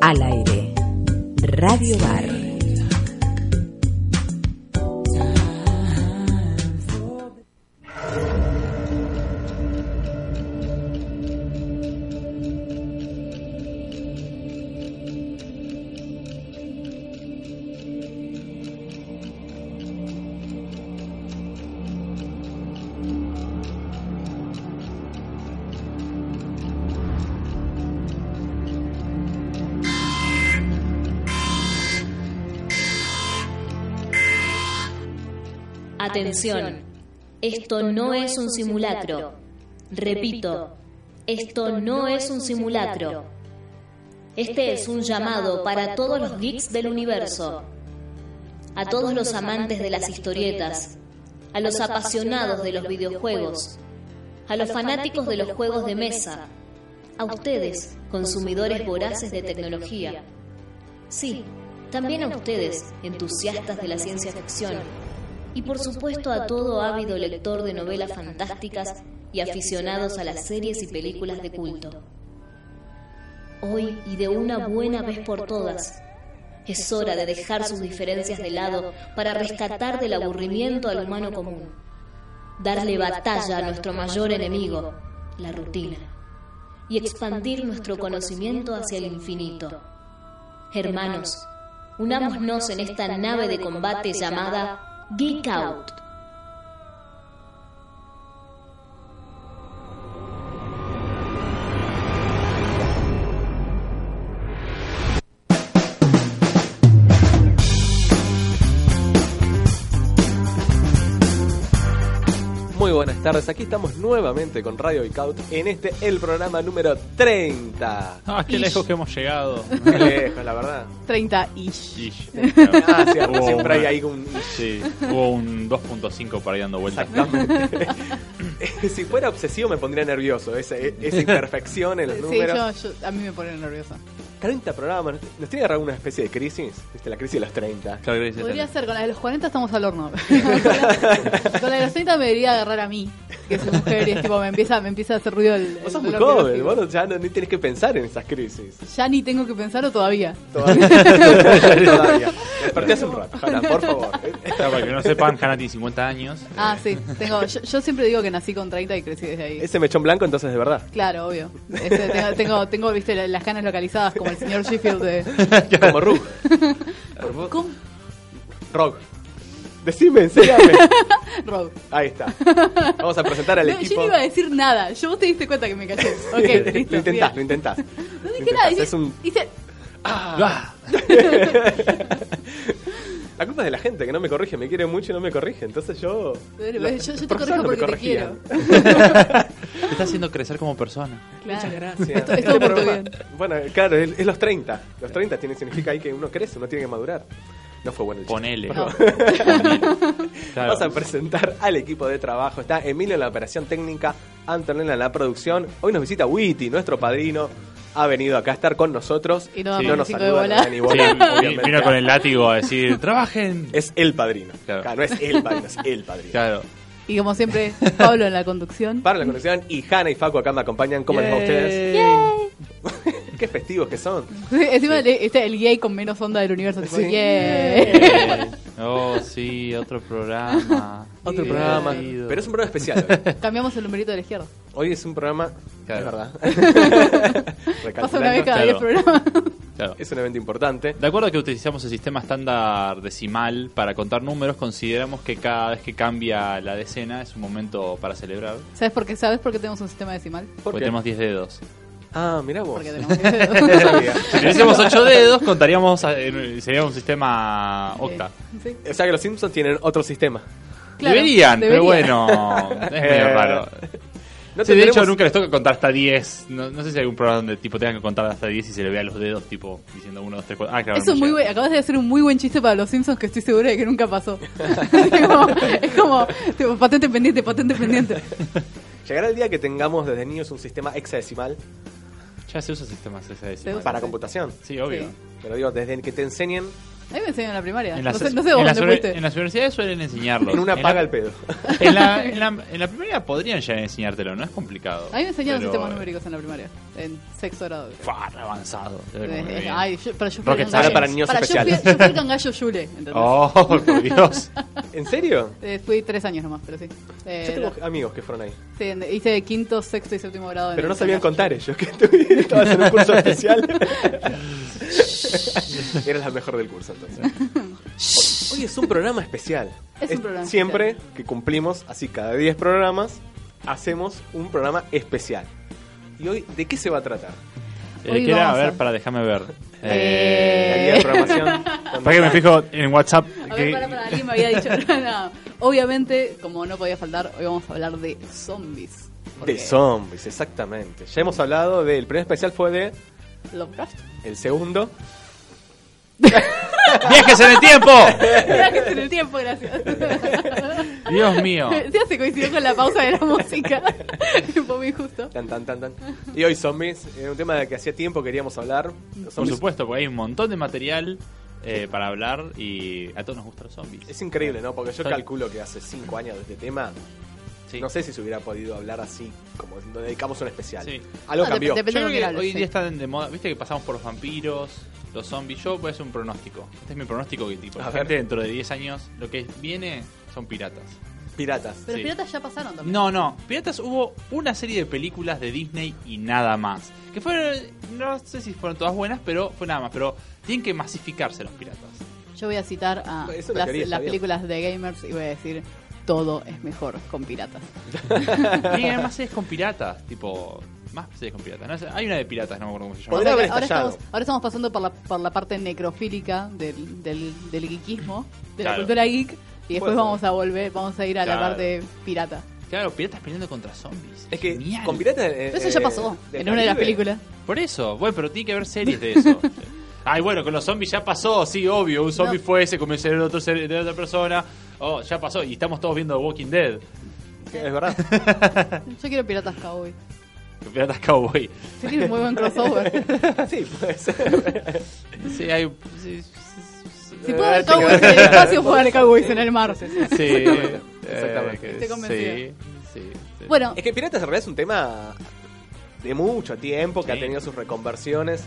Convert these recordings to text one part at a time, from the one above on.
Al aire. Radio Bar. Atención, esto no es un simulacro. Repito, esto no es un simulacro. Este es un llamado para todos los geeks del universo, a todos los amantes de las historietas, a los apasionados de los videojuegos, a los fanáticos de los juegos de mesa, a ustedes, consumidores voraces de tecnología. Sí, también a ustedes, entusiastas de la ciencia ficción y por supuesto a todo ávido lector de novelas fantásticas y aficionados a las series y películas de culto. Hoy y de una buena vez por todas, es hora de dejar sus diferencias de lado para rescatar del aburrimiento al humano común, darle batalla a nuestro mayor enemigo, la rutina, y expandir nuestro conocimiento hacia el infinito. Hermanos, unámonos en esta nave de combate llamada Geek Out. Buenas tardes, aquí estamos nuevamente con Radio Out en este, el programa número 30. Ah, qué lejos que hemos llegado. Qué lejos, la verdad. 30-ish. Ish. Ah, cierto, Hubo siempre hay una- ahí un... Sí, hubo un 2.5 por ahí dando vueltas. Exactamente. si fuera obsesivo me pondría nervioso, esa, esa imperfección en los Sí, números. yo, yo- a mí me pone nerviosa. 30 programas, ¿nos tiene que agarrar una especie de crisis? ¿Viste? La crisis de los 30. Claro dice Podría ser, con la de los 40 estamos al horno. con, la, de los 30 me debería agarrar a mí, que soy mujer, y es tipo, me empieza, me empieza a hacer ruido el. Vos el sos muy joven, vos ya no, ni tenés que pensar en esas crisis. Ya ni tengo que pensarlo todavía. Todavía. Todavía. Desperté hace un rato, Jana, por favor. Claro, para que no sepan, Hannah tiene 50 años. Ah, sí. Tengo, yo, yo siempre digo que nací con 30 y crecí desde ahí. Ese mechón blanco entonces de verdad. Claro, obvio. Este, tengo, tengo, tengo, viste, la- las canas localizadas como el señor Sheffield de. Como Rug. ¿Cómo? Rog. Decime, enséñame. Rob. Ahí está. Vamos a presentar al No, equipo. yo no iba a decir nada. Yo vos te diste cuenta que me callé. Ok, listo. lo intentás, lo intentás. No dije nada. Hice, un... hice- Ah, La culpa es de la gente que no me corrige, me quiere mucho y no me corrige. Entonces yo. Yo, los yo te corrijo no porque te quiero. te está haciendo crecer como persona. Claro. Muchas gracias. Esto- es todo por tu programa- bien. Bueno, claro, es, es los 30. Los 30 tiene, significa ahí que uno crece, uno tiene que madurar. No fue bueno el. Ponele. No. Ponele. Claro. Vamos a presentar al equipo de trabajo. Está Emilio en la operación técnica, Antonella en la producción. Hoy nos visita Witty, nuestro padrino. Ha venido acá a estar con nosotros. Y no Sí. damos nos saluda, bola. no da ni Sí, bola, vino con el látigo a decir, trabajen. Es el padrino. Claro. Claro, no es el padrino, es el padrino. Claro. Y como siempre, Pablo en la conducción. Para la conexión y Hanna y Facu acá me acompañan. ¿Cómo les va a ustedes? Yay. Qué festivos que son. Encima el, este, el gay con menos onda del universo. Tipo, Sí. yeah. Oh, sí, otro programa. Otro Sí. programa. Pero es un programa especial. Cambiamos el numerito de la izquierda. Hoy es un programa. Claro. Es verdad. Pasa una vez cada 10 Claro. programas. Claro. Es un evento importante. De acuerdo a que utilizamos el sistema estándar decimal para contar números, consideramos que cada vez que cambia la decena es un momento para celebrar. ¿Sabes por qué? ¿Sabes por qué tenemos un sistema decimal? ¿Por Porque qué? tenemos 10 dedos. Ah, mirá vos. Porque tenemos 10 No dedos. Si tuviésemos 8 dedos, contaríamos, eh, sería un sistema octa. Sí. O sea que los Simpsons tienen otro sistema. Claro, deberían, pero deberían. bueno, es medio raro. No Sí, de hecho, nunca les toca contar hasta 10. No, no sé si hay algún programa donde tipo tengan que contar hasta 10 y se le vea los dedos, tipo diciendo 1, 2, 3, 4. Ah, claro. Es no muy acabas de hacer un muy buen chiste para los Simpsons que estoy segura de que nunca pasó. es como, es como, tipo, patente pendiente, patente pendiente. Llegará el día que tengamos desde niños un sistema hexadecimal Ya se usa sistemas usa. para computación. Sí, obvio. Sí. Pero digo, desde que te enseñen mí me enseñan en la primaria. En no, las, sé, no sé en dónde las uni- fuiste. en las universidades suelen enseñarlo. En una la- paga el pedo. En la, en, la, en la primaria podrían ya enseñártelo, no es complicado. A mí me enseñaron Pero- sistemas numéricos en la primaria. En sexto grado. Fua, re avanzado. Ay, yo, pero yo fui Science. cangallo. Para niños yo fui- especiales. Yo fui el cangallo Yule, ¿entendés? Oh, por Dios. ¿En serio? Eh, fui tres años nomás, pero sí. Eh, Yo tengo amigos que fueron ahí. sí, en- hice quinto, sexto y séptimo grado. en Pero no sabían contar ellos, que estabas en un curso especial. Eras la mejor del curso, entonces. Hoy es un programa especial. Es un programa Siempre que cumplimos, así cada 10 programas, hacemos un programa especial. ¿Y hoy de qué se va a tratar? Eh, Hoy ¿qué era? A ver, para déjame ver. Eh, programación. Para que me fijo en WhatsApp. A ver, para, para, alguien me había dicho. no, Obviamente, como no podía faltar, hoy vamos a hablar de zombies. Porque De zombies, exactamente. Ya hemos hablado del primer especial fue de Lovecraft. el segundo. ¡Viajes en el tiempo! Viajes en el tiempo, gracias. Dios mío. Ya se coincidió con la pausa de la música. Fue muy injusto. Tan, tan, tan, tan. Y hoy zombies, eh, un tema de que hacía tiempo queríamos hablar. Los Por zombies- supuesto, porque hay un montón de material eh, para hablar y a todos nos gustan los zombies. Es increíble, ¿no? Porque yo calculo que hace 5 años de este tema, Sí. no sé si se hubiera podido hablar así, como nos dedicamos un especial. Sí. Algo No, cambió. dep- depende Yo de lo creo que que hables, hoy en sí. día están de moda. Viste que pasamos por los vampiros, los zombies. Yo voy a hacer un pronóstico. Este es mi pronóstico que tipo, A la ver. gente dentro de 10 años, lo que viene son piratas. Piratas. Pero Sí. piratas ya pasaron también. No, no. Piratas hubo una serie de películas de Disney y nada más. Que fueron, no sé si fueron todas buenas, pero fue nada más. Pero tienen que masificarse los piratas. Yo voy a citar a Eso lo las, quería, películas de gamers y voy a decir todo es mejor con piratas. Y hay más series con piratas, tipo. Más series con piratas. No hay una de piratas, no me acuerdo cómo se llama. Podría haber ahora, estamos, ahora estamos pasando por la, por la parte necrofílica del, del, del geekismo, de la Claro. cultura geek, y después vamos a volver, vamos a ir a la Claro. parte pirata. Claro, piratas peleando contra zombies. Es que Genial. con piratas. eh, Pero eso ya eh, pasó en una de las películas. Por eso, bueno, pero tiene que haber series de eso. Ay, bueno, con los zombies ya pasó, sí, obvio. Un zombie No. fue, se comió el cerebro de otra persona. Oh, ya pasó. Y estamos todos viendo The Walking Dead. Es verdad. Yo quiero piratas cowboy. Piratas Cowboy. Sería un muy buen crossover. sí, puede ser. Sí, hay. Sí, si puedo haber cowboys en el espacio, puedo haber cowboys en el mar. sí, Exactamente. eh, que- Estoy convencida. Sí, sí, sí. Bueno, Es que piratas en realidad es un tema de mucho tiempo que Sí. ha tenido sus reconversiones.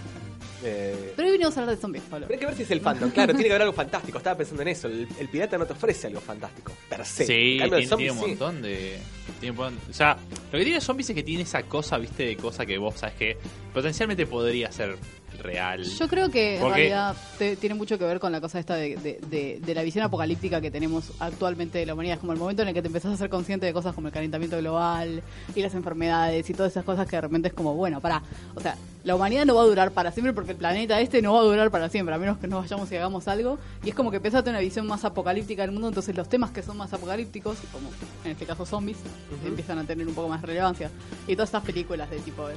Eh, pero hoy vinimos a hablar de zombies, Pablo. Pero hay que ver si es el fandom. Claro, tiene que haber algo fantástico. Estaba pensando en eso. El, el pirata no te ofrece algo fantástico. Per se. Sí, tiene, zombie tiene un sí. montón de. tiene o sea, lo que tiene zombies es que tiene esa cosa, viste, de cosa que vos sabes que potencialmente podría ser real. Yo creo que en realidad te- tiene mucho que ver con la cosa esta de, de- de- de la visión apocalíptica que tenemos actualmente de la humanidad. Es como el momento en el que te empezás a ser consciente de cosas como el calentamiento global y las enfermedades y todas esas cosas que de repente es como, bueno, para, o sea, la humanidad no va a durar para siempre porque el planeta este no va a durar para siempre, a menos que nos vayamos y hagamos algo. Y es como que tener una visión más apocalíptica del mundo, entonces los temas que son más apocalípticos, como en este caso zombies, empiezan a tener un poco más relevancia. Y todas estas películas de tipo, de-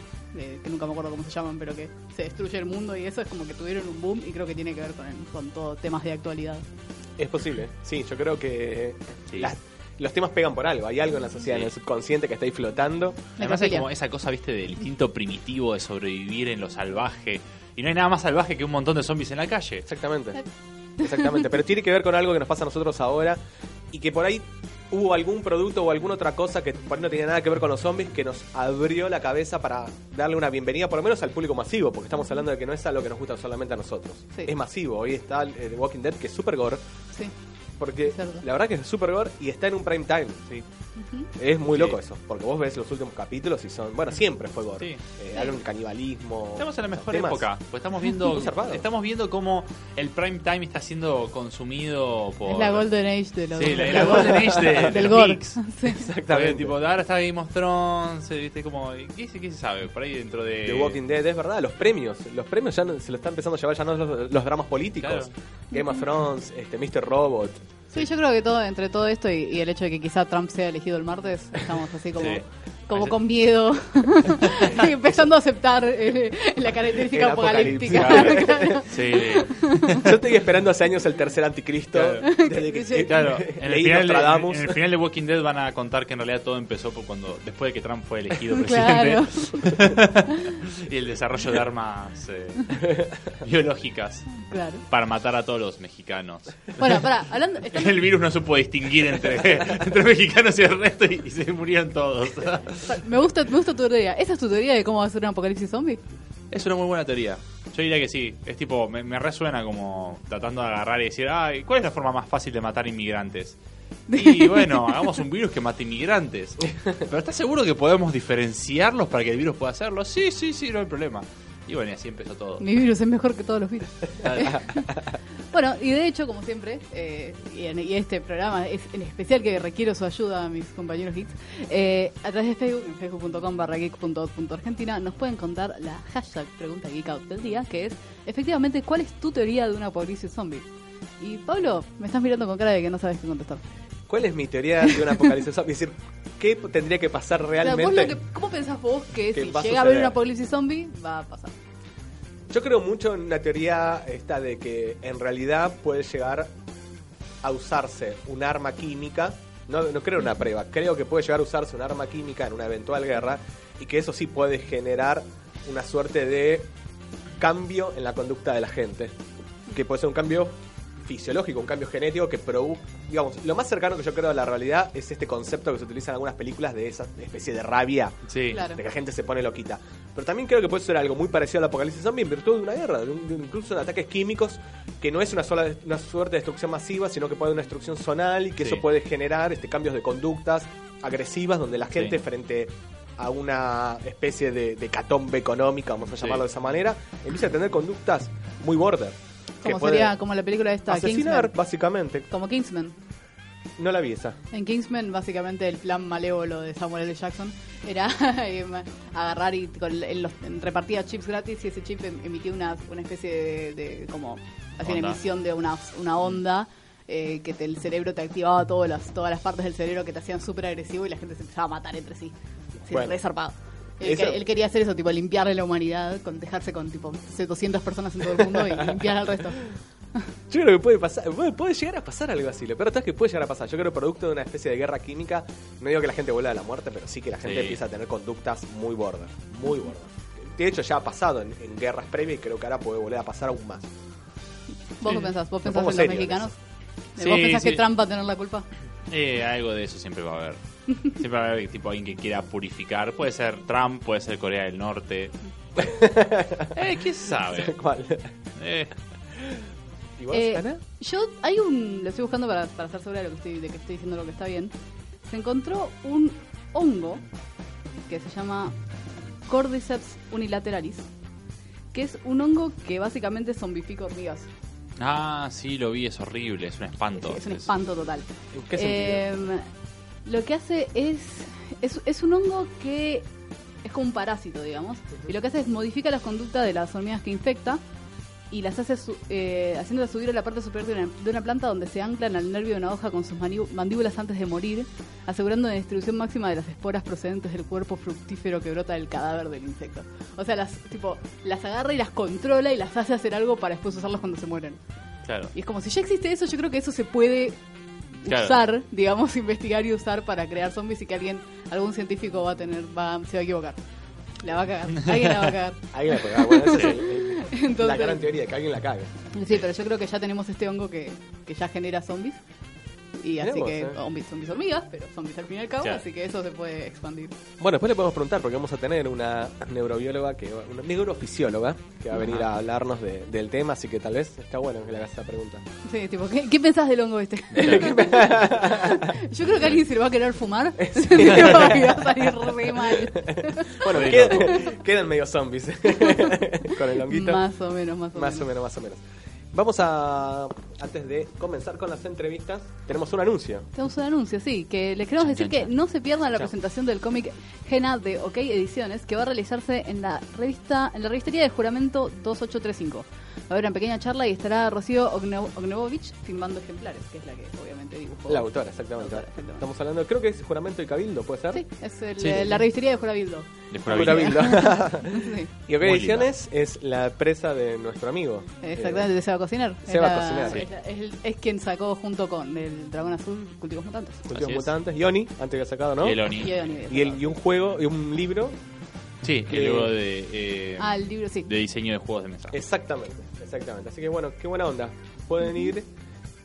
que nunca me acuerdo cómo se llaman, pero que se destruye el mundo y eso es como que tuvieron un boom y creo que tiene que ver con, con todo temas de actualidad. Es posible. Sí, yo creo que Sí. las- los temas pegan por algo. Hay algo en la sociedad, Sí. en el subconsciente que está ahí flotando. Además hay como esa cosa, viste, del instinto primitivo de sobrevivir en lo salvaje. Y no hay nada más salvaje que un montón de zombies en la calle. Exactamente. Exactamente. Pero tiene que ver con algo que nos pasa a nosotros ahora y que por ahí hubo algún producto o alguna otra cosa que por ahí no tenía nada que ver con los zombies que nos abrió la cabeza para darle una bienvenida, por lo menos al público masivo, porque estamos hablando de que no es algo que nos gusta solamente a nosotros. Sí. Es masivo. Hoy está el The Walking Dead, que es super gore, Sí. porque Cierto. la verdad que es super gore y está en un prime time. Sí. Es muy Sí. loco eso, porque vos ves los últimos capítulos y son. Bueno, siempre fue gore. Sí. Eh, hay un canibalismo. Estamos en la mejor temas. época, pues estamos viendo estamos viendo cómo el prime time está siendo consumido por Es la Golden Age de los Sí, la, la Golden Age de, de del gore. Sí. Exactamente. Tipo, ahora está Game of Thrones, eh, viste como ¿qué, se- qué se sabe? Por ahí dentro de The Walking Dead, es verdad, los premios. Los premios ya no- se lo están empezando a llevar ya no los, los dramas políticos. Claro. Game of Thrones, este, Mr. Robot. Sí, yo creo que todo entre todo esto y, el hecho de que quizá Trump sea elegido el martes, estamos así como. Como con miedo, y empezando a aceptar eh, la característica apocalíptica. Claro. Sí, Yo estoy esperando hace años el tercer anticristo. Claro. Desde que Sí. claro. En el, final de, en el final de Walking Dead van a contar que en realidad todo empezó por cuando después de que Trump fue elegido presidente y el desarrollo de armas eh, biológicas claro. para matar a todos los mexicanos. Bueno, pará, hablando... estamos- El virus no supo distinguir entre, entre mexicanos y el resto y, y se murieron todos. Me gusta, me gusta tu teoría. ¿Esa es tu teoría de cómo va a ser un apocalipsis zombie? Es una muy buena teoría. Yo diría que sí. Es tipo, me, me resuena como tratando de agarrar y decir, ay, ¿cuál es la forma más fácil de matar inmigrantes? Y bueno, hagamos un virus que mate inmigrantes. Pero ¿estás seguro que podemos diferenciarlos para que el virus pueda hacerlo? Sí, sí, sí, no hay problema. Y bueno, y así empezó todo. Mi virus es mejor que todos los virus. bueno, y de hecho, como siempre, eh, y, en, y este programa es en especial que requiero su ayuda a mis compañeros geeks, eh, a través de Facebook, en facebook.com barra geek.argentina, nos pueden contar la hashtag pregunta geek out del día, que es, efectivamente, ¿cuál es tu teoría de una apocalipsis zombie? Y Pablo, me estás mirando con cara de que no sabes qué contestar. ¿Cuál es mi teoría de un apocalipsis zombie? Es decir, ¿qué tendría que pasar O sea, vos realmente? lo que- ¿Cómo pensás vos que Que si a llega a haber un apocalipsis zombie, va a pasar? Yo creo mucho en una teoría esta de que en realidad puede llegar a usarse un arma química. No, no creo en una prueba, creo que puede llegar a usarse un arma química en una eventual guerra y que eso sí puede generar una suerte de cambio en la conducta de la gente. Que puede ser un cambio fisiológico, un cambio genético que provoca, digamos, lo más cercano que yo creo a la realidad es este concepto que se utiliza en algunas películas de esa especie de rabia Sí. Claro. de que la gente se pone loquita. Pero también creo que puede ser algo muy parecido al apocalipsis zombie en virtud de una guerra, de un- de incluso de ataques químicos, que no es una sola una suerte de destrucción masiva, sino que puede haber una destrucción zonal y que Sí. eso puede generar este cambios de conductas agresivas donde la gente Sí. frente a una especie de, de catombe económica, vamos a Sí. llamarlo de esa manera, empieza a tener conductas muy border. Como puede sería como la película esta asesinar, Kingsman. básicamente. Como Kingsman. No la vi esa. En Kingsman, básicamente, el plan malévolo de Samuel L. Jackson era em, agarrar y con- en los- en- repartía chips gratis y ese chip em- emitía una, una especie de, de- como hacía una emisión de una, una onda eh, que te- el cerebro te activaba todas las, todas las partes del cerebro que te hacían súper agresivo y la gente se empezaba a matar entre sí. Bueno. Él, Eso- que- él quería hacer eso, tipo limpiarle la humanidad, con dejarse con tipo 200 personas en todo el mundo y limpiar al resto. Yo creo que puede pasar, puede, puede llegar a pasar algo así. Lo peor es que puede llegar a pasar. Yo creo que producto de una especie de guerra química, no digo que la gente vuelva a la muerte, pero sí que la gente Sí. empieza a tener conductas muy border, muy border. De hecho ya ha pasado en, en guerras previas y creo que ahora puede volver a pasar aún más. ¿Vos Sí. qué pensás? ¿Vos pensás en los en mexicanos? Sí, ¿Vos pensás sí. que Trump va a tener la culpa? Eh, algo de eso siempre va a haber. Siempre va a haber tipo alguien que quiera purificar. Puede ser Trump, puede ser Corea del Norte. eh, ¿quién sabe? ¿Cuál? Eh, ¿Y vos, Eh, Ana? Yo, hay un, lo estoy buscando para, para estar segura de, lo que estoy, de que estoy diciendo lo que está bien. Se encontró un hongo que se llama Cordyceps unilateralis, que es un hongo que básicamente zombifica hormigas. Ah, sí, lo vi, es horrible, es un espanto. Es un espanto total. ¿En qué sentido? Eh, lo que hace es, es. Es un hongo que es como un parásito, digamos. Y lo que hace es modifica las conductas de las hormigas que infecta y las hace su- eh, haciéndolas subir a la parte superior de una, de una planta donde se anclan al nervio de una hoja con sus mandíbulas antes de morir, asegurando la distribución máxima de las esporas procedentes del cuerpo fructífero que brota del cadáver del insecto. O sea, las tipo las agarra y las controla y las hace hacer algo para después usarlas cuando se mueren. Claro. Y es como si ya existe eso, yo creo que eso se puede Claro. usar, digamos, investigar y usar para crear zombies y que alguien, algún científico va a tener, va, se va a equivocar. La va a cagar. Alguien la va a cagar. Ahí la pegaba. Bueno, esa es la gran teoría, que alguien la cague. Sí, pero yo creo que ya tenemos este hongo que, que ya genera zombies. Y así Mirá que vos, eh. zombies, zombies hormigas, pero zombies al fin y al cabo, Claro. así que eso se puede expandir. Bueno, después le podemos preguntar, porque vamos a tener una neurobióloga, que una neurofisióloga, que va a venir a hablarnos de- del tema, así que tal vez está bueno que le hagas esa pregunta. Sí, tipo, ¿qué, qué pensás del hongo este? yo creo que alguien se lo va a querer fumar y va a salir re mal. Bueno, Sí, quedan, quedan medio zombies con el honguito. Más o menos, más o Más menos. o menos, más o menos. Vamos a, antes de comenzar con las entrevistas, tenemos un anuncio. Tenemos un anuncio, sí, que les queremos decir que no se pierdan la Chao. presentación del cómic Gena de OK Ediciones, que va a realizarse en la revista, en la revistería de juramento 2835. Va a haber una pequeña charla y estará Rocío Ogne- Ognebovich filmando ejemplares, que es la que obviamente dibujó. La autora, exactamente. La autora, exactamente. Estamos hablando, creo que es Juramento y Cabildo, ¿puede ser? Sí, es el- Sí. la revistería de Jurabildo. De Jurabildo. Sí, y OK Ediciones es la empresa de nuestro amigo. exactamente, de Seba Cocinar. Es Seba la- Cocinar, Es, sí. la- es el- es quien sacó junto con el Dragón Azul Cultivos Mutantes. Cultivos Así es. Mutantes. Yoni, antes que sacado, ¿no? Y el Oni. Y, Oni, Y, el- y un juego, y un libro. Sí, Que- el libro de, eh, Ah, el libro sí. de diseño de juegos de mesa. Exactamente, exactamente. Así que bueno, qué buena onda. Pueden ir.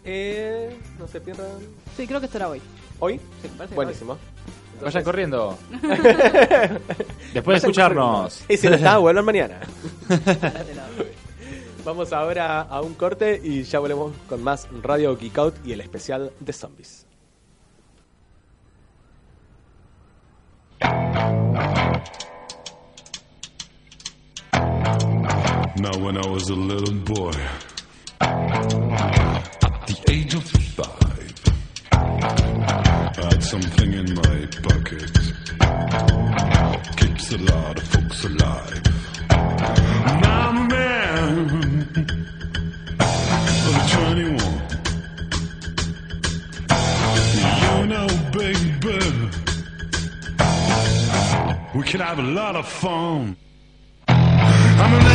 Eh, no se pierdan. Sí, creo que estará hoy. ¿Hoy? Sí, parece que Buenísimo. Vayan corriendo. Después de escucharnos. Y si no está, vuelvan mañana. Vamos ahora a un corte y ya volvemos con más Radio Geek Out y el especial de zombies. Now, when I was a little boy, at the age of five, I had something in my pocket. Keeps a lot of folks alive. Now I'm a man of 21. You know, baby, we can have a lot of fun. I'm a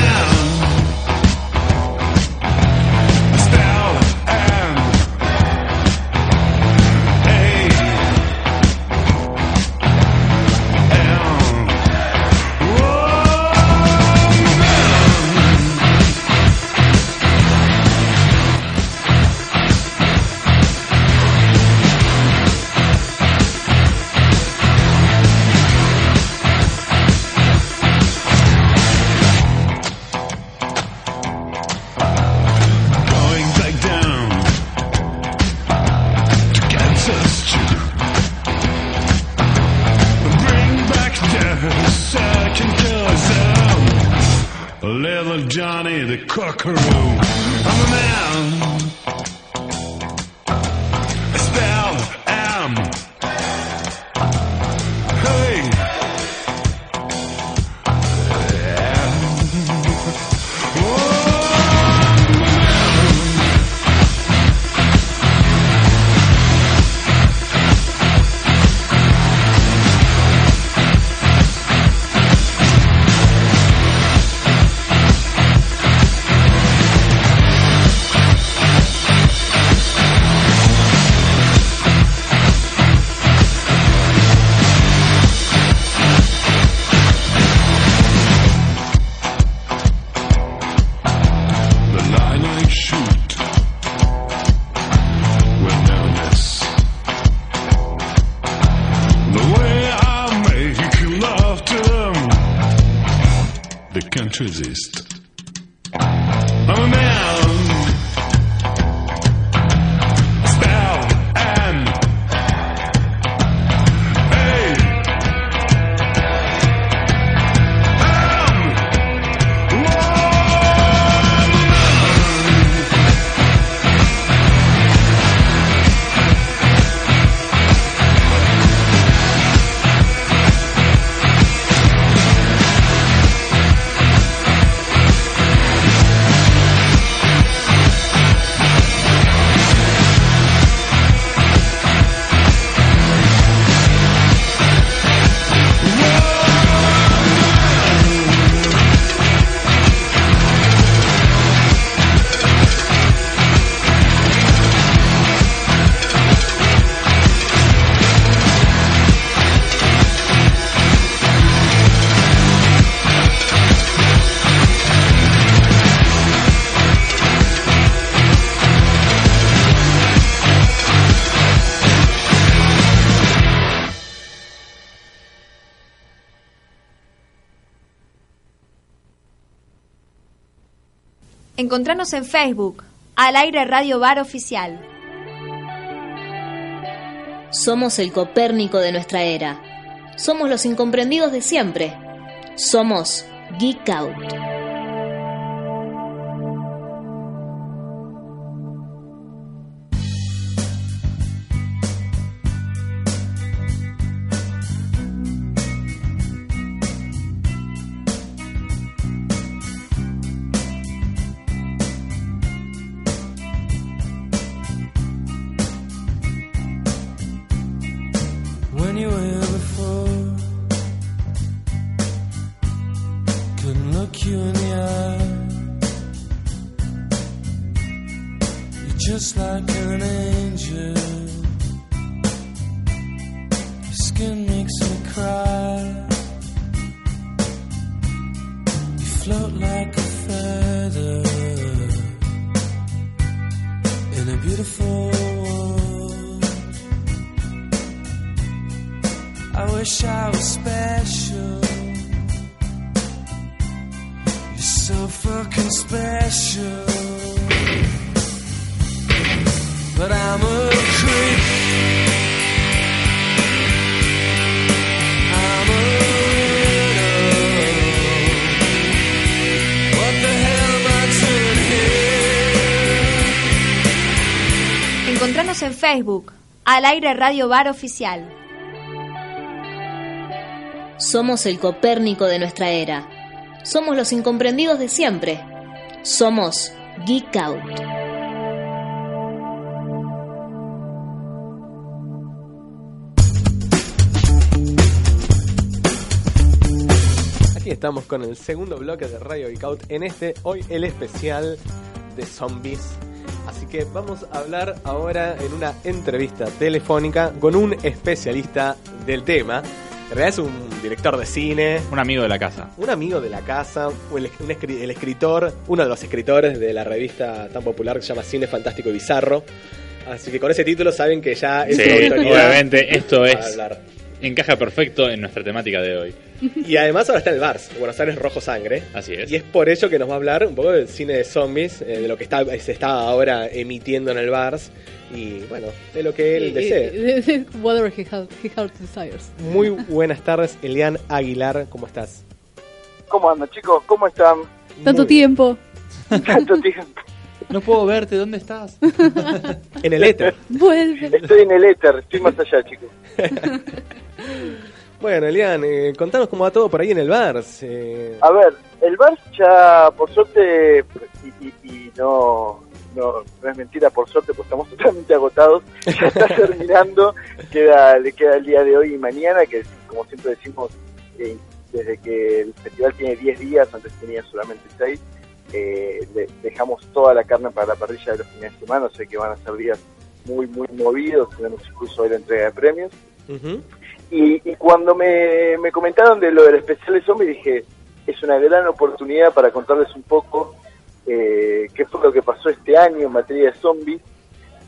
Encontranos en Facebook, al aire Radio Bar Oficial. Somos el Copérnico de nuestra era. Somos los incomprendidos de siempre. Somos Geek Out. anywhere before. Couldn't look you in the eye. You're just like Facebook, al aire Radio Bar Oficial. Somos el Copérnico de nuestra era. Somos los incomprendidos de siempre. Somos Geek Out. Aquí estamos con el segundo bloque de Radio Geek Out. En este, hoy el especial de zombies. Así que vamos a hablar ahora en una entrevista telefónica con un especialista del tema. En realidad es un director de cine, Un amigo de la casa. un amigo de la casa, un el escritor, uno de los escritores de la revista tan popular que se llama Cine Fantástico y Bizarro. Así que con ese título saben que ya es Sí, obviamente esto es hablar. Encaja perfecto en nuestra temática de hoy. Y además ahora está en el Bars, Buenos Aires Rojo Sangre. Así es. Y es por ello que nos va a hablar un poco del cine de zombies, eh, de lo que está, se está ahora emitiendo en el Bars y bueno, de lo que él desee. Whatever he heart, he heart desires. Muy buenas tardes, Elian Aguilar, ¿cómo estás? ¿Cómo andan, chicos? ¿Cómo están? Tanto tiempo. Tanto tiempo. No puedo verte, ¿dónde estás? En el éter. Vuelve. Estoy en el éter, estoy más allá, chicos. Bueno, Elian, eh, contanos cómo va todo por ahí en el Bars. eh, A ver, el bar ya, por suerte, y, y- y no, no, no es mentira, por suerte, pues estamos totalmente agotados. Ya está terminando, queda, le queda el día de hoy y mañana, que como siempre decimos, eh, desde que el festival tiene 10 días, antes tenía solamente 6, eh, le- dejamos toda la carne para la parrilla de los fines de semana, o sea que van a ser días muy, muy movidos, tenemos incluso hoy la entrega de premios. ujú. Y, y cuando me, me comentaron de lo del especial de zombies, dije, es una gran oportunidad para contarles un poco eh, qué fue lo que pasó este año en materia de zombies,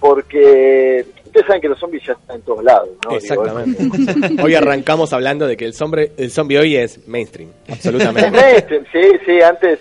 porque ustedes saben que los zombies ya están en todos lados, ¿no? Digo, Exactamente. hoy arrancamos hablando de que el zombie, el zombie hoy es mainstream, Es absolutamente. mainstream, sí, sí, antes,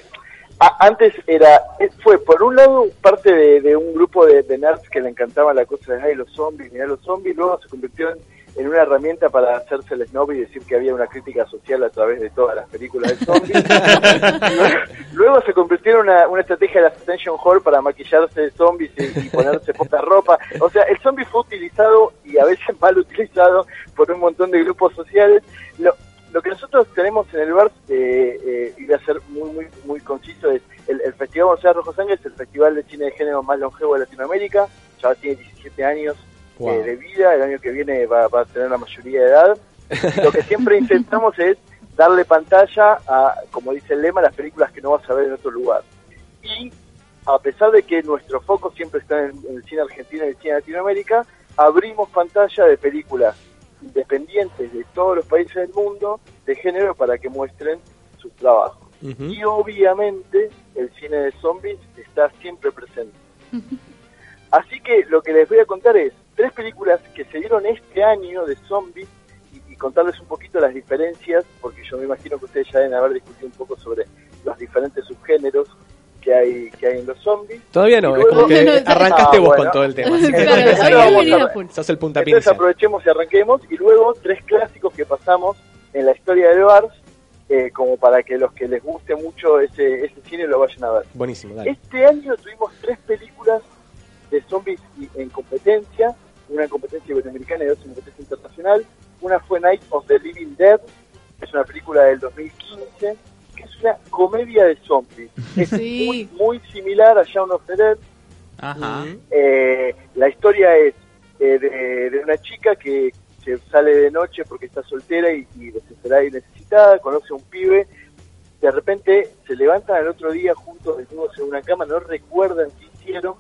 antes era, fue por un lado parte de, de un grupo de, de nerds que le encantaba la cosa de ay, los zombies, mirá los zombies, luego se convirtió en, en una herramienta para hacerse el snob y decir que había una crítica social a través de todas las películas de zombies. luego se convirtió en una, una estrategia de la Attention Hall para maquillarse de zombies y, y ponerse poca ropa. O sea, el zombie fue utilizado y a veces mal utilizado por un montón de grupos sociales. Lo, lo que nosotros tenemos en el bar, eh, eh, y voy a ser muy muy muy conciso, es el, el Festival Aires Rojo Sangre es el festival de cine de género más longevo de Latinoamérica, ya tiene 17 años Wow. eh, de vida, el año que viene va, va a tener la mayoría de edad. Lo que siempre intentamos es darle pantalla a, como dice el lema, las películas que no vas a ver en otro lugar. Y a pesar de que nuestro foco siempre está en, en el cine argentino y el cine Latinoamérica, abrimos pantalla de películas independientes de todos los países del mundo de género para que muestren sus trabajos. Y obviamente el cine de zombies está siempre presente. Así que lo que les voy a contar es tres películas que se dieron este año de zombies y, y contarles un poquito las diferencias, porque yo me imagino que ustedes ya deben haber discutido un poco sobre los diferentes subgéneros que hay que hay en los zombies. Todavía no, Y es como luego- que No, no, arrancaste ah, vos bueno. con todo el tema. Así que Claro, sos el puntapié Entonces aprovechemos y arranquemos y luego tres clásicos que pasamos en la historia del Bars, eh, como para que los que les guste mucho ese, ese cine lo vayan a ver. Buenísimo, dale. Este año tuvimos tres películas de zombies y- en competencia, una en competencia iberoamericana y otra en competencia internacional. Una fue Night of the Living Dead, que es una película del 2015, que es una comedia de zombies. Es Sí. muy, muy similar a Shaun of the Dead. Ajá. Eh, la historia es eh, de, de una chica que se sale de noche porque está soltera y, y desesperada y necesitada, conoce a un pibe, de repente se levantan al otro día juntos desnudos en una cama, no recuerdan qué hicieron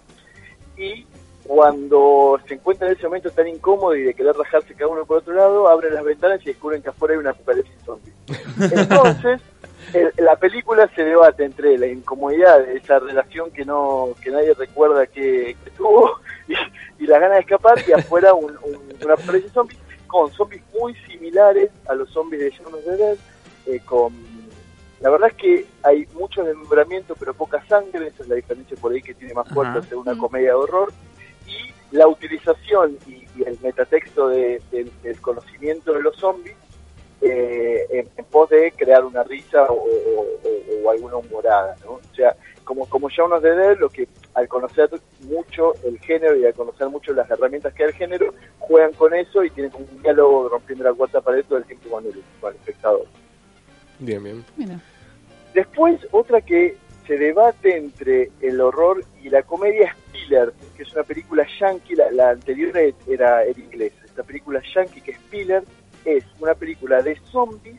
y cuando se encuentran en ese momento tan incómodo y de querer rajarse cada uno por otro lado, abren las ventanas y descubren que afuera hay una apocalipsis zombie. Entonces, el- la película se debate entre la incomodidad de esa relación que no que nadie recuerda que, que tuvo y, y las ganas de escapar y afuera un, un, una apocalipsis zombie con zombies muy similares a los zombies de Shaun of the Dead, eh, con la verdad es que hay mucho desmembramiento pero poca sangre, esa es la diferencia por ahí que tiene más fuerte Ajá. ser una comedia de horror y la utilización y, y el metatexto de- del- del conocimiento de los zombies eh, en, en pos de crear una risa o, o- o- o alguna humorada, ¿no? O sea, como, como ya uno de Dead, lo que al conocer mucho el género y al conocer mucho las herramientas que hay el género, juegan con eso y tienen como un diálogo rompiendo la cuarta pared todo el tiempo con el, con el espectador. Bien, bien. Mira. Después, otra que se debate entre el horror y la comedia es Pillars, que es una película yankee, la, la anterior era, era inglesa. Esta película yankee que es Pillars es una película de zombies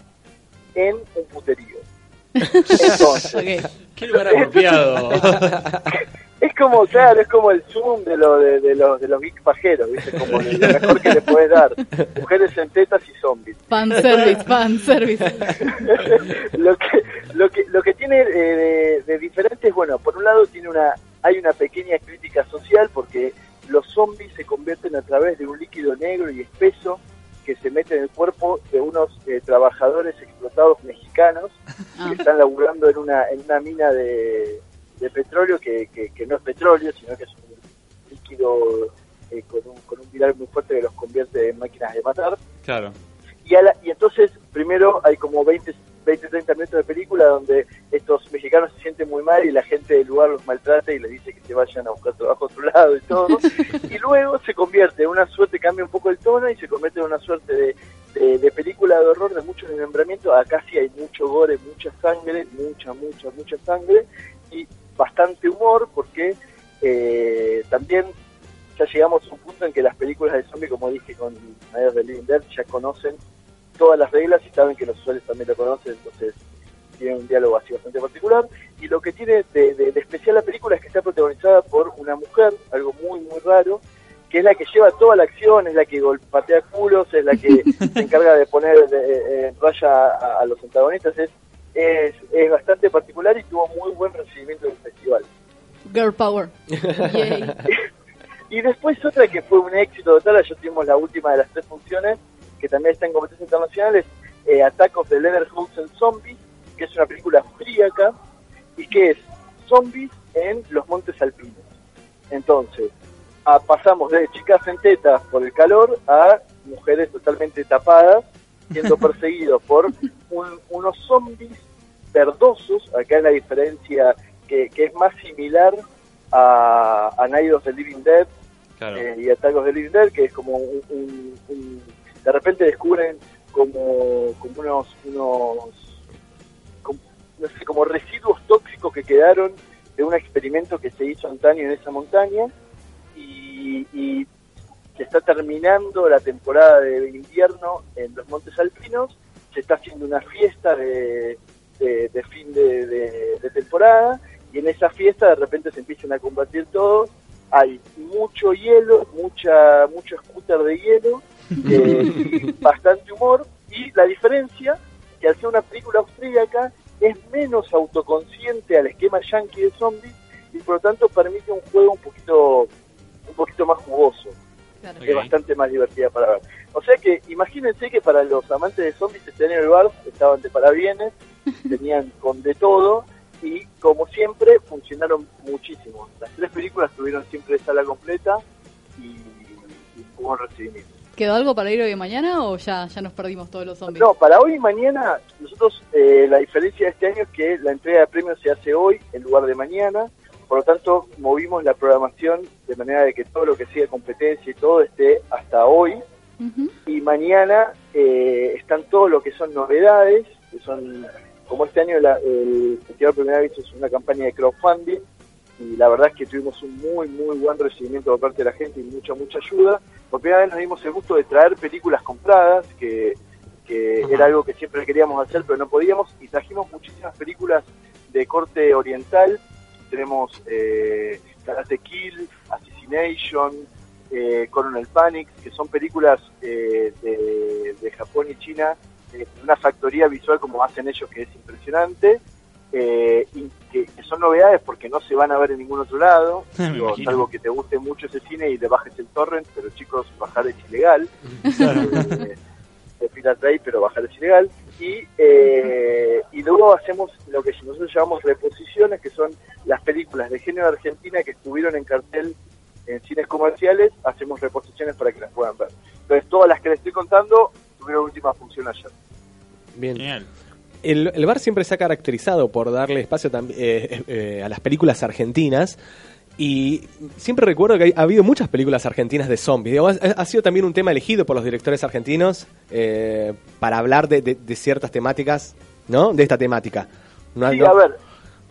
en un puterío. Entonces. Qué lugar apropiado. es como, claro, es como el zoom de, lo, de, de los, de los geek pajeros, ¿viste? Como lo mejor que le puedes dar. Mujeres en tetas y zombies. Fan service, fan service. lo que lo que lo que tiene eh, de, de diferente es bueno por un lado tiene una hay una pequeña crítica social porque los zombies se convierten a través de un líquido negro y espeso que se mete en el cuerpo de unos eh, trabajadores explotados mexicanos Ah. que están laburando en una en una mina de, de petróleo que, que, que no es petróleo sino que es un líquido eh, con un con un viral muy fuerte que los convierte en máquinas de matar Claro. y, a la- y entonces, primero hay como 20, 20, 30 minutos de película donde estos mexicanos se sienten muy mal y la gente del lugar los maltrata y les dice que se vayan a buscar trabajo a otro lado y todo. y luego se convierte en una suerte, cambia un poco el tono y se convierte en una suerte de, de, de película de horror de mucho desmembramiento. Acá sí hay mucho gore, mucha sangre, mucha, mucha, mucha sangre y bastante humor porque eh, también ya llegamos a un punto en que las películas de zombie, como dije con Night the Living Dead, ya conocen todas las reglas y saben que los usuarios también lo conocen, entonces tienen un diálogo así bastante particular. Y lo que tiene de, de- de especial la película es que está protagonizada por una mujer, algo muy, muy raro, que es la que lleva toda la acción, es la que golpatea culos, es la que se encarga de poner de- eh, en raya a, a los antagonistas, es, es, es bastante particular y tuvo muy buen recibimiento del festival. Girl power. Y después otra que fue un éxito total, ya tuvimos la última de las tres funciones, que también está en competencia internacional, es eh, Attack of the Zombies, que es una película austríaca y que es zombies en los montes alpinos. Entonces, a- pasamos de chicas en tetas por el calor a mujeres totalmente tapadas, siendo perseguidos por un- unos zombies verdosos, acá es la diferencia que, que es más similar a, a Night of the Living Dead, Claro. eh, y Attack of the Living Dead, que es como un, un- un- de repente descubren como, como unos, unos como, no sé, como residuos tóxicos que quedaron de un experimento que se hizo antaño en esa montaña y, y se está terminando la temporada de invierno en los Montes Alpinos, se está haciendo una fiesta de, de- de fin de, de- de temporada y en esa fiesta de repente se empiezan a combatir todos, hay mucho hielo, mucha mucho scooter de hielo, eh, bastante humor y la diferencia que al ser una película austríaca es menos autoconsciente al esquema yankee de zombies y por lo tanto permite un juego un poquito un poquito más jugoso Claro. es bastante más divertida para ver. O sea que imagínense que para los amantes de zombies este año en el bar estaban de parabienes, tenían con de todo y como siempre funcionaron muchísimo. Las tres películas tuvieron siempre sala completa y, y un buen recibimiento. ¿Quedó algo para ir hoy y mañana o ya, ya nos perdimos todos los zombies? No, para hoy y mañana, nosotros eh, la diferencia de este año es que la entrega de premios se hace hoy en lugar de mañana. Por lo tanto, movimos la programación de manera de que todo lo que siga competencia y todo esté hasta hoy. Y mañana eh, están todo lo que son novedades, que son, como este año la- el Festival Primera Vista es una campaña de crowdfunding, y la verdad es que tuvimos un muy, muy buen recibimiento por parte de la gente y mucha, mucha ayuda. Por primera vez nos dimos el gusto de traer películas compradas, que, que era algo que siempre queríamos hacer, pero no podíamos, y trajimos muchísimas películas de corte oriental. Tenemos eh, Karate Kill, Asesino Zombination, eh, Coronel Panic, que son películas eh, de, de Japón y China, eh, una factoría visual como hacen ellos que es impresionante, eh, y que, que son novedades porque no se van a ver en ningún otro lado, digo, salvo que te guste mucho ese cine y le bajes el torrent, pero chicos, bajar es ilegal. Eh, de Pirate Bay, pero bajar es ilegal. Y, eh, y luego hacemos lo que nosotros llamamos reposiciones, que son las películas de género argentina que estuvieron en cartel en cines comerciales, hacemos reposiciones para que las puedan ver. Entonces, todas las que les estoy contando tuvieron última función ayer. Bien. Genial. El, el bar siempre se ha caracterizado por darle espacio tam- eh, eh, a las películas argentinas. Y siempre recuerdo que ha habido muchas películas argentinas de zombies. Digo, ha, sido también un tema elegido por los directores argentinos eh, para hablar de, de- de ciertas temáticas, ¿no? De esta temática. No- Sí, no- a ver,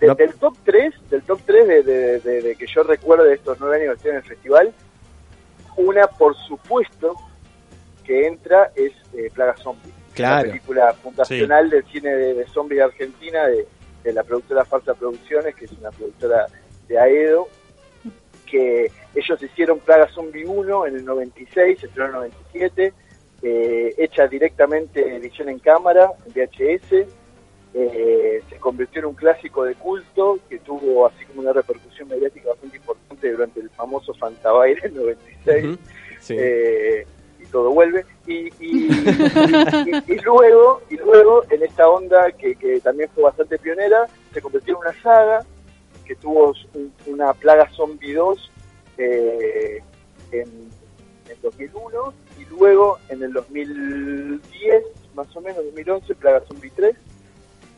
de- no- del top 3, del top 3 de, de- de- de que yo recuerdo de estos nueve años que estoy en el festival, una por supuesto que entra es eh, Plaga Zombie. Claro. La película fundacional del cine de, de zombie de Argentina, de, de la productora Falsa Producciones, que es una productora de Aedo, que ellos hicieron Plaga Zombie 1 en el 96, se estrenó en el 97, eh, hecha directamente edición en cámara, en VHS, eh, se convirtió en un clásico de culto que tuvo así como una repercusión mediática bastante importante durante el famoso Fantabaire en 96 Ujú. Sí. eh, y todo vuelve y, y, y- y luego y luego en esta onda que, que también fue bastante pionera se convirtió en una saga que tuvo un- una plaga zombie 2 eh, en, en 2001 y luego en el 2010 más o menos 2011 plaga zombie 3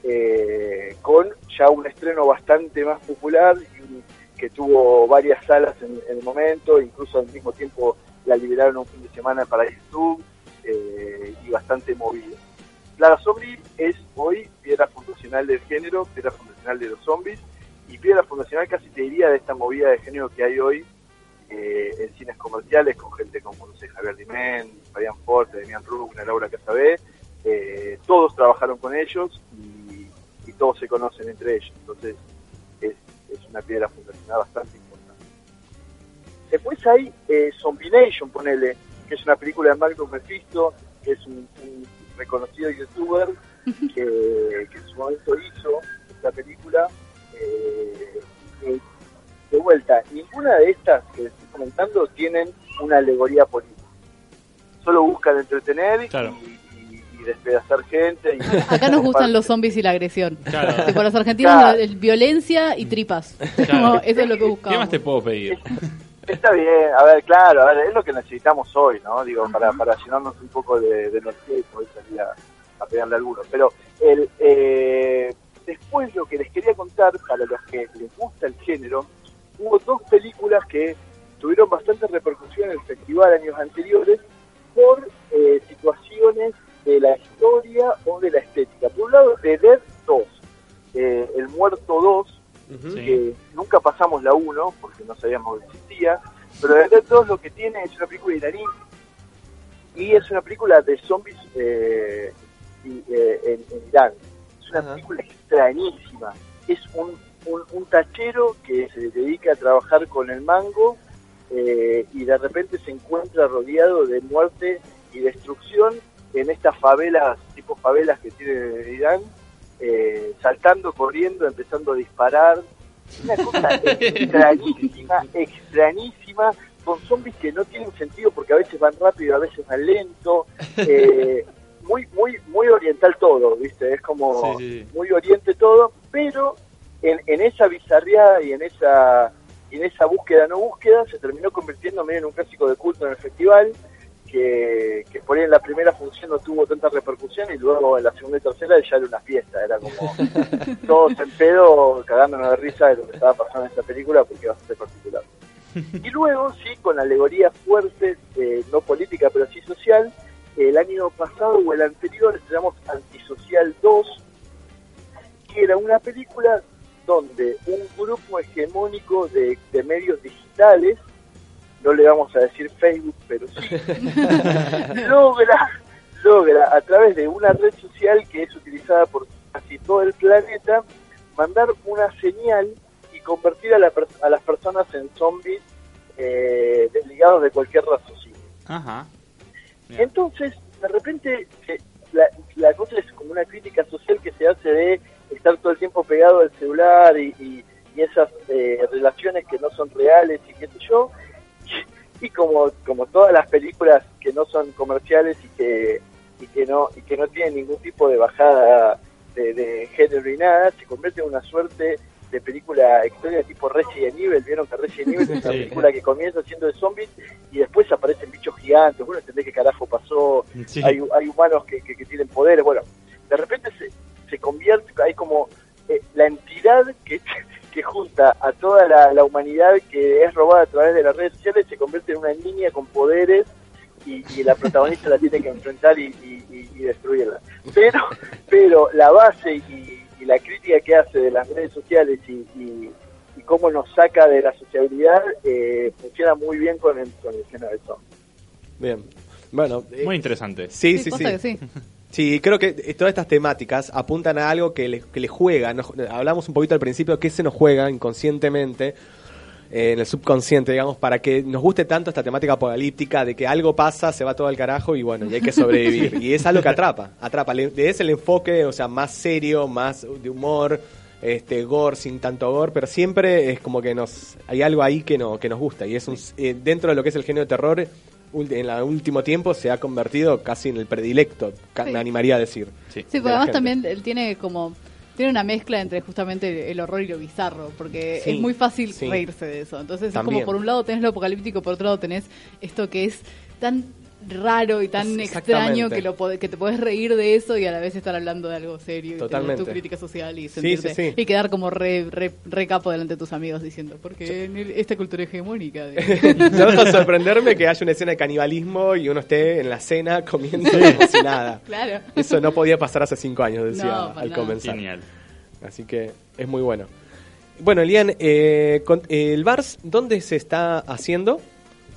eh, con ya un estreno bastante más popular y que tuvo varias salas en, el momento, incluso al mismo tiempo la liberaron un fin de semana para YouTube eh, y bastante movido. Plaga Zombie es hoy piedra fundacional del género, piedra fundacional de los zombies y piedra fundacional casi te diría de esta movida de género que hay hoy eh, en cines comerciales con gente como no sé, Javier Dimén, Fabián Forte, Demian Rugner, Laura Casabé, eh, todos trabajaron con ellos y, y todos se conocen entre ellos, entonces es, es una piedra fundacional bastante importante. Después hay eh, Zombination, ponele, que es una película de Magnus Mephisto, que es un, un reconocido youtuber que, que en su momento hizo esta película. Eh, de vuelta, ninguna de estas que estoy comentando tienen una alegoría política. Solo buscan entretener Claro. y, y- y despedazar gente. y- Acá nos gustan los zombies y la agresión. Claro. Tipo, los argentinos, Claro. la- el- violencia y tripas. Claro. Como, Eso es lo que ¿Qué buscamos. más te puedo pedir? Está bien, a ver, claro, a ver, es lo que necesitamos hoy, ¿no? Digo, para, para llenarnos un poco de, de energía y poder salir a, a pegarle a algunos. Pero el, eh, después lo que les quería contar, para los que les gusta el género, hubo dos películas que tuvieron bastante repercusión en el festival años anteriores por eh, situaciones de la historia o de la estética. Por un lado, The Dead 2, eh, El Muerto 2, Ujú. Sí. que nunca pasamos la 1 porque no sabíamos que existía, pero de Dead 2 lo que tiene es una película iraní y es una película de zombies eh, y, eh, en, en Irán. Una Ajá. película extrañísima. Es un, un, un tachero que se dedica a trabajar con el mango eh, y de repente se encuentra rodeado de muerte y destrucción en estas favelas, tipo favelas que tiene Irán, eh, saltando, corriendo, empezando a disparar. Una cosa extrañísima, extrañísima, con zombies que no tienen sentido porque a veces van rápido, a veces van lento. eh, muy, muy, muy oriental todo, ¿viste? Es como Sí, sí, sí. muy oriente todo, pero en, en esa bizarría y en esa y en esa búsqueda no búsqueda se terminó convirtiendo medio en un clásico de culto en el festival que, que por ahí en la primera función no tuvo tanta repercusión y luego en la segunda y tercera ya era una fiesta, era como todos en pedo cagándonos de risa de lo que estaba pasando en esta película porque iba a ser particular. Y luego, sí, con alegorías fuertes, eh, no política pero sí social, el año pasado o el anterior estrenamos Antisocial 2, que era una película donde un grupo hegemónico de, de medios digitales, no le vamos a decir Facebook, pero sí, logra, logra a través de una red social que es utilizada por casi todo el planeta, mandar una señal y convertir a, la per- a las personas en zombies eh, desligados de cualquier raciocinio. Ajá. Bien. Entonces, de repente, se- la, la cosa es como una crítica social que se hace de estar todo el tiempo pegado al celular y, y- y esas eh, relaciones que no son reales y qué sé yo. Y como, como todas las películas que no son comerciales y que, y que, no, y que no tienen ningún tipo de bajada de, de género y nada, se convierte en una suerte de película extraña tipo Resident Evil. Vieron que Resident Evil es una película que comienza siendo de zombies y después aparecen bichos gigantes. Bueno, entendés qué carajo pasó. Sí. Hay, hay humanos que, que, que tienen poderes. Bueno, de repente se, se convierte, hay como eh, la entidad que, que junta a toda la, la humanidad que es robada a través de las redes sociales, se convierte en una niña con poderes y, y la protagonista la tiene que enfrentar y, y- y- y destruirla. Pero, pero la base y, y la crítica que hace de las redes sociales y, y- y cómo nos saca de la sociabilidad eh, funciona muy bien con el, con el género de zombie. Bien. Bueno, eh, Muy interesante. sí, sí, sí. que sí. Sí, creo que eh, todas estas temáticas apuntan a algo que le, que le juega. Nos- hablamos un poquito al principio que se nos juega inconscientemente, eh, en el subconsciente, digamos, para que nos guste tanto esta temática apocalíptica de que algo pasa, se va todo al carajo y bueno, y hay que sobrevivir. y es algo que atrapa, atrapa. Le- Es el enfoque, o sea, más serio, más de humor, este gore, sin tanto gore, pero siempre es como que nos hay algo ahí que, no, que nos gusta. Y es un, eh, dentro de lo que es el género de terror, ul- en el último tiempo se ha convertido casi en el predilecto, Sí. me animaría a decir. Sí. Sí, de porque además gente. también él tiene como tiene una mezcla entre justamente el horror y lo bizarro, porque Sí, es muy fácil sí. reírse de eso. Entonces También. es como por un lado tenés lo apocalíptico, por otro lado tenés esto que es tan raro y tan extraño que lo que te podés reír de eso y a la vez estar hablando de algo serio y tener tu crítica social y sentirte sí, sí. y quedar como re, re, re capo delante de tus amigos diciendo porque en el- esta cultura hegemónica de- No deja de sorprenderme que haya una escena de canibalismo y uno esté en la cena comiendo como si nada. claro Eso no podía pasar hace cinco años, decía No, al nada. comenzar. Genial. Así que es muy bueno. Bueno, Elian, eh, con- ¿el VARS dónde se está haciendo?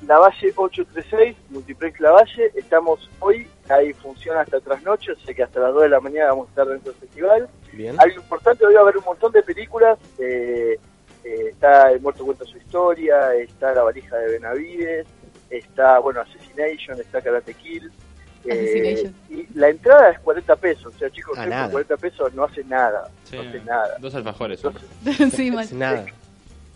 La Valle 836, Multiplex La Valle, estamos hoy, hay función hasta trasnoche, o sea que hasta las 2 de la mañana vamos a estar dentro del festival. Bien. Algo importante, hoy va a haber un montón de películas, eh, eh, está El Muerto Cuenta Su Historia, está La Valija de Benavides, está, bueno, Assassination, está Karate Kill. eh, y la entrada es 40 pesos, o sea chicos, Ah, que por nada. 40 pesos no hace nada, Sí. no hace nada. Dos alfajores. son. sí, nada.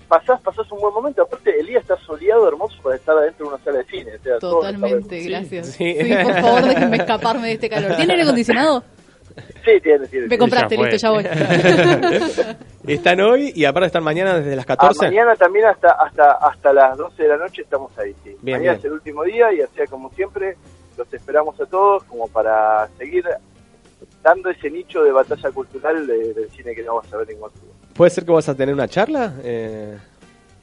Pasás, pasás un buen momento, aparte el día está soleado, hermoso para estar adentro de una sala de cine. o sea, Totalmente, Sí. gracias. Sí. Sí. por favor, déjenme escaparme de este calor. ¿Tiene aire acondicionado? Sí, tiene, tiene. Me compraste, Ya listo, ya voy. Están hoy y aparte están mañana desde las Ah, 14. mañana también hasta hasta hasta las 12 de la noche estamos ahí, sí. Bien, mañana bien. es el último día y así como siempre los esperamos a todos como para seguir dando ese nicho de batalla cultural de- del cine que no vamos a ver en Guantánamo. ¿Puede ser que vas a tener una charla eh,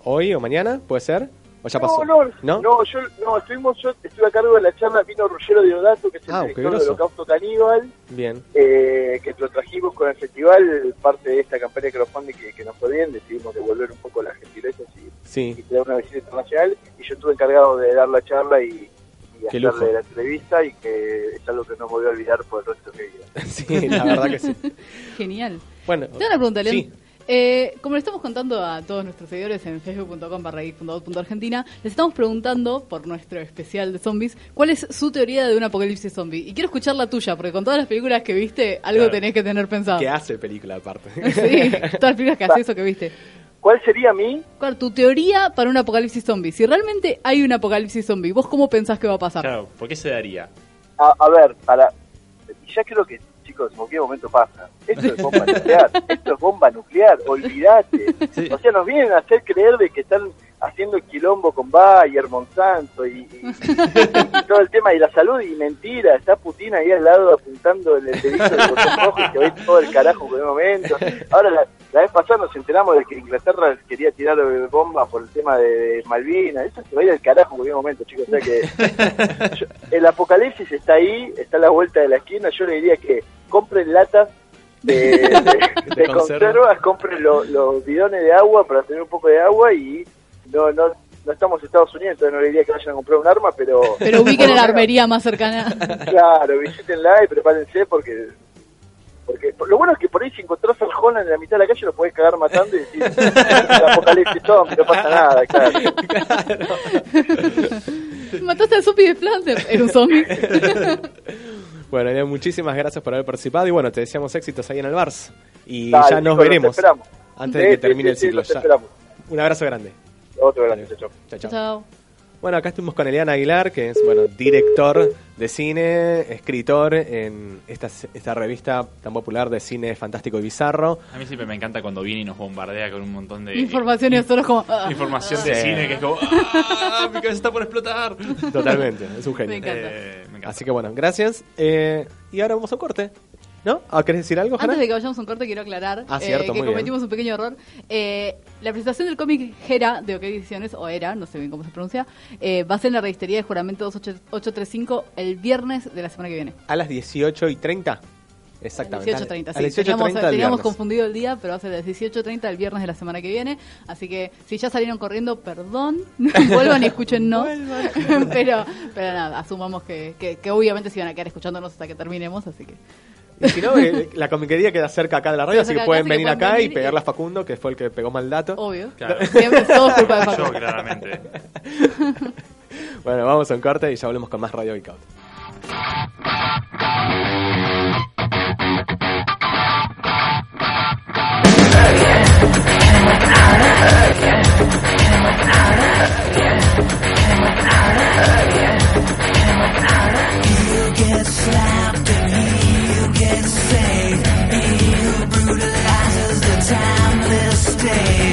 hoy o mañana? ¿Puede ser? ¿O ya pasó? No, no, ¿No? no, yo no, estuvimos, yo estuve a cargo de la charla, vino Ruggiero Diodato, que es el Ah, director del groso. Holocausto Caníbal, Bien. eh, que lo trajimos con el festival, parte de esta campaña de crowdfunding que, que nos fue bien, decidimos devolver un poco las gentilezas y, y Sí. tener una visita internacional, y yo estuve encargado de dar la charla y, y Qué hacerle lujo. la entrevista, y que es algo que no me voy a olvidar por el resto de mi vida. Sí, la verdad que sí. Genial. Bueno, Tengo una pregunta, León. Sí. Eh, como le estamos contando a todos nuestros seguidores en facebook.com barra geek.out.argentina, les estamos preguntando por nuestro especial de zombies, ¿cuál es su teoría de un apocalipsis zombie? Y quiero escuchar la tuya, porque con todas las películas que viste, algo Claro. tenés que tener pensado. ¿Qué hace película aparte? Sí, todas las películas que haces eso que viste. ¿Cuál sería mi? ¿Cuál tu teoría para un apocalipsis zombie? Si realmente hay un apocalipsis zombie, ¿vos cómo pensás que va a pasar? Claro, ¿por qué se daría? A, a ver, para. Ya creo que, chicos, en cualquier momento pasa. Esto es bomba nuclear. Esto es bomba nuclear. Olvídate. Sí. O sea, nos vienen a hacer creer de que están haciendo quilombo con Bayer, Monsanto y, y- y todo el tema y la salud y mentira. Está Putin ahí al lado apuntando el, dedito del botón rojo y que ve todo el carajo por un momento. Ahora, la, la vez pasada nos enteramos de que Inglaterra quería tirar eh, bomba por el tema de Malvinas. Eso se va a ir al carajo en cualquier momento, chicos. O sea que yo- el apocalipsis está ahí, está a la vuelta de la esquina. Yo le diría que compren latas de, de- de conserva. conservas, compren lo- los bidones de agua para tener un poco de agua y no no no estamos en Estados Unidos, entonces no le diría que vayan a comprar un arma, pero... Pero ubiquen la armería más cercana. Claro, visítenla y prepárense porque Porque lo bueno es que por ahí si encontrás al Holland en la mitad de la calle lo podés cagar matando y decir, apocalipsis zombie, no pasa nada, claro. Mataste al zombie de Flanders. Era un zombie. Bueno, Elian, muchísimas gracias por haber participado y bueno, te deseamos éxitos ahí en el Bars. Y Dale, ya nos chicos, veremos esperamos. antes Sí, de que termine sí, el ciclo. Ya. esperamos. Un abrazo grande. Otro grande, chao. Chao, chao. Chao. Bueno, acá estuvimos con Eliana Aguilar, que es bueno director de cine, escritor en esta, esta revista tan popular de cine fantástico y bizarro. A mí siempre me encanta cuando viene y nos bombardea con un montón de Información y nosotros como... ah, información de cine que es como ¡Ah! Mi cabeza está por explotar. Totalmente, es un Me genio. encanta. Eh, me encanta. Así que bueno, gracias. Eh, y ahora vamos a un corte. ¿No? ¿Ah, ¿Querés decir algo, Jana? Antes de que vayamos a un corte, quiero aclarar Ah, eh, cierto, que muy cometimos un pequeño error. Eh, la presentación del cómic Gera de OK Ediciones, o Era, no sé bien cómo se pronuncia, eh, va a ser en la registería de Juramento 2835 el viernes de la semana que viene. A las 18 y 30. Exactamente. 18.30, A sí. las 18.30 teníamos del teníamos confundido el día, pero va a ser las 18.30 el viernes de la semana que viene. Así que si ya salieron corriendo, perdón, vuelvan y escúchennos. pero, pero nada, asumamos que, que, que obviamente se iban a quedar escuchándonos hasta que terminemos, así que... Y si no, eh, la comiquería queda cerca acá de la radio, así que pueden venir pueden acá y venir y- pegarle a Facundo, que fue el que pegó mal dato. Obvio. Claro. Siempre es todo culpa de Yo, claramente. Bueno, vamos a un corte y ya volvemos con más Radio insane. He who brutalizes the timeless day.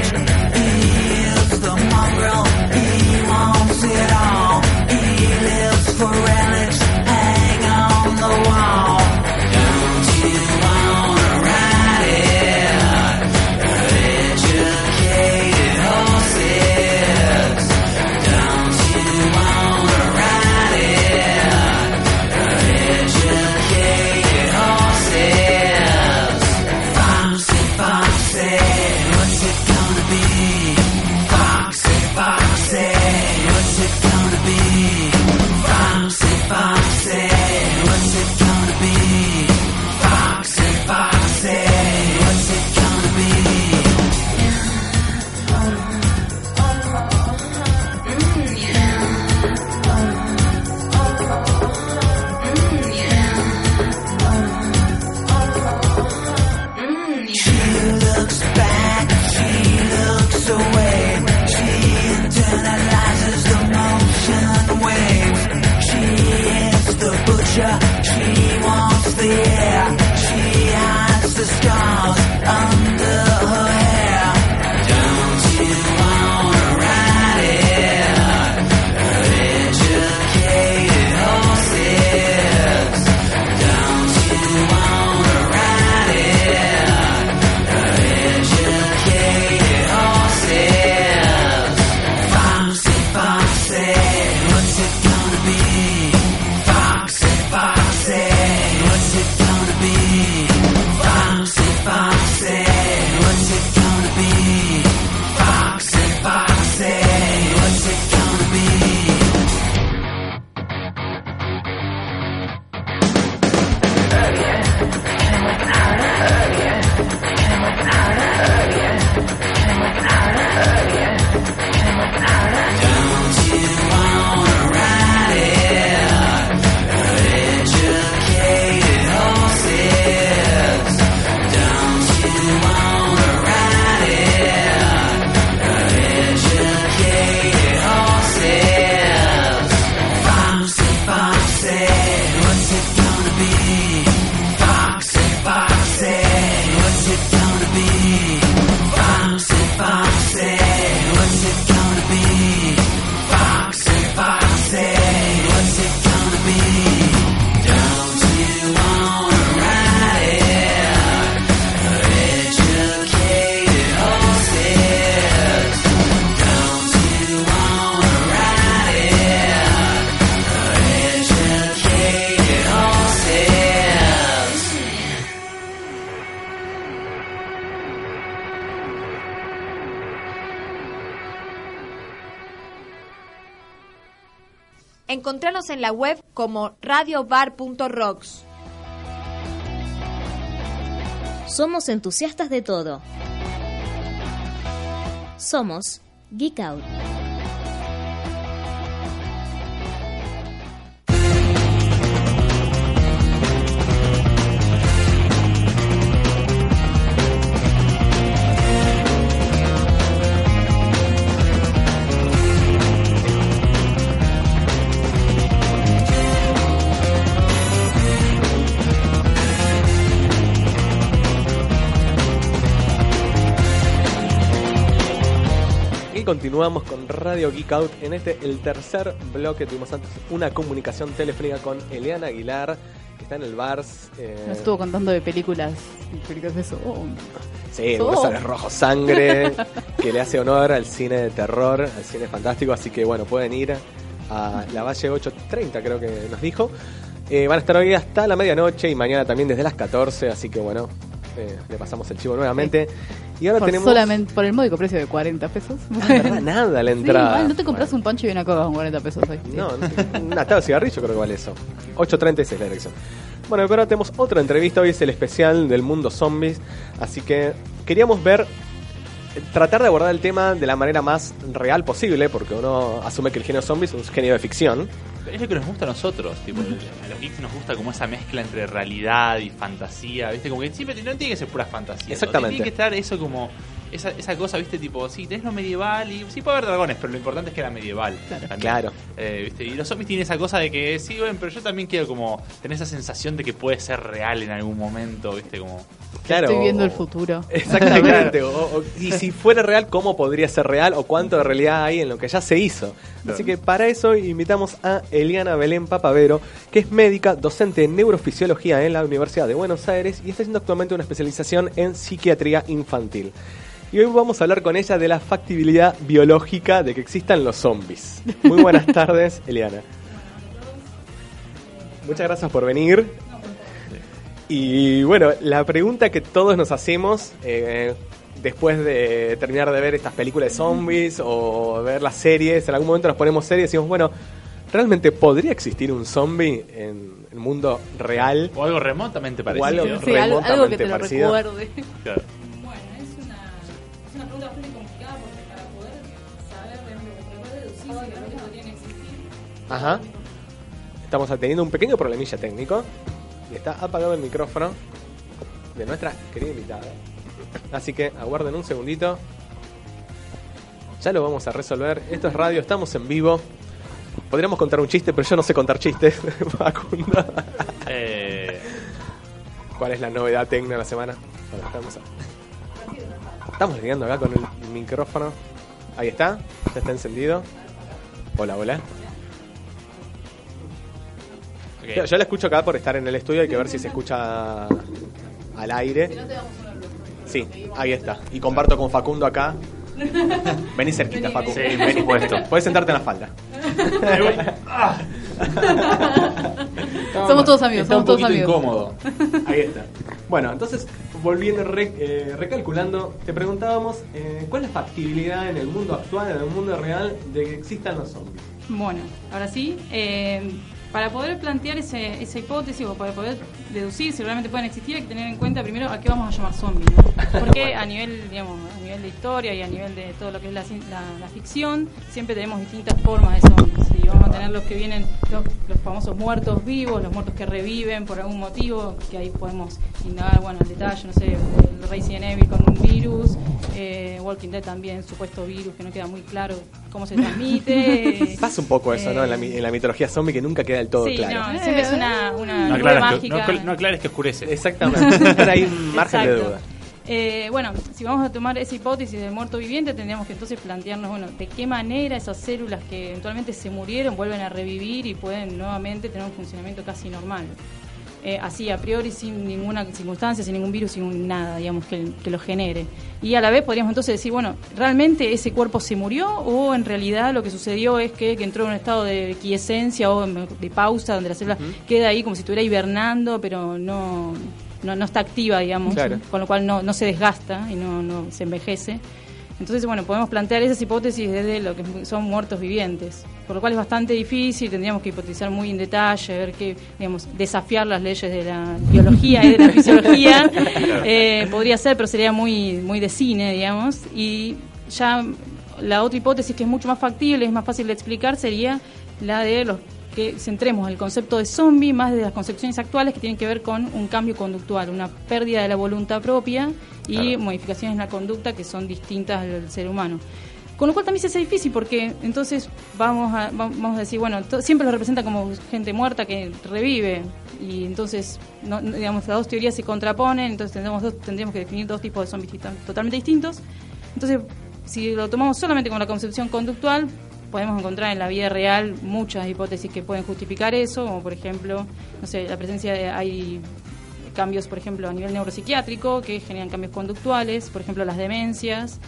En la web como radiobar.rocks. Somos entusiastas de todo. Somos Geek Out. Continuamos con Radio Geek Out. En este, el tercer bloque, tuvimos antes una comunicación telefónica con Eliana Aguilar, que está en el Bars. eh, Nos estuvo contando de películas, películas de eso. Oh, Sí, el Oh. hueso de rojo sangre, que le hace honor al cine de terror, al cine fantástico, así que bueno, pueden ir a la Valle 8.30, creo que nos dijo. Eh, van a estar hoy hasta la medianoche y mañana también desde las 14, así que bueno, eh, le pasamos el chivo nuevamente. Y ahora por tenemos... solamente por el módico precio de 40 pesos. Ah, verdad, nada la Sí, entrada. igual no te compras un pancho y una coca con 40 pesos hoy. No, no, un atado de cigarrillo creo que vale eso. 8.36 es la dirección. Bueno, pero ahora tenemos otra entrevista. Hoy es el especial del mundo zombies. Así que queríamos ver, tratar de abordar el tema de la manera más real posible, porque uno asume que el género zombies es un género de ficción. Es lo que nos gusta a nosotros, tipo, a los geeks nos gusta como esa mezcla entre realidad y fantasía, ¿viste? Como que siempre no tiene que ser pura fantasía. Exactamente. Tiene que estar eso como esa, esa cosa, ¿viste? Tipo, sí, tenés lo medieval y sí puede haber dragones, pero lo importante es que era medieval. también. Claro. Eh, ¿viste? Y los zombies tienen esa cosa de que sí, bueno, pero yo también quiero como tener esa sensación de que puede ser real en algún momento, ¿viste? Como Claro. Estoy viendo el futuro. Exactamente. o- o- y si fuera real, ¿cómo podría ser real? ¿O cuánto de realidad hay en lo que ya se hizo? Así que para eso invitamos a Eliana Belén Papavero, que es médica, docente en neurofisiología en la Universidad de Buenos Aires y está haciendo actualmente una especialización en psiquiatría infantil. Y hoy vamos a hablar con ella de la factibilidad biológica de que existan los zombies. Muy buenas tardes, Eliana. Muchas gracias por venir. Y bueno, la pregunta que todos nos hacemos eh, después de terminar de ver estas películas de zombies o ver las series, en algún momento nos ponemos series y decimos, bueno, ¿realmente podría existir un zombie en el mundo real? o algo remotamente O parecido. algo Sí, algo, algo que te lo parecido. recuerde. Claro. Ajá. Estamos teniendo un pequeño problemilla técnico y está apagado el micrófono de nuestra querida invitada. Así que aguarden un segundito. Ya lo vamos a resolver. Esto es radio, estamos en vivo. Podríamos contar un chiste, pero yo no sé contar chistes. Facundo. Eh, ¿Cuál es la novedad técnica de la semana? Bueno, estamos, a- estamos lidiando acá con el micrófono. Ahí está, ya está encendido. Hola, hola. Yo, yo la escucho acá por estar en el estudio, hay que ver si se escucha al aire. Sí, ahí está. Y comparto con Facundo acá. Vení cerquita, Facu. Sí, por supuesto. Puedes sentarte en la falda. Somos todos amigos, Está somos un todos poquito amigos. incómodo. Ahí está. Bueno, entonces, volviendo, re- eh, recalculando, te preguntábamos eh, cuál es la factibilidad en el mundo actual, en el mundo real, de que existan los zombies. Bueno, ahora sí, eh, para poder plantear ese, esa hipótesis o para poder deducir si realmente pueden existir, hay que tener en cuenta primero a qué vamos a llamar zombies. ¿no? Porque a nivel, digamos, a nivel de historia y a nivel de todo lo que es la, la- la ficción, siempre tenemos distintas formas de zombies. Y vamos a tener los que vienen, los, los famosos muertos vivos, los muertos que reviven por algún motivo, que ahí podemos indagar, bueno, en detalle, no sé, el Resident Evil con un virus, eh, Walking Dead también, supuesto virus que no queda muy claro cómo se transmite. Pasa un poco eso, ¿no? En la, mi- en la mitología zombie que nunca queda del todo sí, claro. no, siempre es una, una No nube aclares, que, no, mágica. no aclares que oscurece. Exactamente. Hay un margen de duda. Eh, bueno, si vamos a tomar esa hipótesis del muerto viviente, tendríamos que entonces plantearnos, bueno, de qué manera esas células que eventualmente se murieron vuelven a revivir y pueden nuevamente tener un funcionamiento casi normal. Eh, así, a priori, sin ninguna circunstancia, sin ningún virus, sin nada, digamos, que, que lo genere. Y a la vez podríamos entonces decir, bueno, ¿realmente ese cuerpo se murió o en realidad lo que sucedió es que, que entró en un estado de quiescencia o de pausa, donde la célula queda ahí como si estuviera hibernando, pero no, no, no está activa, digamos, Claro. con lo cual no, no se desgasta y no, no se envejece. Entonces, bueno, podemos plantear esas hipótesis desde lo que son muertos vivientes, por lo cual es bastante difícil, tendríamos que hipotizar muy en detalle, ver que, digamos, desafiar las leyes de la biología y de la fisiología, eh, podría ser, pero sería muy, muy de cine, digamos, y ya la otra hipótesis que es mucho más factible, es más fácil de explicar, sería la de los que centremos el concepto de zombie más de las concepciones actuales que tienen que ver con un cambio conductual, una pérdida de la voluntad propia y Claro. modificaciones en la conducta que son distintas al ser humano. Con lo cual también se hace difícil porque entonces vamos a, va- vamos a decir, bueno, siempre lo representa como gente muerta que revive y entonces, no, digamos, las dos teorías se contraponen, entonces tendríamos, dos, tendríamos que definir dos tipos de zombies totalmente distintos. Entonces, si lo tomamos solamente con la concepción conductual, podemos encontrar en la vida real muchas hipótesis que pueden justificar eso, como por ejemplo, no sé, la presencia de hay cambios, por ejemplo, a nivel neuropsiquiátrico que generan cambios conductuales, por ejemplo, las demencias,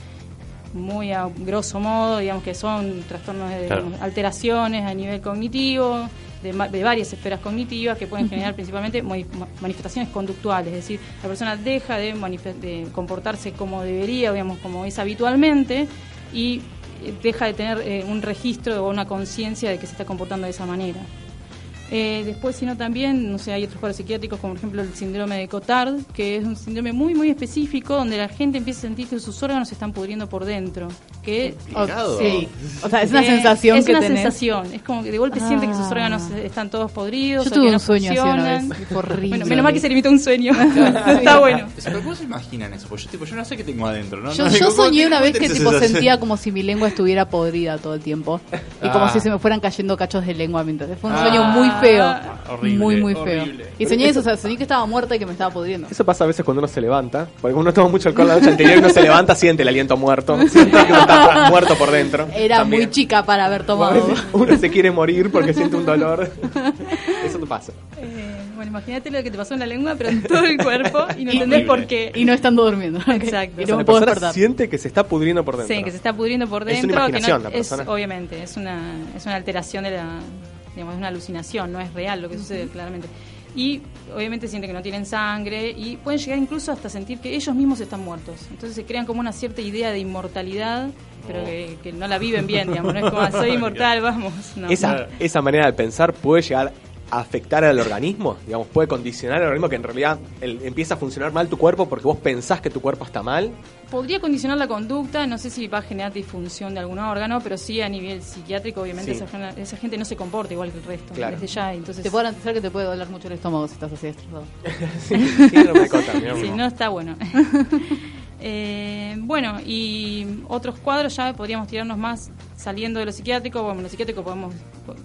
muy a grosso modo, digamos que son trastornos de Claro. digamos, alteraciones a nivel cognitivo, de, de varias esferas cognitivas que pueden generar principalmente manifestaciones conductuales, es decir, la persona deja de, de comportarse como debería, digamos, como es habitualmente, y eh, deja de tener eh, un registro o una conciencia de que se está comportando de esa manera. Eh, después, sino también, no sé, hay otros cuadros psiquiátricos, como por ejemplo el síndrome de Cotard, que es un síndrome muy, muy específico, donde la gente empieza a sentir que sus órganos se están pudriendo por dentro. Que, Complicado. sí. O sea, es una sensación es que una tenés. sensación, es como que de golpe siente que sus Ah. órganos están todos podridos. Yo o tuve que un no sueño así una vez, horrible. Bueno, menos mal que se limitó a un sueño. Está bueno. Pero ¿cómo se imaginan eso? Pues yo, tipo, yo no sé qué tengo adentro, ¿no? Yo, No, yo digo, ¿cómo- soñé una vez que tipo sensación? sentía como si mi lengua estuviera podrida todo el tiempo y como Ah. si se me fueran cayendo cachos de lengua mientras fue un Ah. sueño muy feo Horrible, muy muy feo horrible. y soñé eso o sea soñé que estaba muerta y que me estaba pudriendo Eso pasa a veces cuando uno se levanta, porque uno toma mucho alcohol la noche anterior y uno se levanta, siente el aliento muerto, siente que uno está muerto por dentro. era También. muy chica para haber O tomado veces uno se quiere morir porque siente un dolor. Eso te pasa. Eh, bueno, imagínate lo que te pasó en la lengua, pero en todo el cuerpo y no entendés por qué. y no estando durmiendo Exacto. y O sea, no la persona despertar siente que se está pudriendo por dentro. Sí, que se está pudriendo por Es dentro. una que imaginación no- la es, persona. obviamente, es una, es una alteración de la. Digamos, es una alucinación, no es real lo que sucede claramente. Y obviamente sienten que no tienen sangre y pueden llegar incluso hasta sentir que ellos mismos están muertos. Entonces se crean como una cierta idea de inmortalidad, pero que, que no la viven bien, digamos. No es como, "Ah, soy inmortal, vamos. No. Esa, esa manera de pensar puede llegar afectar al organismo, digamos, puede condicionar al organismo que en realidad el- empieza a funcionar mal tu cuerpo porque vos pensás que tu cuerpo está mal. Podría condicionar la conducta, no sé si va a generar disfunción de algún órgano, pero sí a nivel psiquiátrico, obviamente, Sí. esa, gen- esa gente no se comporta igual que el resto, Claro. desde ya. Entonces, te puedo garantizar que te puede doler mucho el estómago si estás así estresado síndrome de Cotard, mirá Sí, no está bueno. Eh, bueno, y otros cuadros ya podríamos tirarnos más saliendo de lo psiquiátrico. Bueno, en lo psiquiátrico podemos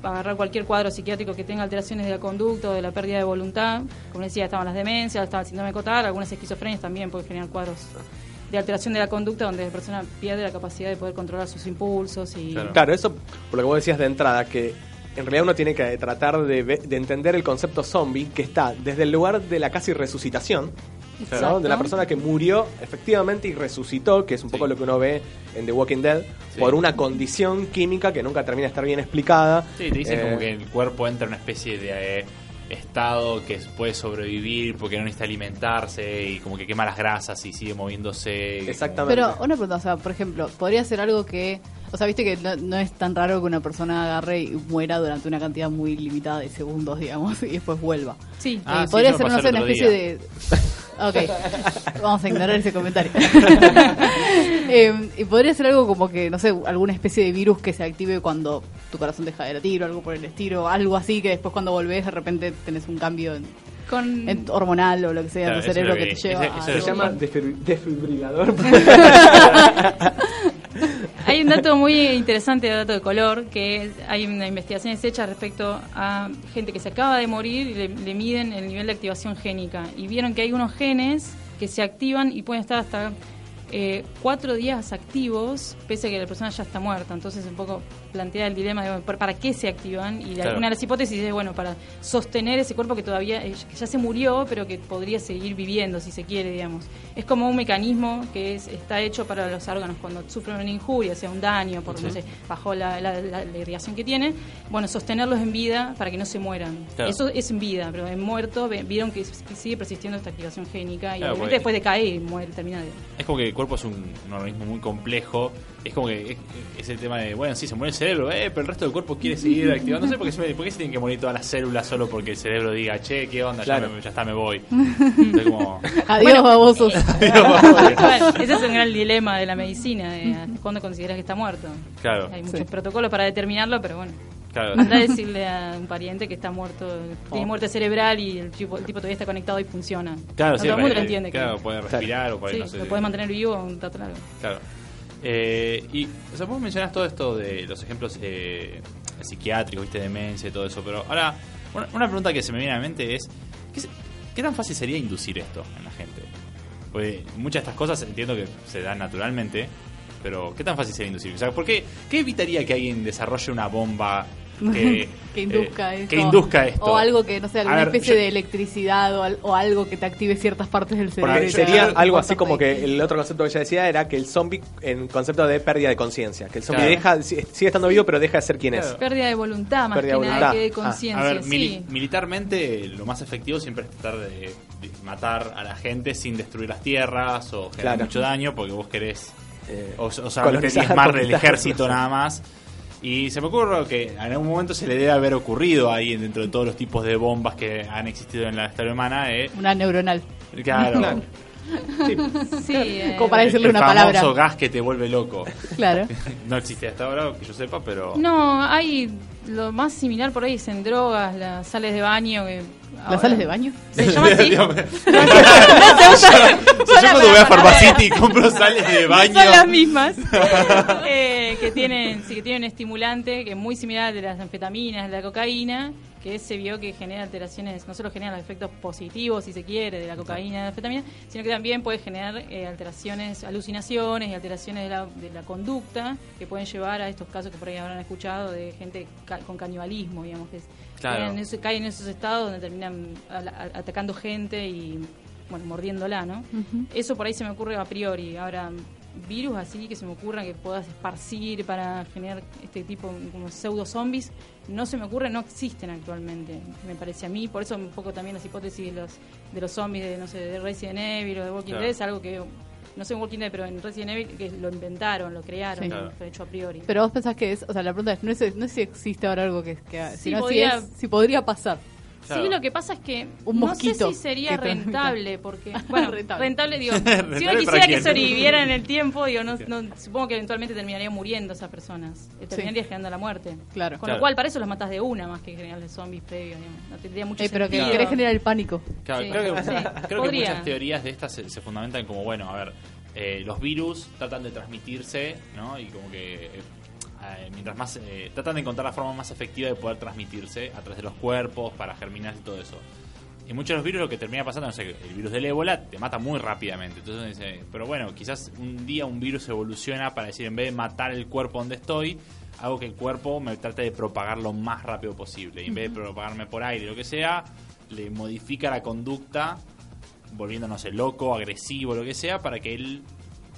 agarrar cualquier cuadro psiquiátrico que tenga alteraciones de la conducta o de la pérdida de voluntad. Como decía, estaban las demencias, estaba el síndrome de Cotard, algunas esquizofrenias también pueden generar cuadros de alteración de la conducta donde la persona pierde la capacidad de poder controlar sus impulsos y Claro. eso por lo que vos decías de entrada, que en realidad uno tiene que tratar de, ve- de entender el concepto zombie que está desde el lugar de la casi resucitación. ¿no? De la persona que murió efectivamente y resucitó, que es un poco lo que uno ve en The Walking Dead, Sí. por una condición química que nunca termina de estar bien explicada. Sí, te dicen Eh, como que el cuerpo entra en una especie de eh, estado que puede sobrevivir porque no necesita alimentarse y como que quema las grasas y sigue moviéndose. Pero una pregunta, o sea, por ejemplo, podría ser algo que, o sea, viste que no, no es tan raro que una persona agarre y muera durante una cantidad muy limitada de segundos, digamos, y después vuelva. Sí. Ah, Eh, sí, podría ser, no sé, una especie día. de... Ok, vamos a ignorar ese comentario. Eh, y podría ser algo como que, no sé, alguna especie de virus que se active cuando tu corazón deja de latir o algo por el estilo, algo así que después cuando volvés de repente tenés un cambio en, Con... en- hormonal o lo que sea Claro, tu eso cerebro que te lleva Ese- a... ese se llama desfibri- desfibrilador. Hay un dato muy interesante, dato de color, que hay una investigación hecha respecto a gente que se acaba de morir y le, le miden el nivel de activación génica. Y vieron que hay unos genes que se activan y pueden estar hasta eh, cuatro días activos, pese a que la persona ya está muerta. Entonces, un poco plantea el dilema de bueno, ¿para- qué se activan. Y la- Claro. una de las hipótesis es, bueno, para sostener ese cuerpo que todavía eh, que ya se murió, pero que podría seguir viviendo, si se quiere, digamos. Es como un mecanismo que es, está hecho para los órganos cuando sufren una injuria, sea un daño, por, no Sí. sé, bajo la, la- la- la irrigación que tiene, bueno, sostenerlos en vida para que no se mueran. Claro. Eso es en vida, pero en muerto vieron que sigue persistiendo esta activación génica y Claro, obviamente después decae y muere, termina de... Es como que cuerpo es un, un organismo muy complejo. Es como que es, es el tema de, bueno, sí, se muere el cerebro, eh, pero el resto del cuerpo quiere seguir activándose. porque se, ¿Por qué se tienen que morir todas las células solo porque el cerebro diga, che, qué onda, Claro. ya, me- ya está, me voy? Entonces, como, Adiós, babosos. Bueno, ese es un gran dilema de la medicina, de hasta cuándo consideras que está muerto. claro, Hay muchos Sí. protocolos para determinarlo, pero bueno. claro. Anda a decirle a un pariente que está muerto, que tiene Oh. muerte cerebral y el tipo, el tipo todavía está conectado y funciona. Claro, no sí, todo el mundo lo re- entiende. Claro, que- puede respirar o puede, sí, no sé. lo puede mantener vivo un rato largo. Claro. Eh, y, o sea, vos mencionás todo esto de los ejemplos eh, psiquiátricos, viste, demencia y todo eso, pero ahora, una, pregunta que se me viene a la mente es, ¿qué, se- qué tan fácil sería inducir esto en la gente? Porque muchas de estas cosas entiendo que se dan naturalmente, pero ¿qué tan fácil sería inducir? O sea, ¿por qué, qué evitaría que alguien desarrolle una bomba que, que induzca eh, esto. que induzca esto? O algo que, no sé, alguna ver, especie yo- de electricidad o, al- o algo que te active ciertas partes del cerebro. Porque sería algo así como que el otro concepto que ella decía era que el zombie en concepto de pérdida de conciencia. Que el zombie Claro. deja, si- sigue estando vivo, pero deja de ser quien es. Pérdida de voluntad más Pérdida que de nada que de Ah, conciencia. A ver, mili- sí. militarmente lo más efectivo siempre es tratar de, de matar a la gente sin destruir las tierras o generar Claro. mucho daño porque vos querés Eh, o, o solamente colonizar, diezmar el conquistar. ejército nada más. Y se me ocurre que en algún momento se le debe haber ocurrido ahí dentro de todos los tipos de bombas que han existido en la historia humana. Eh, Una neuronal. claro, Claro. Sí, eh, Como para el- decirle el una famoso palabra. gas que te vuelve loco. Claro. No existe hasta ahora, que yo sepa, pero... No, hay lo más similar por ahí es en drogas, las sales de baño. Que ¿Las sales de baño? Se llama así. No, se usa- Si yo cuando voy a Pharmacity y compro sales de baño... Son las mismas. Eh, que tienen, sí, que tienen un estimulante que es muy similar al de las anfetaminas, de la cocaína, que se vio que genera alteraciones, no solo genera los efectos positivos, si se quiere, de la cocaína y de la anfetamina, sino que también puede generar eh, alteraciones, alucinaciones y alteraciones de la, de la conducta que pueden llevar a estos casos que por ahí habrán escuchado de gente ca- con canibalismo, digamos, que es- Claro. caen en, ese- caen en esos estados donde terminan a- a- atacando gente y bueno, mordiéndola, ¿no? Eso por ahí se me ocurre a priori. Ahora, virus así que se me ocurran que puedas esparcir para generar este tipo como pseudo zombies, no se me ocurre, no existen actualmente, me parece a mí. Por eso un poco también las hipótesis de los, de los zombies de, no sé, de Resident Evil o de Walking Claro. Dead es algo que, no sé en Walking Dead, pero en Resident Evil que lo inventaron, lo crearon, Sí. fue hecho a priori. Pero vos pensás que es, o sea, la pregunta es, no es, no es si existe ahora algo que, que Sí, sino podría- si, es, si podría pasar. Claro. Sí, lo que pasa es que Un no mosquito sé si sería rentable, porque, bueno, Rentable. rentable, digo, si ¿Rentable uno quisiera que sobreviviera en el tiempo, digo, no, no- supongo que eventualmente terminarían muriendo esas personas, eh, terminaría generando la muerte. Claro. Con Claro. lo cual, para eso los matas de una más que generarles zombies previos, digamos. no tendría mucho Eh, pero que querés generar el pánico. Claro, Sí. creo que, Sí, creo que muchas teorías de estas se, se fundamentan como, bueno, a ver, eh, los virus tratan de transmitirse, ¿no? Y como que eh, mientras más, eh, tratan de encontrar la forma más efectiva de poder transmitirse a través de los cuerpos, para germinar y todo eso. Y muchos de los virus lo que termina pasando, no sé, el virus del ébola te mata muy rápidamente. Entonces dice, pero bueno, quizás un día un virus evoluciona para decir, en vez de matar el cuerpo donde estoy, hago que el cuerpo me trate de propagar lo más rápido posible. Y en vez de propagarme por aire, lo que sea, le modifica la conducta, volviéndose loco, agresivo, lo que sea, para que él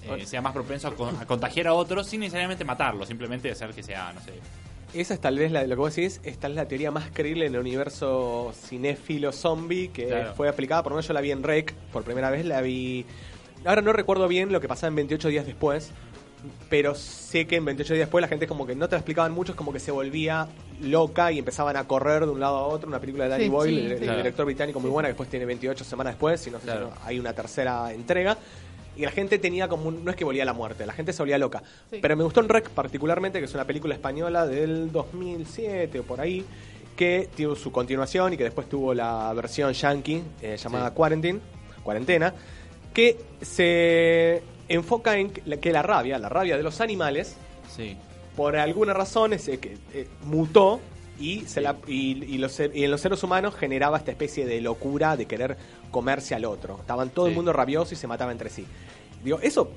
eh, sea más propenso a, con- a contagiar a otros sin necesariamente matarlo, simplemente hacer que sea, no sé. Esa es tal vez la, lo que vos decís, esta es la teoría más creíble en el universo cinéfilo zombie que Claro. fue aplicada, por lo menos yo la vi en Rec, por primera vez la vi... Ahora no recuerdo bien lo que pasaba en 28 días después, pero sé que en 28 días después la gente como que no te lo explicaban mucho, es como que se volvía loca y empezaban a correr de un lado a otro, una película de Danny Sí, Boyle, sí, el, sí. el Claro. director británico muy buena, que después tiene 28 semanas después, y no sé si no- hay una tercera entrega. Y la gente tenía como un, no es que volía a la muerte, la gente se volvía loca. Sí. Pero me gustó en Rec particularmente, que es una película española del 2007 o por ahí, que tuvo su continuación y que después tuvo la versión yankee eh, llamada Sí. Quarantine, Cuarentena, que se enfoca en que la- rabia, la rabia de los animales, Sí. por alguna razón es, eh, que, eh, mutó y, se la, y, y los, y en los seres humanos generaba esta especie de locura de querer comerse al otro. Estaban todo el mundo rabioso y se mataba entre sí. Digo, eso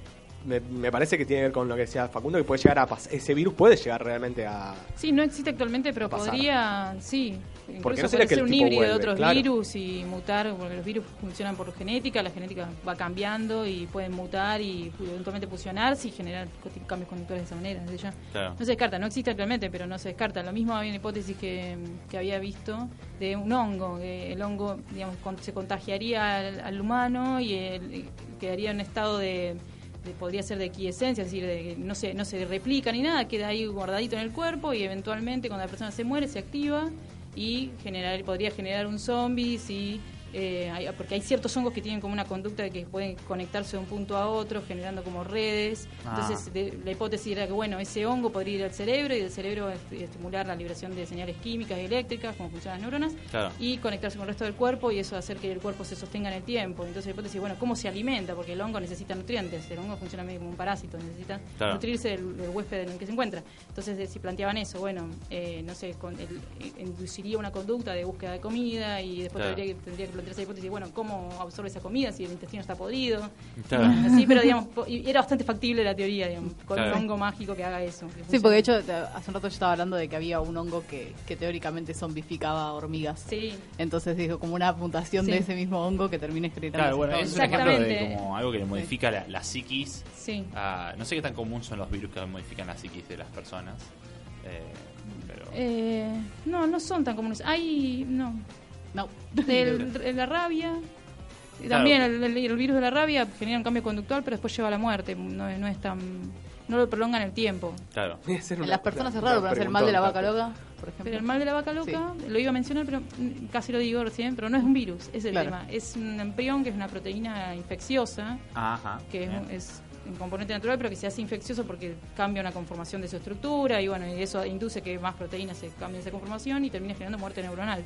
me, me parece que tiene que ver con lo que decía Facundo, que puede llegar a pasar. Ese virus puede llegar realmente a. Sí, no existe actualmente, pero podría, sí. Incluso Porque no puede sería que ser un híbrido de otros claro. virus y mutar, porque los virus funcionan por genética, la genética va cambiando y pueden mutar y eventualmente fusionarse y generar cambios conductuales de esa manera. desde ya. Claro. No se descarta, no existe actualmente, pero no se descarta. Lo mismo había una hipótesis que, que había visto de un hongo, que el hongo digamos, con- se contagiaría al, al humano y el- quedaría en un estado de, podría ser de quiescencia, es decir, de no se, no se replica ni nada, queda ahí guardadito en el cuerpo y eventualmente cuando la persona se muere se activa y podría generar un zombie si eh, hay- porque hay ciertos hongos que tienen como una conducta de que pueden conectarse de un punto a otro generando como redes Ah. entonces de- la hipótesis era que bueno ese hongo podría ir al cerebro y del cerebro est- estimular la liberación de señales químicas y eléctricas como funcionan las neuronas Claro. y conectarse con el resto del cuerpo y eso hacer que el cuerpo se sostenga en el tiempo. Entonces la hipótesis, bueno, ¿cómo se alimenta? Porque el hongo necesita nutrientes, el hongo funciona medio como un parásito, necesita Claro. nutrirse del, del huésped en el que se encuentra. Entonces eh, si planteaban eso, bueno, eh, no sé, con el- eh, induciría una conducta de búsqueda de comida y después Claro. tendría, que, tendría que plantearse la hipótesis, bueno, ¿cómo absorbe esa comida si el intestino está podrido? Claro. Así, pero digamos, era bastante factible la teoría, digamos, con Claro. un hongo mágico que haga eso. que Sí, porque de hecho hace un rato yo estaba hablando de que había un hongo que, que teóricamente zombificaba hormigas. Sí. Entonces dijo como una mutación Sí. de ese mismo hongo que termina excretando. Claro, bueno, es un ejemplo de como algo que le modifica la, la psiquis. Sí. no sé qué tan común son los virus que modifican la psiquis de las personas. eh, pero Eh, no, no son tan comunes. Hay, no, No. El- el- la rabia. Claro. También el, el- el virus de la rabia genera un cambio conductual, pero después lleva a la muerte. No, es- no es tan. No lo prolonga en el tiempo. claro. En las personas es raro, pero hacer el mal de la vaca loca, por ejemplo. Pero el mal de la vaca loca, lo iba a mencionar, pero casi lo digo recién, pero no es un virus, es el Claro. tema. Es un embrión que es una proteína infecciosa, Ajá. que es, bien. un- es un componente natural, pero que se hace infeccioso porque cambia una conformación de su estructura y bueno, y eso induce que más proteínas se cambien esa conformación y termina generando muerte neuronal.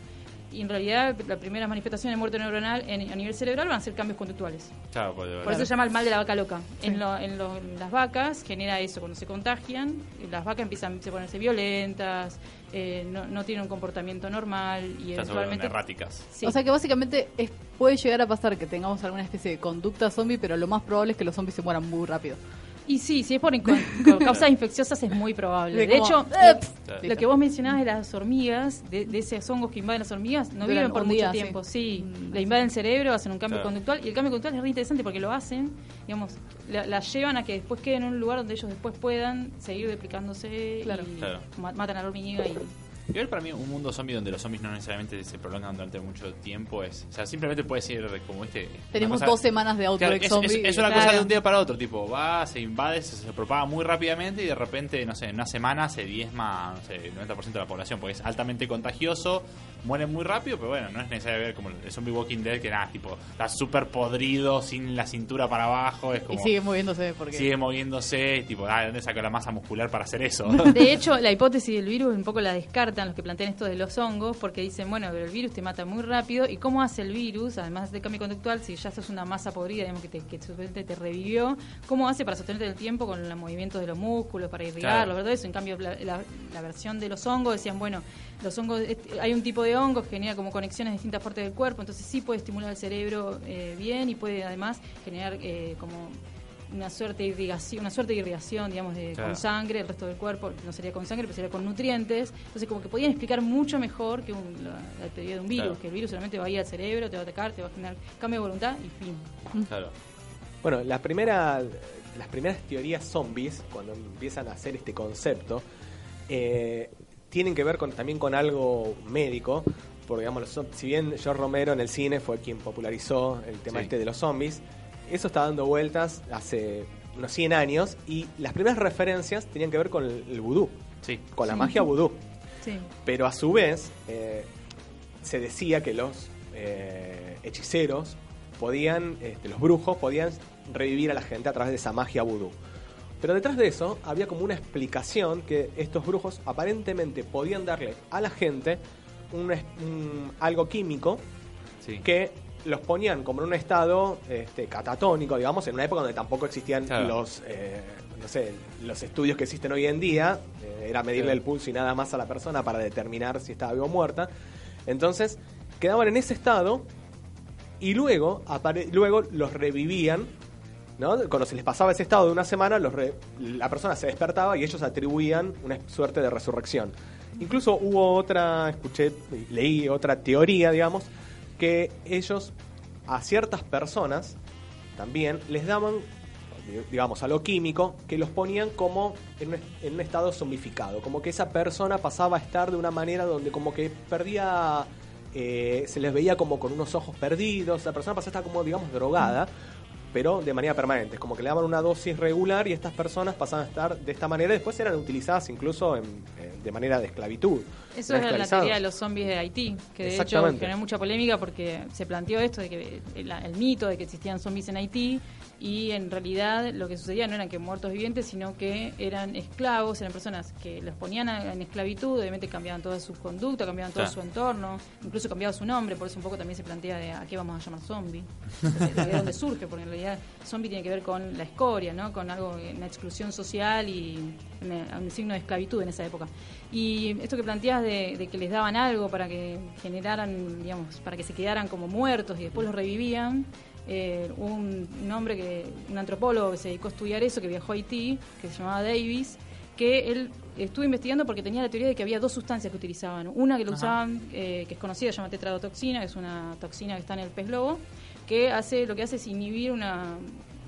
Y en realidad, la primera manifestación de muerte neuronal en- a nivel cerebral van a ser cambios conductuales. Claro, puede Por eso se llama el mal de la vaca loca. En, lo- en lo- en las vacas genera eso, cuando se contagian, las vacas empiezan a ponerse violentas, eh, no, no tienen un comportamiento normal y Ya eventualmente... erráticas. Sí. O sea que básicamente es, puede llegar a pasar que tengamos alguna especie de conducta zombie, pero lo más probable es que los zombies se mueran muy rápido. Y sí, si es por causas infecciosas es muy probable. De De, como, hecho, eh, lo- que vos mencionabas de las hormigas, de, de esos hongos que invaden las hormigas, no Duran viven por mucho día, sí. tiempo. Sí, Mm, le invaden el cerebro, hacen un cambio Claro. conductual y el cambio conductual es re interesante porque lo hacen, digamos, la- las llevan a que después queden en un lugar donde ellos después puedan seguir replicándose Claro. y Claro. matan a la hormiga y Igual para mí un mundo zombie donde los zombies no necesariamente se prolongan durante mucho tiempo es, o sea, simplemente puede ser como este Tenemos cosa- dos semanas de Claro, Outbreak es, zombie. es- es una Claro. cosa de un día para otro, tipo, va, se invade, se, se propaga muy rápidamente y de repente, no sé, en una semana se diezma, no sé, el 90% de la población, porque es altamente contagioso, mueren muy rápido, pero bueno, no es necesario ver como el zombie Walking Dead, que nada, tipo, está súper podrido, sin la cintura para abajo, es y como... sigue moviéndose porque... Sigue moviéndose, tipo, ah, ¿de dónde sacó la masa muscular para hacer eso? De hecho, la hipótesis del virus un poco la los que plantean esto de los hongos, porque dicen, bueno, pero el virus te mata muy rápido. ¿Y cómo hace el virus, además del cambio conductual, si ya sos una masa podrida, digamos, que, te, que te revivió, cómo hace para sostenerte el tiempo con los movimientos de los músculos, para irrigarlos, Claro. ¿verdad? Eso, en cambio, la, la- la versión de los hongos decían, bueno, los hongos, hay un tipo de hongo que genera como conexiones en distintas partes del cuerpo, entonces sí puede estimular el cerebro eh, bien y puede además generar eh, como una suerte de irrigación, una suerte de irrigación, digamos, de, Claro. con sangre, el resto del cuerpo, no sería con sangre, pero sería con nutrientes. Entonces, como que podían explicar mucho mejor que un- la, la teoría de un virus, Claro. que el virus solamente va a ir al cerebro, te va a atacar, te va a generar cambio de voluntad y fin. claro. Bueno, la primera, las primeras teorías zombies, cuando empiezan a hacer este concepto, eh, tienen que ver con, también con algo médico, porque digamos, los si bien George Romero en el cine fue quien popularizó el tema Sí. este de los zombies, eso está dando vueltas hace unos 100 años y las primeras referencias tenían que ver con el, el vudú, Sí. con la Sí. magia vudú. Sí. Pero a su vez, eh, se decía que los eh, hechiceros podían, este, los brujos podían revivir a la gente a través de esa magia vudú. Pero detrás de eso había como una explicación que estos brujos aparentemente podían darle a la gente un- algo químico Sí. que los ponían como en un estado este, catatónico, digamos, en una época donde tampoco existían Claro. los, eh, no sé, los estudios que existen hoy en día. eh, era medirle el pulso y nada más a la persona para determinar si estaba viva o muerta. Entonces, quedaban en ese estado y luego, luego los revivían. ¿no? Cuando se les pasaba ese estado de una semana, los re- la persona se despertaba y ellos atribuían una suerte de resurrección. Incluso hubo otra, escuché, leí otra teoría, digamos, que ellos a ciertas personas también les daban, digamos, a lo químico, que los ponían como en un, estado zombificado, como que esa persona pasaba a estar de una manera donde como que perdía, eh, se les veía como con unos ojos perdidos, la persona pasaba a estar como, digamos, drogada, pero de manera permanente. Es como que le daban una dosis regular y estas personas pasaban a estar de esta manera. Después eran utilizadas incluso en- en- de manera de esclavitud. Eso Eran es la teoría de los zombies de Haití, que de hecho generó mucha polémica porque se planteó esto de que el, el mito de que existían zombies en Haití y en realidad lo que sucedía no eran que muertos vivientes, sino que eran esclavos, eran personas que los ponían a- en esclavitud, obviamente cambiaban toda su conducta, cambiaban todo Claro. su entorno, incluso cambiaba su nombre, por eso un poco también se plantea de a qué vamos a llamar zombie, de, de dónde surge, porque en realidad zombie tiene que ver con la escoria, ¿no? con algo, una exclusión social y una- un signo de esclavitud en esa época. Y esto que planteas de, de que les daban algo para que generaran, digamos, para que se quedaran como muertos y después los revivían, eh, un, hombre, que, un antropólogo que se dedicó a estudiar eso, que viajó a Haití, que se llamaba Davis, que él estuvo investigando porque tenía la teoría de que había dos sustancias que utilizaban. Una que lo usaban, eh, que es conocida, se llama tetradotoxina, que es una toxina que está en el pez globo, que hace lo que hace es inhibir una,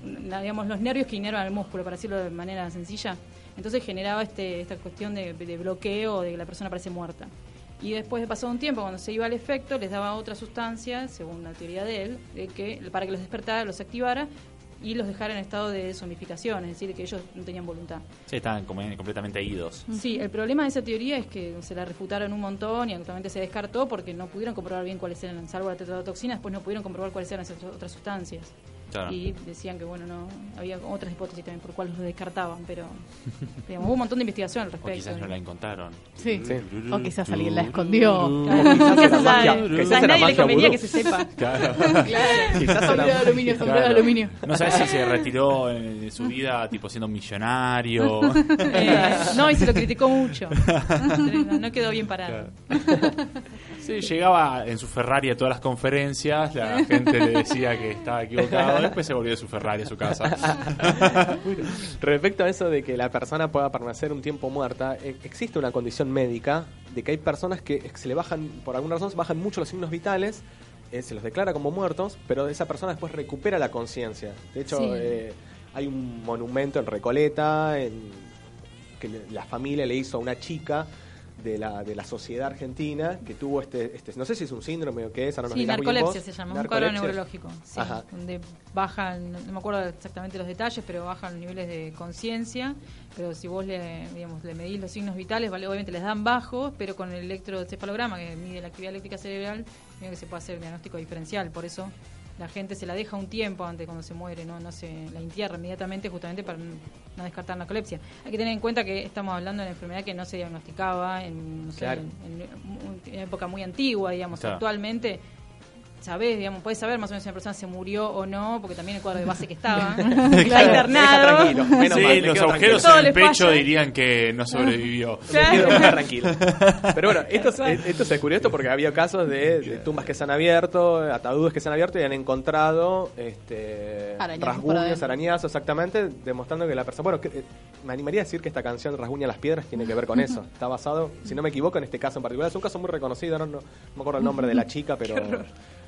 una, digamos, los nervios que inervan el músculo, para decirlo de manera sencilla. Entonces generaba este, esta cuestión de, de bloqueo, de que la persona parece muerta. Y después de pasado un tiempo, cuando se iba al efecto, les daba otra sustancia, según la teoría de él, de que para que los despertara, los activara y los dejara en estado de zombificación, es decir, que ellos no tenían voluntad. Sí, estaban como completamente idos. Sí, el problema de esa teoría es que se la refutaron un montón y actualmente se descartó porque no pudieron comprobar bien cuáles eran, salvo la tetradotoxina, después no pudieron comprobar cuáles eran esas otras sustancias. Claro. Y decían que, bueno, no había otras hipótesis también por cuales lo descartaban, pero digamos, hubo un montón de investigación al O respecto. quizás no la encontraron. Sí. Sí. O quizás alguien la escondió. Claro, Quizás magia- nadie era le magia convenía vudú. que se sepa. Claro. Quizás Sombrero de era- aluminio, sombrero de Claro. aluminio. No sabes si se retiró en su vida tipo siendo millonario. Eh, no, y se lo criticó mucho. No, no quedó bien parado. Sí, llegaba en su Ferrari a todas las conferencias, la gente le decía que estaba equivocado, después se volvió de su Ferrari a su casa. Respecto a eso de que la persona pueda permanecer un tiempo muerta, eh, existe una condición médica de que hay personas que se le bajan, por alguna razón, se bajan mucho los signos vitales, eh, se los declara como muertos, pero esa persona después recupera la conciencia. De hecho, Sí. eh, hay un monumento en Recoleta en, que la familia le hizo a una chica de la, de la sociedad argentina que tuvo este, este, no sé si es un síndrome o qué es, nos Sí, narcolepsia se llama, un cuadro neurológico. Sí, donde bajan, no me acuerdo exactamente los detalles, pero bajan los niveles de conciencia. Pero si vos le, digamos, le medís los signos vitales, vale, obviamente les dan bajos, pero con el electroencefalograma que mide la actividad eléctrica cerebral, que se puede hacer un diagnóstico diferencial. Por eso la gente se la deja un tiempo antes cuando se muere, no, no se la entierra inmediatamente justamente para no descartar narcolepsia. Hay que tener en cuenta que estamos hablando de una enfermedad que no se diagnosticaba en, no sé, en, época muy antigua, digamos, Claro. actualmente sabés, digamos, puedes saber más o menos si una persona se murió o no, porque también el cuadro de base que estaba, está deja internado. tranquilo, menos Sí, mal, los agujeros en el pecho falla. dirían que no sobrevivió. Claro. Más tranquilo. Pero bueno, esto, es- esto se descubrió esto porque había casos de, de tumbas que se han abierto, ataúdes que se han abierto y han encontrado este, rasguños, arañazos, exactamente, demostrando que la persona. Bueno, que, eh, me animaría a decir que esta canción Rasguña las piedras tiene que ver con eso. Está basado, si no me equivoco, en este caso en particular. Es un caso muy reconocido, no, no, no me acuerdo el nombre de la chica, pero.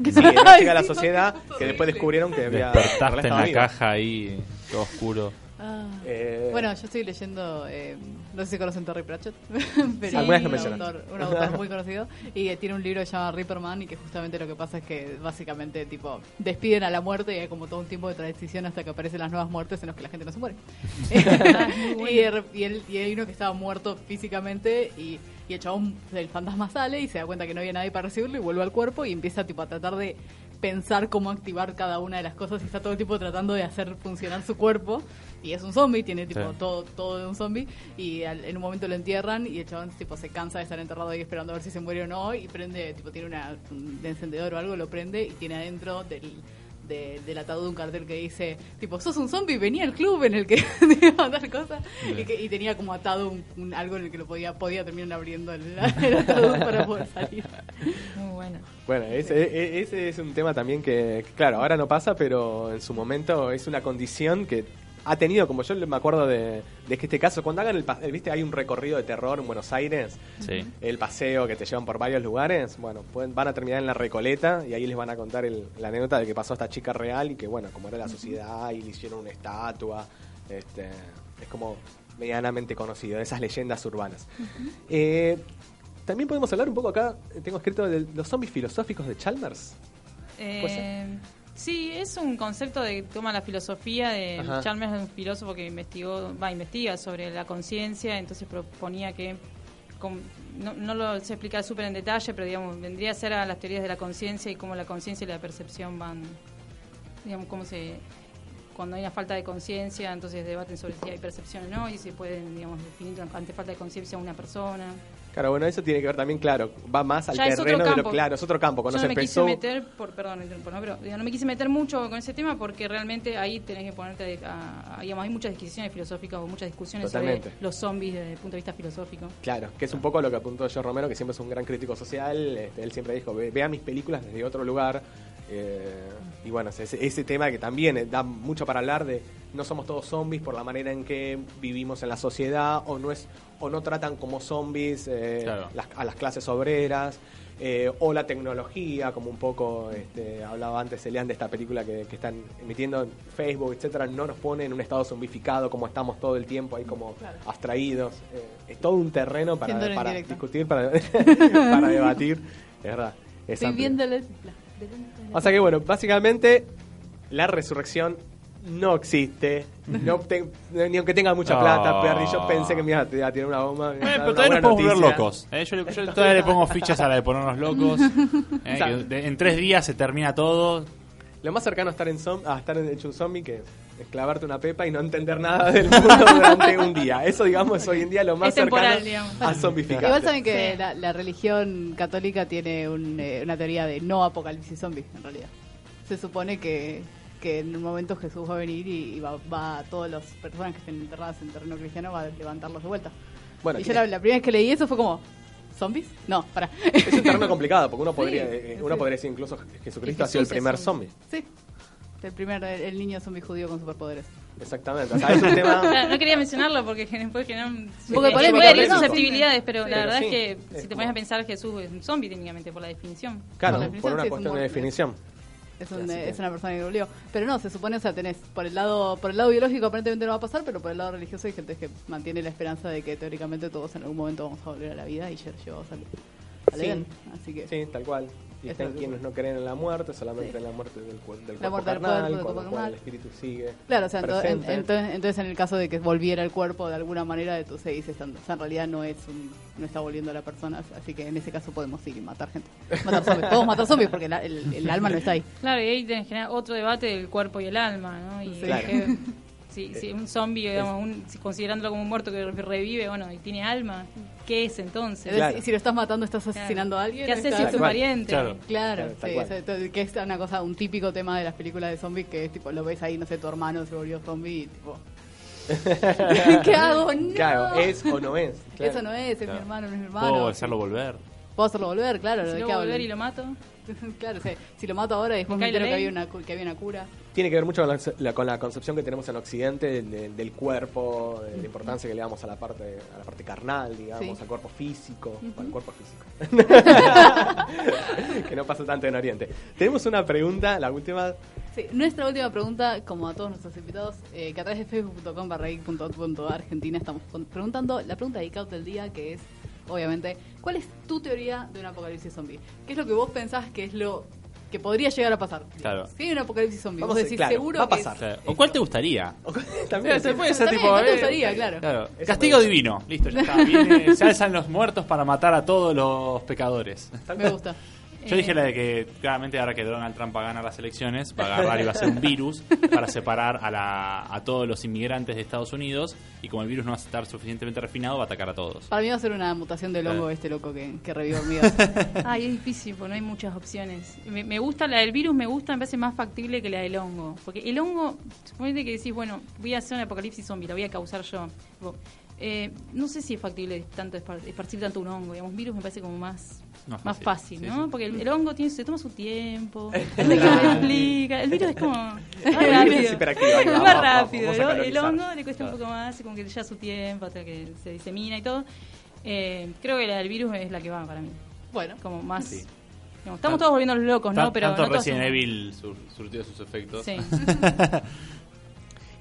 Sí, una chica de la sociedad que después descubrieron que había. Despertaste en la caja ahí, todo oscuro. Ah. Eh, Bueno, yo estoy leyendo, eh, no sé si conocen Terry Pratchett, pero Sí, lo un, autor, un autor muy conocido y eh, tiene un libro que se llama Ripperman y que justamente lo que pasa es que básicamente tipo despiden a la muerte y hay como todo un tiempo de transición hasta que aparecen las nuevas muertes en los que la gente no se muere. y, y, él- y hay uno que estaba muerto físicamente y, y el chabón, el fantasma sale y se da cuenta que no había nadie para recibirlo y vuelve al cuerpo y empieza tipo a tratar de pensar cómo activar cada una de las cosas y está todo el tiempo tratando de hacer funcionar su cuerpo y es un zombie, tiene tipo Sí. todo, todo de un zombie y al- en un momento lo entierran y el chabón tipo se cansa de estar enterrado ahí esperando a ver si se muere o no y prende, tipo tiene una, un encendedor o algo, lo prende y tiene adentro del, de- del ataúd un cartel que dice tipo sos un zombie, venía al club en el que te iba a dar cosas y, que- y tenía como atado un, un- algo en el que lo podía, podía terminar abriendo el, el ataúd para poder salir. Muy bueno. Bueno, ese, e- ese es un tema también que, claro, ahora no pasa, pero en su momento es una condición que ha tenido, como yo me acuerdo de, de que este caso, cuando hagan el, pa- viste, hay un recorrido de terror en Buenos Aires, Sí. el paseo que te llevan por varios lugares, bueno, pueden, van a terminar en la Recoleta y ahí les van a contar el- la anécdota de que pasó a esta chica real y que, bueno, como era la sociedad y le hicieron una estatua, este, es como medianamente conocido, de esas leyendas urbanas. Eh, también podemos hablar un poco acá, tengo escrito de los zombies filosóficos de Chalmers. Eh. Sí, es un concepto de toma la filosofía de. Chalmers, es un filósofo que investigó, va, investiga sobre la conciencia, entonces proponía que con- no, no lo sé explicar súper en detalle, pero digamos, vendría a ser a las teorías de la conciencia y cómo la conciencia y la percepción van, digamos, cómo se cuando hay una falta de conciencia, entonces debaten sobre si hay percepción o no y si pueden, digamos, definir ante falta de conciencia a una persona. Claro, bueno, eso tiene que ver también, claro, va más al Ya terreno de lo claro, es otro campo. Cuando Yo se no me empezó. quise meter, por, perdón, ¿no? pero digo, no me quise meter mucho con ese tema porque realmente ahí tenés que ponerte, a, a- digamos, hay muchas discusiones filosóficas o muchas discusiones Totalmente. sobre los zombies desde el punto de vista filosófico. Claro, que es un poco lo que apuntó Joe Romero, que siempre es un gran crítico social. este, él siempre dijo, "Ve- vea mis películas desde otro lugar. Eh, y bueno, ese, ese tema que también eh, da mucho para hablar de no somos todos zombies por la manera en que vivimos en la sociedad o no es o no tratan como zombies eh, Claro. las- a las clases obreras eh, o la tecnología como un poco este, hablaba antes Elian de esta película que, que están emitiendo en Facebook etcétera no nos pone en un estado zombificado como estamos todo el tiempo ahí como abstraídos. Eh, es todo un terreno para, para discutir para, para debatir. Es verdad es Estoy amplio. la- O sea que bueno, básicamente la resurrección no existe. No te- ni aunque tenga mucha plata, Perry. Yo pensé que me iba a iba a tirar una bomba. Bueno, pero todavía nos podemos volver locos. ¿eh? Yo, le- yo todavía le pongo fichas a la de ponernos locos. ¿eh? Que de- en tres días se termina todo. Lo más cercano a estar, en zom- a estar en hecho un zombie que clavarte una pepa y no entender nada del mundo durante un día. Eso, digamos, es hoy en día lo más Es temporal, cercano digamos. a zombificar. Igual saben que Sí. la, la religión católica tiene un, eh, una teoría de no apocalipsis zombie, en realidad. Se supone que, que en un momento Jesús va a venir y, y va, va a todas las personas que estén enterradas en terreno cristiano, va a levantarlos de vuelta. Bueno, y yo la, la primera vez que leí eso fue como, ¿zombies? No, para. es un terreno complicado porque uno podría, Sí, eh, sí. uno podría decir incluso que Jesucristo ha sido el primer zombie. Sí. El primer, el, el niño zombie judío con superpoderes. Exactamente. O sea, es un tema. Claro, no quería mencionarlo porque después generar un poco de polémica, puede susceptibilidades, pero Sí, la verdad sí. es que Es si te pones a pensar Jesús es un zombie técnicamente por la definición. Claro, Por una sí, es un cuestión de definición. Es, un- que- es una persona que volvió. Pero no, se supone, o sea, tenés por el lado por el lado biológico aparentemente no va a pasar, pero por el lado religioso hay gente que mantiene la esperanza de que teóricamente todos en algún momento vamos a volver a la vida y ya llevamos Sí. Edén. Así que Sí, tal cual. Y Eso están quienes no creen en la muerte, solamente Sí. en la muerte del, cuer- del La cuerpo muerte del carnal, cuerpo, del cuerpo carnal. el espíritu sigue Claro, o sea, en- entonces, entonces en el caso de que volviera el cuerpo de alguna manera, de tú seguís estando. O sea, en realidad no es un, no está volviendo a la persona, así que en ese caso podemos ir y matar gente. Matar zombies. Podemos matar zombies porque la- el, el alma no está ahí. Claro, y ahí tenés que generar otro debate del cuerpo y el alma, ¿no? Y Sí. Claro. que- si, si un zombie, digamos, un- si considerándolo como un muerto que revive, bueno, y tiene alma, ¿qué es entonces? Si lo estás matando, estás asesinando a alguien. ¿Qué haces si es tu Claro. pariente? Claro. Claro, sí, eso, que es una cosa, un típico tema de las películas de zombies que es tipo, lo ves ahí, no sé, tu hermano se volvió zombie y tipo, ¿qué hago? No. Claro, es o no es. claro. Eso no es, es Claro. mi hermano, no es mi hermano. Puedo hacerlo volver. Puedo hacerlo volver, claro. Si ¿de luego qué volver y lo mato. claro, si lo mato ahora y después ¿Me entero que había, una, cu- que había una cura. Tiene que ver mucho con la, con la concepción que tenemos en Occidente de- del cuerpo, de la importancia que le damos a la parte, a la parte carnal, digamos, Sí. al cuerpo físico, o al cuerpo físico. que no pasa tanto en Oriente. Tenemos una pregunta, la última. Sí, nuestra última pregunta, como a todos nuestros invitados, eh, que a través de facebook.com barra Argentina estamos preguntando la pregunta de Icaut del día, que es, obviamente, ¿cuál es tu teoría de un apocalipsis zombie? ¿Qué es lo que vos pensás que es lo que podría llegar a pasar? Claro. Si hay un apocalipsis zombie, Vamos vos a- decís claro, seguro va a que pasar. es- Claro. ¿O cuál te gustaría? También Se puede ser tipo. ¿cuál te eh, gustaría? Claro. Claro. Eso Castigo divino. Listo, ya está. Viene- se alzan los muertos para matar a todos los pecadores. Me gusta. Yo dije la de que claramente ahora que Donald Trump va a ganar las elecciones, va a agarrar y va a hacer un virus para separar a, la, a todos los inmigrantes de Estados Unidos y como el virus no va a estar suficientemente refinado, va a atacar a todos. Para mí va a ser una mutación del hongo Claro. este loco que, que revive hormigas. Ay, es difícil, porque no hay muchas opciones. Me, me gusta la del virus, me gusta, me parece más factible que la del hongo. Porque el hongo, suponete que decís, bueno, voy a hacer un apocalipsis zombie, la voy a causar yo. Eh, no sé si es factible tanto espar- esparcir tanto un hongo. Digamos, un virus me parece como más, Más más fácil, sí, ¿no? sí. Porque el, el hongo tiene, se toma su tiempo, lo explica. El virus es como más rápido. El hongo le cuesta un poco más, como que lleva su tiempo hasta que se disemina y todo. Eh, creo que la del virus es la que va para mí. bueno, Como más. Sí. digamos, estamos todos volviendo locos, ¿no? Tan- Pero Tanto no Resident somos- Evil sur- surtió sus efectos. Sí.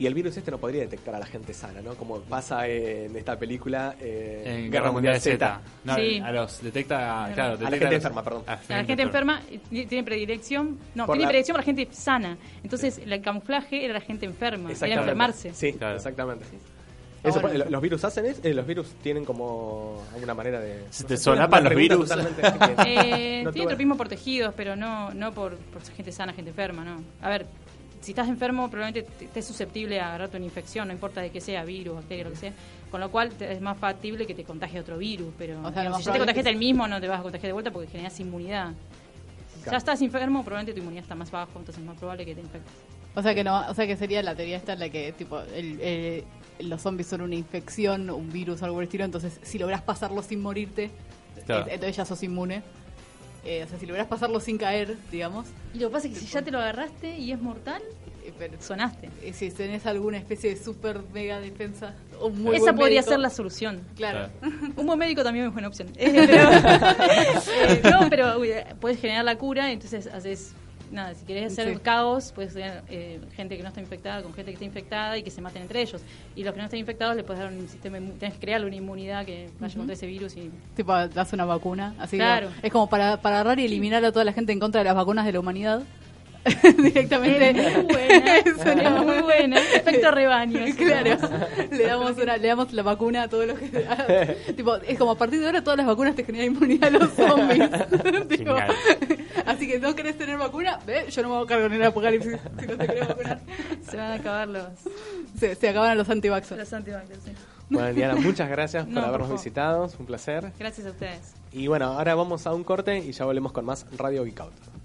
Y el virus este no podría detectar a la gente sana, ¿no? Como pasa en esta película eh, En Guerra Mundial Z. No, Sí. a los detecta, claro, A la gente los- enferma, perdón. a La gente enferma tiene predilección, no, Por tiene la- predilección por la gente sana. Entonces, el camuflaje era la gente enferma, era enfermarse. Sí, Claro. exactamente. Eso. ¿Los virus hacen eso? Eh, ¿Los virus tienen como alguna manera de...? ¿Se no te sé, solapan una los virus? Eh, No tiene tuve- tropismo protegidos, pero no, no por, por gente sana, gente enferma, ¿no? A ver, si estás enfermo, probablemente te- estés susceptible a agarrarte una infección, no importa de qué sea, virus, bacteria, lo que sea. Con lo cual es más factible que te contagie otro virus, pero O sea, lo digamos, más si ya te contagiaste el mismo, no te vas a contagiar de vuelta porque generas inmunidad. Si Claro. Ya estás enfermo, probablemente tu inmunidad está más bajo, entonces es más probable que te infectes. O sea que no, o sea que sería la teoría esta en la que tipo el, el- los zombies son una infección, un virus, algo por el estilo, entonces si logras pasarlo sin morirte, Claro. entonces ya sos inmune. Eh, o sea, si logras pasarlo sin caer, digamos, Y lo que pasa es que si ya te lo agarraste y es mortal, eh, pero, sonaste. eh, si tenés alguna especie de super mega defensa, o un muy Esa buen podría médico, ser la solución. Claro. Un buen médico también es buena opción. Pero- no, pero uy, puedes generar la cura, entonces haces. Nada, si querés hacer Sí. caos, puedes tener eh, gente que no está infectada con gente que está infectada y que se maten entre ellos. Y los que no están infectados le puedes dar un sistema, tenés que crearle una inmunidad que vaya contra ese virus y Tipo, das una vacuna, así Claro. es como para, para agarrar y eliminar a toda la gente en contra de las vacunas de la humanidad. Directamente. Es muy buena, sería muy buena. Efecto rebaño. Claro, le damos, una, le damos la vacuna a todos los que... tipo, es como a partir de ahora todas las vacunas te generan inmunidad a los zombies. Tipo, así que no querés tener vacuna, ve, yo no me hago cargo en el apocalipsis si no te querés vacunar. Se van a acabar los, Se, se acaban los antivaxos. los antibacterias. sí. Bueno, Diana, muchas gracias por No, por habernos visitado. Es un placer. Gracias a ustedes. Y bueno, ahora vamos a un corte y ya volvemos con más Radio Geek Out.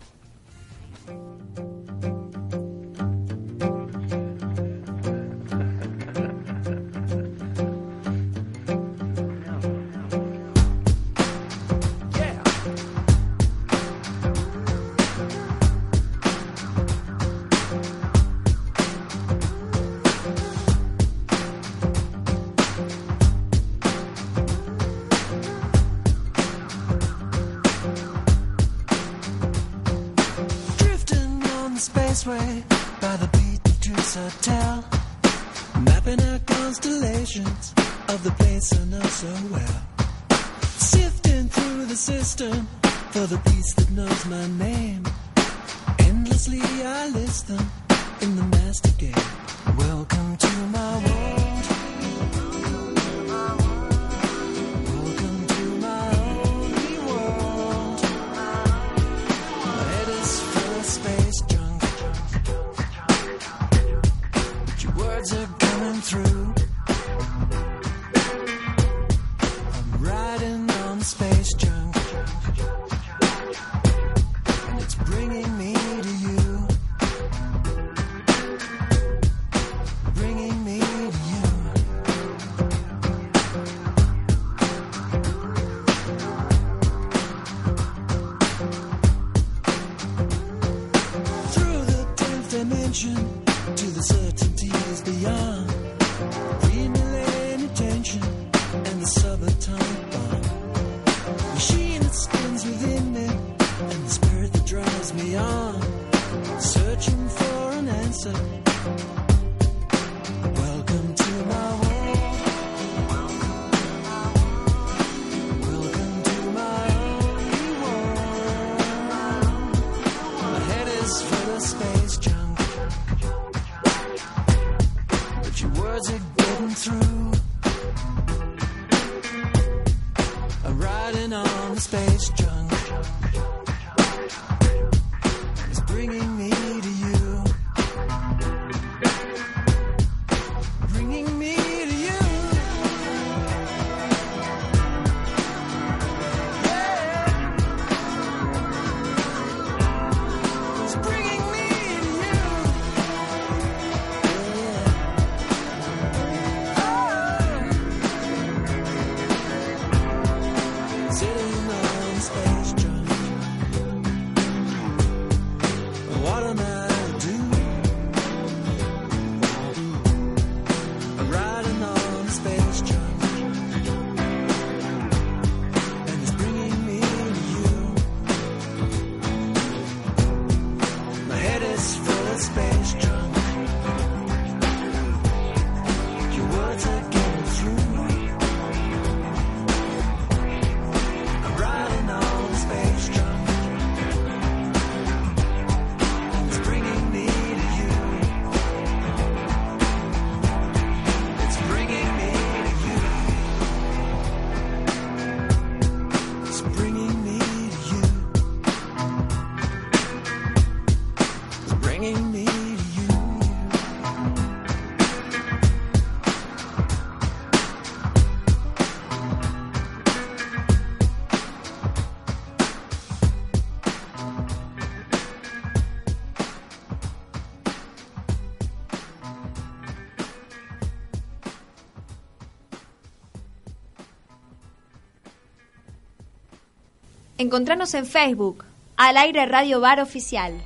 Encontranos en Facebook, al aire Radio Bar Oficial.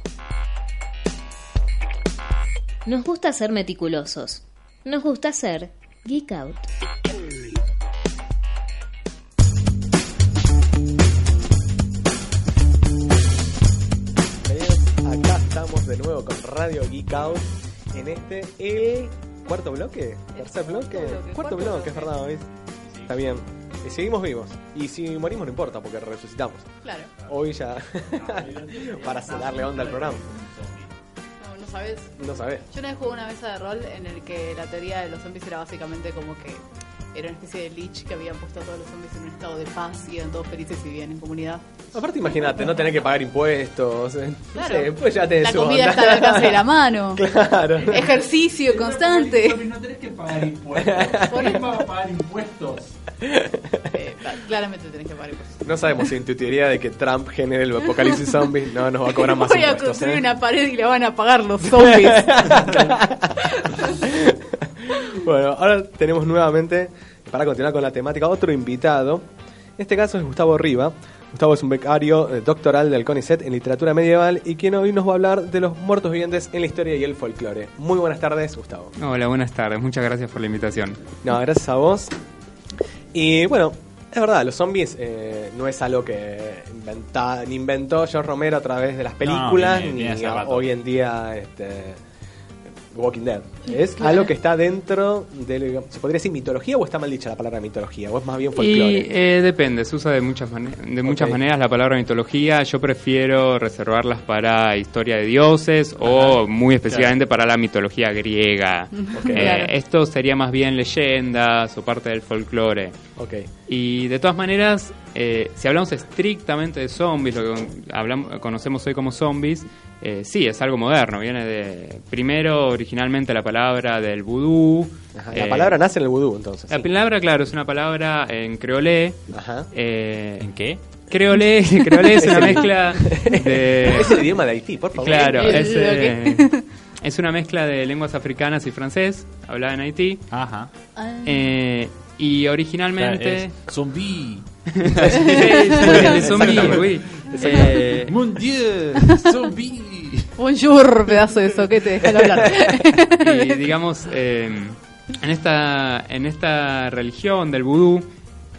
Nos gusta ser meticulosos. Nos gusta ser Geek Out. Acá estamos de nuevo con Radio Geek Out en este, el cuarto bloque, tercer bloque, bloque, cuarto bloque, bloque. es verdad, ¿ves? Está bien. Y seguimos vivos. Y si morimos no importa porque resucitamos. Claro. Hoy ya, para darle onda al programa. No, no sabes. No sabés. Yo una vez jugué una mesa de rol en el que la teoría de los zombies era básicamente como que era una especie de leech que habían puesto a todos los zombies en un estado de paz y eran todos felices y bien en comunidad. Aparte imagínate, no tener que pagar impuestos. eh, No Claro. sé, pues ya tenés La comida onda. está al alcance de la mano. Claro. Ejercicio constante. No tenés que pagar impuestos. Por vas a pagar impuestos? Claramente tenés que pagar impuestos. No sabemos si en tu teoría de que Trump genere el apocalipsis zombie no nos va a cobrar más Voy a impuestos. construir ¿eh? una pared y la van a pagar los zombies. bueno, ahora tenemos nuevamente, para continuar con la temática, otro invitado. En este caso es Gustavo Riva. Gustavo es un becario eh, doctoral del CONICET en literatura medieval y quien hoy nos va a hablar de los muertos vivientes en la historia y el folclore. Muy buenas tardes, Gustavo. Hola, buenas tardes. Muchas gracias por la invitación. No, gracias a vos. Y bueno, es verdad, los zombies eh, no es algo que inventa, ni inventó George Romero a través de las películas, ni a- hoy en día este, Walking Dead. Es Claro. algo que está dentro de, ¿se podría decir mitología o está mal dicha la palabra mitología? ¿O es más bien Y folclore? eh, depende, se usa de muchas, de muchas maneras la palabra mitología. Yo prefiero reservarlas para historia de dioses o muy específicamente para la mitología griega. Eh, Claro. Esto sería más bien leyendas o parte del folclore. Ok. Y de todas maneras, eh, si hablamos estrictamente de zombies, lo que hablamos, conocemos hoy como zombies, eh, sí, es algo moderno. Viene de, primero, originalmente la palabra del vudú. Ajá, La eh, palabra nace en el vudú, entonces. La sí. palabra, claro, es una palabra en creolé. Ajá. Eh, ¿En qué? creolé, creolé es una mezcla de... Es el idioma de Haití, por favor. Claro, es, eh, es una mezcla de lenguas africanas y francés, hablada en Haití. Ajá. Eh, y originalmente... Es zombie. Sí, de zombie, oui. Eh, Mon dieu, zombie. Bonjour, pedazo de soquete, déjalo hablar. y digamos, eh, en, esta, en esta religión del vudú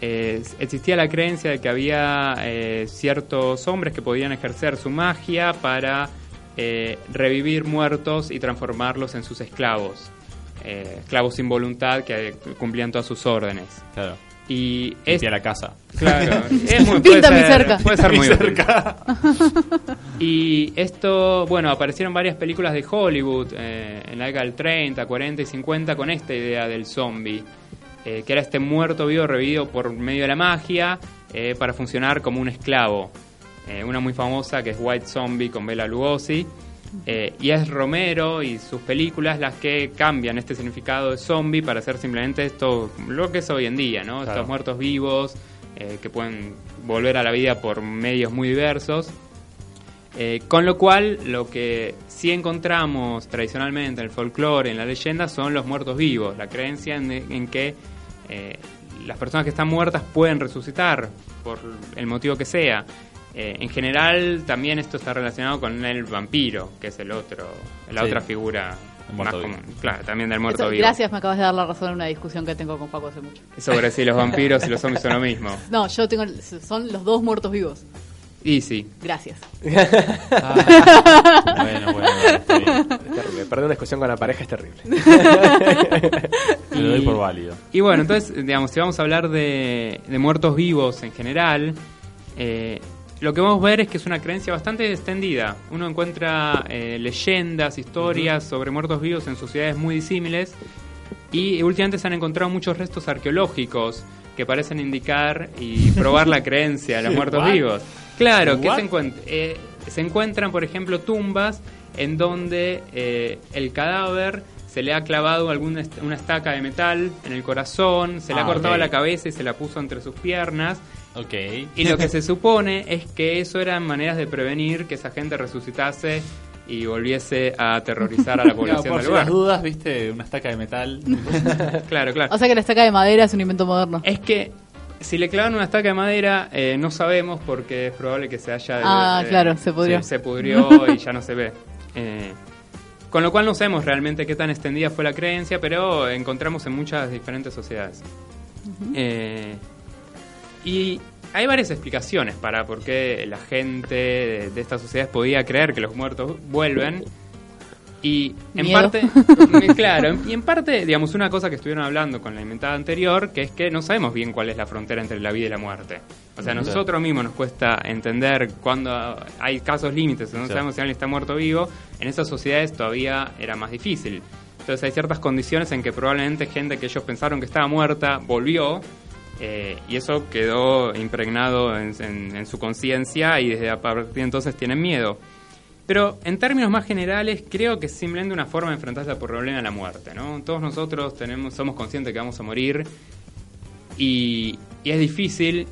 eh, existía la creencia de que había eh, ciertos hombres que podían ejercer su magia para eh, revivir muertos y transformarlos en sus esclavos. Eh, esclavos sin voluntad que eh, cumplían todas sus órdenes. Claro. Y es, la casa. Claro, es muy, puede ser- cerca. Puede ser muy cerca. Y esto, bueno, aparecieron varias películas de Hollywood eh, en la década del 30, 40 y 50 con esta idea del zombie, eh, que era este muerto vivo revivido por medio de la magia eh, para funcionar como un esclavo. Eh, una muy famosa que es White Zombie con Bela Lugosi. Eh, y es Romero y sus películas las que cambian este significado de zombie para hacer simplemente esto, lo que es hoy en día, ¿no? Claro. Estos muertos vivos eh, que pueden volver a la vida por medios muy diversos. Eh, con lo cual, lo que sí encontramos tradicionalmente en el folclore, en la leyenda, son los muertos vivos, la creencia en, en que las personas que están muertas pueden resucitar, por el motivo que sea. Eh, en general, también esto está relacionado con el vampiro, que es el otro, la Sí. otra figura más común. Claro, también del muerto Eso- vivo. Gracias, me acabas de dar la razón en una discusión que tengo con Paco hace mucho. Sobre si los vampiros y los zombies son lo mismo. No, yo tengo. Son los dos muertos vivos. Y sí. Gracias. Bueno, bueno, bueno, bien. Es terrible. Perder una discusión con la pareja es terrible. Lo doy por válido. Y bueno, entonces, digamos, si vamos a hablar de, de muertos vivos en general, eh, lo que vamos a ver es que es una creencia bastante extendida. Uno encuentra eh, leyendas, historias sobre muertos vivos en sociedades muy disímiles y últimamente se han encontrado muchos restos arqueológicos que parecen indicar y probar la creencia de los muertos What? vivos. Claro, que What? se, encuent- eh, se encuentran, por ejemplo, tumbas en donde eh, el cadáver se le ha clavado alguna est- una estaca de metal en el corazón, se le Ah, ha cortado la cabeza y se la puso entre sus piernas. Ok. Y lo que se supone es que eso eran maneras de prevenir que esa gente resucitase y volviese a aterrorizar a la población por del si las lugar. dudas, viste, una estaca de metal. Claro, claro. O sea que la estaca de madera es un invento moderno. Es que Si le clavan una estaca de madera, eh, no sabemos porque es probable que se haya... Ah, claro, se pudrió. Se, se pudrió y ya no se ve. Eh, con lo cual no sabemos realmente qué tan extendida fue la creencia, pero encontramos en muchas diferentes sociedades. Eh, y hay varias explicaciones para por qué la gente de, de estas sociedades podía creer que los muertos vuelven. Y en Miedo. parte, claro, y en parte, digamos, una cosa que estuvieron hablando con la inventada anterior, que es que no sabemos bien cuál es la frontera entre la vida y la muerte. O sea, a nosotros mismos nos cuesta entender cuando hay casos límites, no sabemos si alguien está muerto o vivo, en esas sociedades todavía era más difícil. Entonces hay ciertas condiciones en que probablemente gente que ellos pensaron que estaba muerta volvió eh, y eso quedó impregnado en, en- en su conciencia y desde a partir de entonces tienen miedo. Pero en términos más generales, creo que es simplemente una forma de enfrentarse al problema de la muerte. ¿no? Todos nosotros tenemos, somos conscientes que vamos a morir y, y es difícil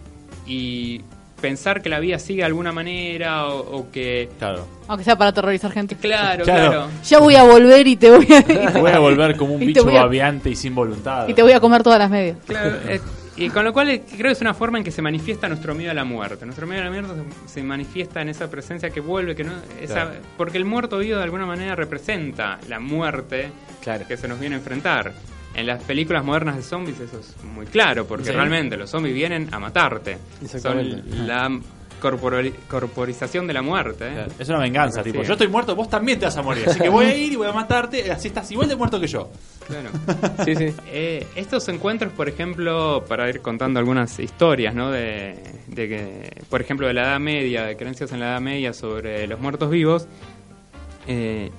y pensar que la vida sigue de alguna manera o, o que... Claro. Aunque sea para aterrorizar gente. Claro, Claro. claro. Ya voy a volver y te voy a... Voy a volver como un bicho a- babeante y sin voluntad. Y te voy a comer todas las medias. Claro, eh, y con lo cual eh, creo que es una forma en que se manifiesta nuestro miedo a la muerte. Nuestro miedo a la muerte se, manifiesta en esa presencia que vuelve, que no, esa- Claro. porque el muerto vivo de alguna manera representa la muerte que se nos viene a enfrentar. En las películas modernas de zombies eso es muy claro, porque Sí. realmente los zombies vienen a matarte. Son la corpori- corporización de la muerte. ¿eh? Es una venganza, tipo, Sí. yo estoy muerto, vos también te vas a morir. Así que voy a ir y voy a matarte, así estás igual de muerto que yo. Claro. Eh, estos encuentros, por ejemplo, para ir contando algunas historias, ¿no? De, de que, por ejemplo, de la Edad Media, de creencias en la Edad Media sobre los muertos vivos, eh,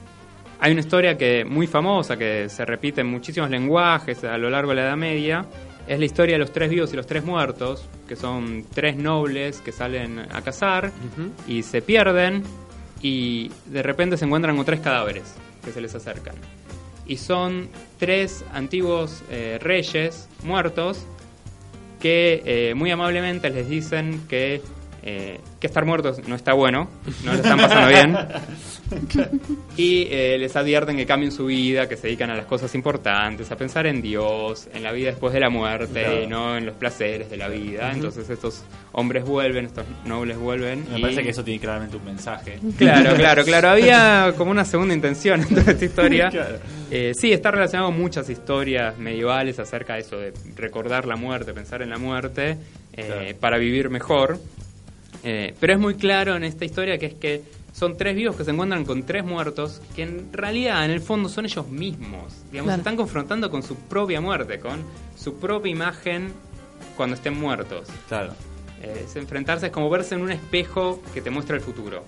hay una historia que muy famosa que se repite en muchísimos lenguajes a lo largo de la Edad Media. Es la historia de los tres vivos y los tres muertos, que son tres nobles que salen a cazar y se pierden y de repente se encuentran con tres cadáveres que se les acercan. Y son tres antiguos eh, reyes muertos que eh, muy amablemente les dicen que, eh, que estar muertos no está bueno, no le están pasando bien. Y eh, les advierten que cambien su vida, que se dedican a las cosas importantes, a pensar en Dios, en la vida después de la muerte Claro. y no en los placeres de la vida. Entonces estos hombres vuelven, estos nobles vuelven. Me y- parece que eso tiene claramente un mensaje. Claro, claro, claro. Había como una segunda intención en toda esta historia. Claro. Eh, sí, está relacionado con muchas historias medievales acerca de eso, de recordar la muerte, pensar en la muerte, eh, Claro. para vivir mejor. Eh, pero es muy claro en esta historia que es que son tres vivos que se encuentran con tres muertos que en realidad, en el fondo, son ellos mismos. Digamos, Claro. se están confrontando con su propia muerte, con su propia imagen cuando estén muertos. Claro. Eh, es enfrentarse es como verse en un espejo que te muestra el futuro.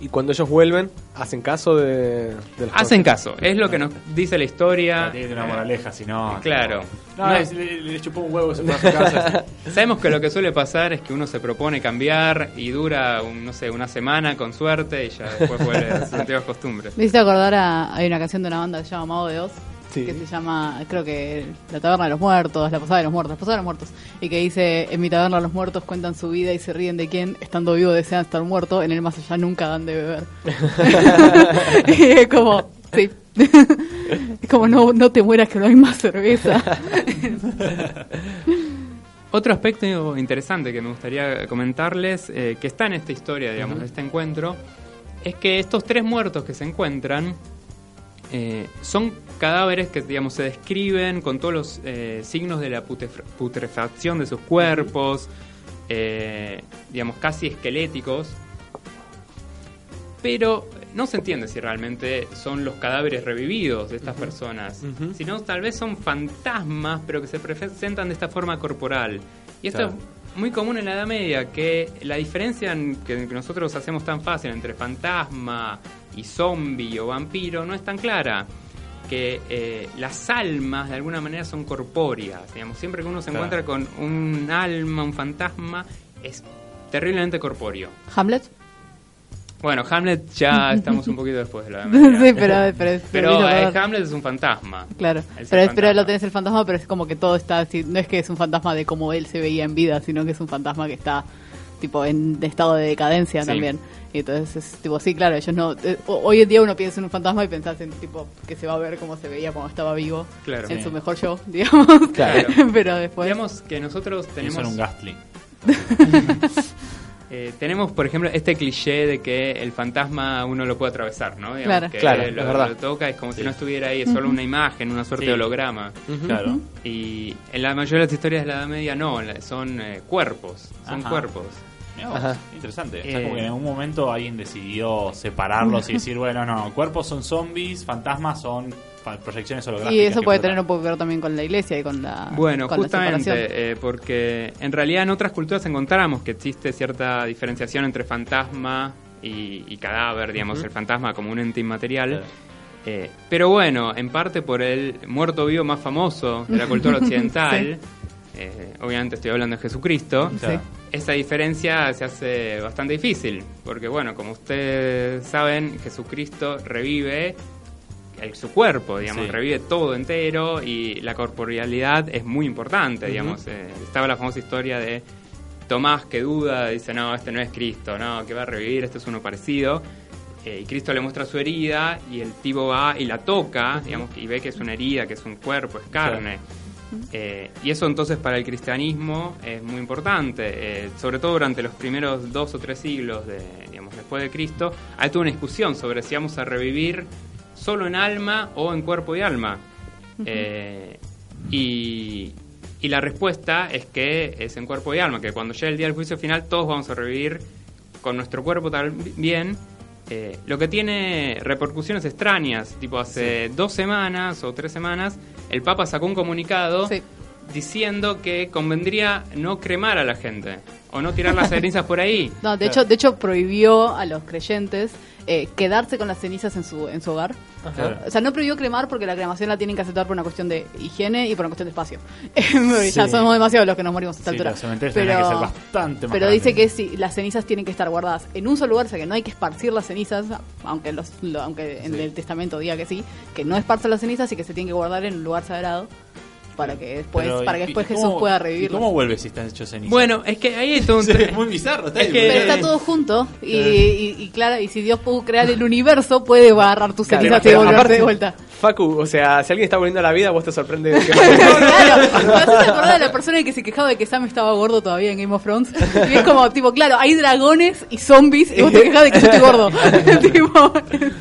Y cuando ellos vuelven, hacen caso de, de Hacen caso, es lo que nos dice la historia. Tiene una moraleja, si no. Claro. No, No. es- le, le chupó un huevo, se fue a su casa. Sabemos que lo que suele pasar es que uno se propone cambiar y dura, un- no sé, una semana con suerte y ya después vuelve a sus antiguas costumbres. Me hiciste acordar a. Hay una canción de una banda que se llama Mago de Oz. Sí. Que se llama, creo que La Taberna de los Muertos, La Posada de los Muertos, La Posada de los Muertos. Y que dice: En mi taberna los muertos cuentan su vida y se ríen de quien, estando vivo, desean estar muerto. En el más allá nunca dan de beber. y es como, sí. es como, no, no te mueras que no hay más cerveza. Otro aspecto interesante que me gustaría comentarles, eh, que está en esta historia, digamos, de este encuentro, es que estos tres muertos que se encuentran eh, son cadáveres que, digamos, se describen con todos los eh, signos de la putrefacción de sus cuerpos, eh, digamos, casi esqueléticos, pero no se entiende si realmente son los cadáveres revividos de estas personas, sino tal vez son fantasmas, pero que se presentan de esta forma corporal. Y esto Claro. es muy común en la Edad Media, que la diferencia en- que, que nosotros hacemos tan fácil entre fantasma y zombie o vampiro no es tan clara. Que eh, las almas de alguna manera son corpóreas. Digamos, siempre que uno se Claro. encuentra con un alma, un fantasma, es terriblemente corpóreo. Hamlet. Bueno, Hamlet ya estamos un poquito después de la sí, pero, pero, es- Pero eh, Hamlet es un fantasma. Claro, es pero, es- pero fantasma. lo tenés el fantasma, pero es como que todo está así. No es que es un fantasma de cómo él se veía en vida, sino que es un fantasma que está tipo en estado de decadencia Sí. también. Y entonces es tipo, sí, claro, ellos no. eh, ho- hoy en día uno piensa en un fantasma y pensás en tipo que se va a ver cómo se veía cuando estaba vivo, Claro. en Sí. su mejor yo, digamos. Claro. pero después. Digamos que nosotros tenemos. En un Gastly. Eh, tenemos, por ejemplo, este cliché de que el fantasma uno lo puede atravesar, ¿no? Digamos Claro. que Claro, lo, es verdad. lo toca, es como Sí. si no estuviera ahí, es solo una imagen, una suerte Sí. de holograma. Claro. Y en la mayoría de las historias de la Edad Media no, son eh, cuerpos, son Ajá. cuerpos. Mirá. Interesante. O sea, Eh. como que en algún momento alguien decidió separarlos y decir, bueno, no, cuerpos son zombies, fantasmas son proyecciones holográficas. Y eso puede tener un poco que ver también con la iglesia y con la. Bueno, con justamente, eh, porque en realidad en otras culturas encontramos que existe cierta diferenciación entre fantasma y, y cadáver, digamos, el fantasma como un ente inmaterial. Claro. Eh, pero bueno, en parte por el muerto vivo más famoso de la cultura occidental, eh, obviamente estoy hablando de Jesucristo, Claro. esa diferencia se hace bastante difícil, porque bueno, como ustedes saben, Jesucristo revive su cuerpo, digamos, Sí. revive todo entero y la corporealidad es muy importante, digamos. eh, estaba la famosa historia de Tomás que duda, dice, no, este no es Cristo, no, que va a revivir, este es uno parecido. Eh, y Cristo le muestra su herida y el tipo va y la toca, digamos, y ve que es una herida, que es un cuerpo, es carne. Eh, y eso entonces para el cristianismo es muy importante, sobre todo durante los primeros dos o tres siglos de, digamos, después de Cristo, hay toda una discusión sobre si vamos a revivir solo en alma o en cuerpo y alma. Eh, y, y la respuesta es que es en cuerpo y alma, que cuando llegue el día del juicio final todos vamos a revivir con nuestro cuerpo también. Eh, lo que tiene repercusiones extrañas, tipo hace dos semanas o tres semanas, el Papa sacó un comunicado Sí. diciendo que convendría no cremar a la gente o no tirar las cenizas por ahí. No, de hecho, de hecho prohibió a los creyentes eh, quedarse con las cenizas en su, en su hogar. Claro. O sea, no prohibió cremar porque la cremación la tienen que aceptar por una cuestión de higiene y por una cuestión de espacio. Porque Ya Sí. somos demasiados los que nos morimos a esta Sí, altura. los cementerios tendrían que ser bastante más pero dice que si las cenizas tienen que estar guardadas en un solo lugar, o sea que no hay que esparcir las cenizas, aunque los, lo- aunque en Sí. el testamento diga que sí, que no esparce las cenizas y que se tienen que guardar en un lugar sagrado para que después, Pero, para que ¿y- después y Jesús cómo- pueda ¿Y revivirlo. cómo vuelve si están hechos cenizas? Bueno, es que ahí hay todo un... Sí, es muy bizarro. Está Es que- Pero está todo junto y, y, y claro, y si Dios pudo crear el universo, puede agarrar tus Claro, cenizas y volverte de vuelta. Facu, o sea, si alguien está volviendo a la vida, vos te sorprende de que claro, me haces acordar a la persona que se quejaba de que Sam estaba gordo todavía en Game of Thrones. Y es como, tipo, claro, hay dragones y zombies y vos te quejas de que yo estoy gordo. tipo,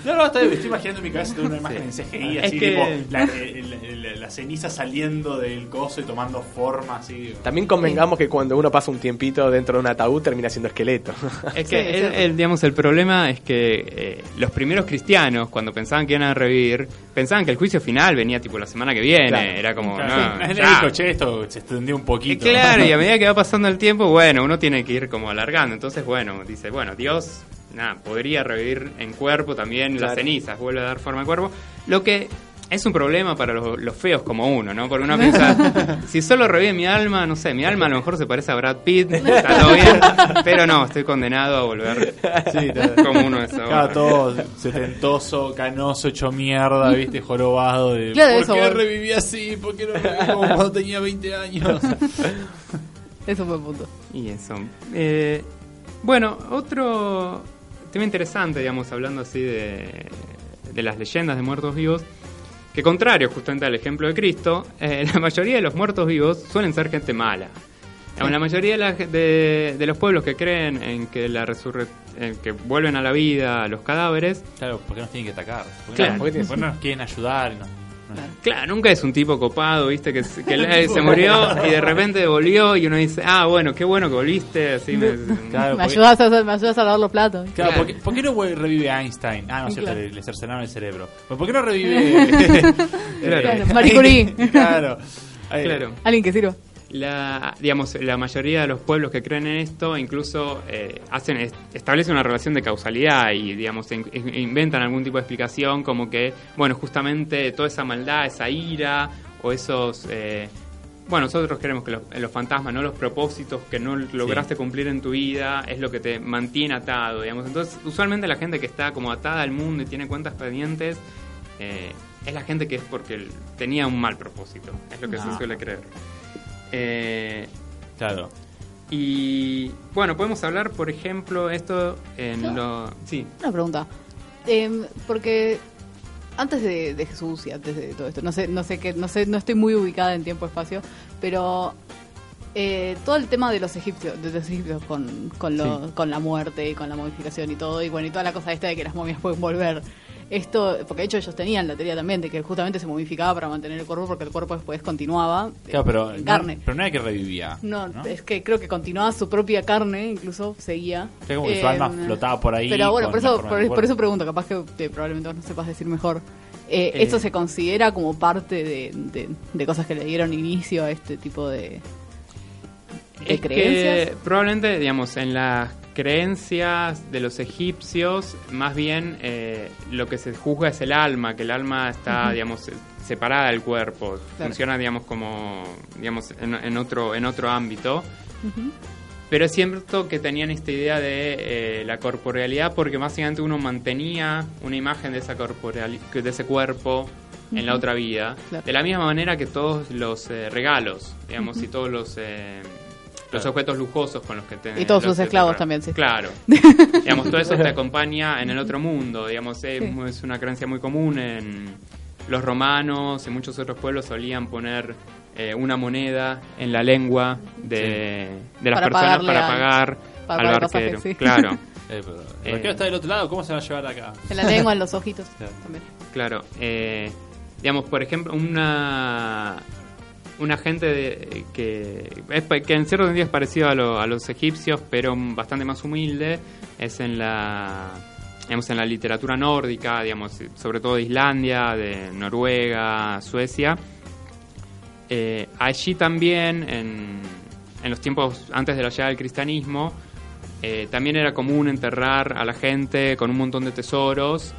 No, no, estoy imaginando en mi cabeza una imagen en CGI, Es así, que- tipo, la, el- la ceniza saliendo del coso y tomando forma, así. También convengamos que cuando uno pasa un tiempito dentro de un ataúd termina siendo esqueleto. Es que el- digamos, el problema es que eh, los primeros cristianos, cuando pensaban que iban a revivir, pensaban que el juicio final venía tipo la semana que viene. Claro. Era como, Claro, no, nadie ya. dijo, che, esto se extendió un Eh, poquito. claro, y a medida que va pasando el tiempo, bueno, uno tiene que ir como alargando. Entonces, bueno, dice, bueno, Dios, nada, podría revivir en cuerpo también las cenizas, vuelve a dar forma al cuerpo. Lo que es un problema para los, los feos como uno, ¿no? Porque uno piensa, si solo revive mi alma, no sé, mi alma a lo mejor se parece a Brad Pitt, está todo bien, pero no, estoy condenado a volver Sí, como uno es ahora. Claro, todo setentoso, canoso, hecho mierda, viste, jorobado de... Claro, ¿Por eso, qué vos- reviví así? ¿Por qué no reviví como cuando tenía 20 años? eso fue el punto. Y eso. Eh, bueno, otro tema interesante, digamos, hablando así de, de las leyendas de muertos vivos, que contrario justamente al ejemplo de Cristo, eh, la mayoría de los muertos vivos suelen ser gente mala. Digamos, La mayoría de, la- de- de los pueblos que creen en que la resurre en que vuelven a la vida los cadáveres, Claro, ¿por qué nos tienen que atacar? ¿Por qué, Claro. no, ¿por qué no nos quieren ayudar? y no- Claro, nunca es un tipo copado, viste, que, se- que se murió y de repente volvió y uno dice, ah, bueno, qué bueno que volviste, así me... Claro, Me porque- ayudas, a, me ayudas a lavar los platos. Claro, Claro. ¿por, qué, por qué no revive Einstein? Ah, no es cierto, Claro. le, le cercenaron el cerebro. ¿Pero ¿Por qué no revive? Claro. Marie Curie. claro. Ahí. Claro. Alguien que sirva. La, digamos, la mayoría de los pueblos que creen en esto incluso eh, hacen est- establecen una relación de causalidad y digamos in- in- inventan algún tipo de explicación como que bueno justamente toda esa maldad esa ira o esos eh, bueno, nosotros creemos que los, los fantasmas, no los propósitos que no lograste cumplir en tu vida, es lo que te mantiene atado, digamos. Entonces, usualmente la gente que está como atada al mundo y tiene cuentas pendientes, eh, es la gente que es porque tenía un mal propósito, es lo que Ah. se suele creer. Eh, Claro. y bueno, podemos hablar, por ejemplo, esto en lo... Sí. Una pregunta. Em, porque antes de, de Jesús y antes de todo esto, no sé, no sé qué, no sé, no estoy muy ubicada en tiempo espacio, pero eh, todo el tema de los egipcios, de los egipcios con, con, lo- Sí. con la muerte y con la modificación y todo, y bueno, y toda la cosa esta de que las momias pueden volver. Esto, porque de hecho ellos tenían la teoría también de que justamente se momificaba para mantener el cuerpo porque el cuerpo después continuaba eh, Claro, pero, en no, carne. pero no era que revivía. No, es que creo que continuaba su propia carne, incluso seguía. Era como que su alma Em, flotaba por ahí Pero bueno, por eso, por, eso pregunto, capaz que eh, probablemente vos no sepas decir mejor. Eh, Eh. ¿Esto se considera como parte de, de- de cosas que le dieron inicio a este tipo de, de Es creencias? que probablemente, digamos, en las creencias de los egipcios, más bien eh, lo que se juzga es el alma, que el alma está, digamos, separada del cuerpo, Claro. funciona, digamos, como, digamos, en, en otro, en otro ámbito. Pero es cierto que tenían esta idea de eh, la corporealidad porque básicamente uno mantenía una imagen de esa de ese cuerpo en la otra vida. Claro. De la misma manera que todos los eh, regalos, digamos, y todos los eh, los objetos lujosos con los que te Y todos los sus te esclavos también, sí. Claro. digamos, todo eso te acompaña en el otro mundo. Digamos, es, Sí. es una creencia muy común en los romanos, en muchos otros pueblos solían poner eh, una moneda en la lengua de, de las Para personas para al- pagar para al pagar el pasaje, barquero. sí. Claro. Eh, pero el Eh. barquero está del otro lado, ¿cómo se va a llevar acá? En la lengua, en los ojitos Claro. también. Claro, eh, digamos, por ejemplo, una una gente de- que es que en cierto sentido es parecido a, lo- a los egipcios, pero bastante más humilde, es en la en la literatura nórdica, digamos, sobre todo de Islandia, de Noruega, Suecia. Eh, allí también, en, en los tiempos antes de la llegada del cristianismo, eh, también era común enterrar a la gente con un montón de tesoros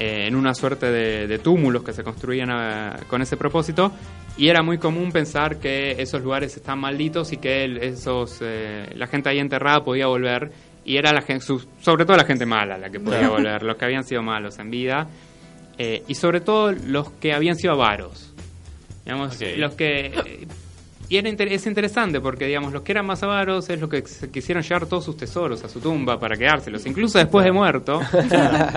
eh, en una suerte de, de túmulos que se construían eh, con ese propósito. Y era muy común pensar que esos lugares están malditos y que esos eh, la gente ahí enterrada podía volver. Y era la gente sobre todo la gente mala la que podía volver los que habían sido malos en vida. Eh, y sobre todo los que habían sido avaros. Digamos los que y era inter- es interesante porque, digamos, los que eran más avaros es los que quisieron llevar todos sus tesoros a su tumba para quedárselos, incluso después de muerto.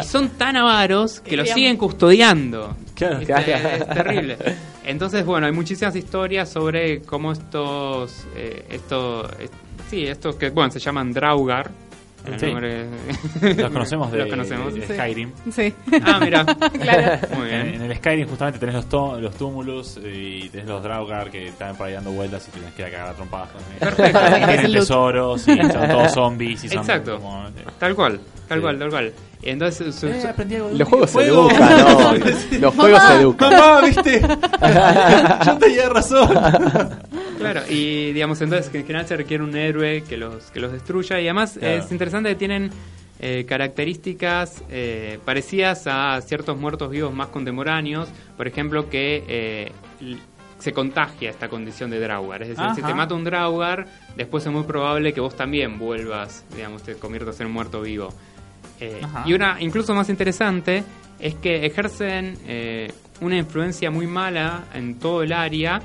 y son tan avaros que los siguen custodiando. Claro. ¿Viste? Es terrible. Entonces, bueno, hay muchísimas historias sobre cómo estos, eh, esto, eh, sí, estos que, bueno, se llaman Draugar. El Sí. nombre- Los conocemos de, Los conocemos. de Sí. Skyrim. Sí. Ah, mira. Claro. Muy En, bien. en el Skyrim justamente tenés los, to- los túmulos y tenés los Draugar que están por ahí dando vueltas y te tenés que ir a cagar a trompadas con ellos. Perfecto. El Tienen tesoros y son todos zombies y son Exacto. como... Tal cual, tal Sí. cual, tal cual. Y entonces, su- su- Los juegos se educan, ¿no? Los juegos se educan. Mamá, viste. Yo tenía razón. Claro, y digamos entonces que en general se requiere un héroe que los, que los destruya y además Claro. es interesante que tienen eh, características eh, parecidas a ciertos muertos vivos más contemporáneos, por ejemplo que eh, se contagia esta condición de Draugar, es decir, si te mata un Draugar, después es muy probable que vos también vuelvas, digamos, te conviertas en un muerto vivo. Y una incluso más interesante es que ejercen una influencia muy mala en todo el área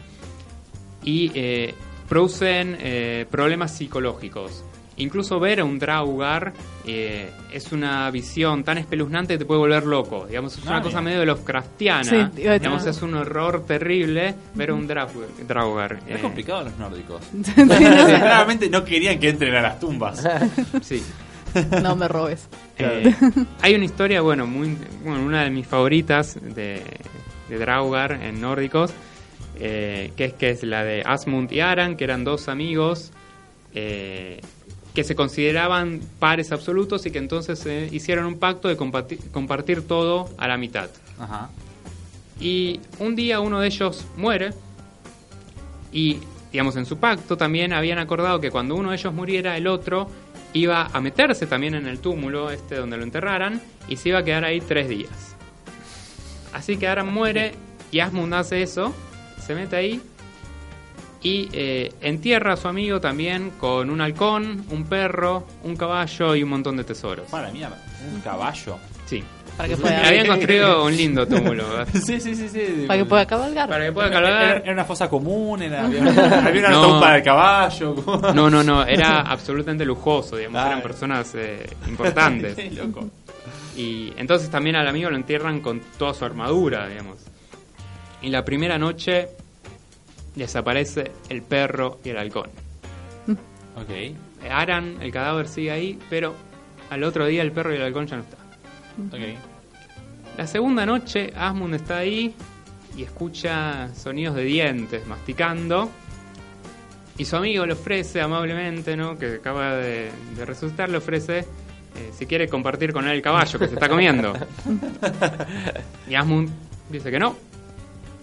y eh, producen eh, problemas psicológicos. Incluso ver a un Draugar eh, es una visión tan espeluznante que te puede volver loco. Digamos, es una cosa medio de Lovecraftiana. Sí, iba a decir Digamos, es un horror terrible ver a un Drau- Draugar. Es eh, complicado los nórdicos. Sí. Claramente no querían que entren a las tumbas. sí. No me robes. Eh, hay una historia, bueno, muy, bueno, una de mis favoritas de, de Draugar en nórdicos, eh, que es que es la de Asmund y Aran, que eran dos amigos eh, que se consideraban pares absolutos y que entonces eh, hicieron un pacto de compartir, compartir todo a la mitad. Ajá. Y un día uno de ellos muere y, digamos, en su pacto también habían acordado que cuando uno de ellos muriera, el otro iba a meterse también en el túmulo este donde lo enterraran y se iba a quedar ahí tres días. Así que Aran muere y Asmund hace eso, se mete ahí Y eh, entierra a su amigo también con un halcón, un perro, un caballo y un montón de tesoros. Para mierda, un caballo. Sí. Para que pueda- Habían construido un lindo túmulo. sí, sí, sí, sí. Para que pueda cabalgar. Para que pueda Era, cabalgar. era una fosa común, era, había una, había una No. para el caballo. No, no, no, era absolutamente lujoso, digamos, eran personas eh, importantes. Qué loco. Y entonces también al amigo lo entierran con toda su armadura, digamos. Y la primera noche desaparece el perro y el halcón. Ok. Aran, el cadáver sigue ahí, pero al otro día el perro y el halcón ya no están. Ok. La segunda noche Asmund está ahí y escucha sonidos de dientes masticando. Y su amigo le ofrece amablemente, ¿no? que acaba de, de resucitar, le ofrece eh, si quiere compartir con él el caballo que se está comiendo. Y Asmund dice que no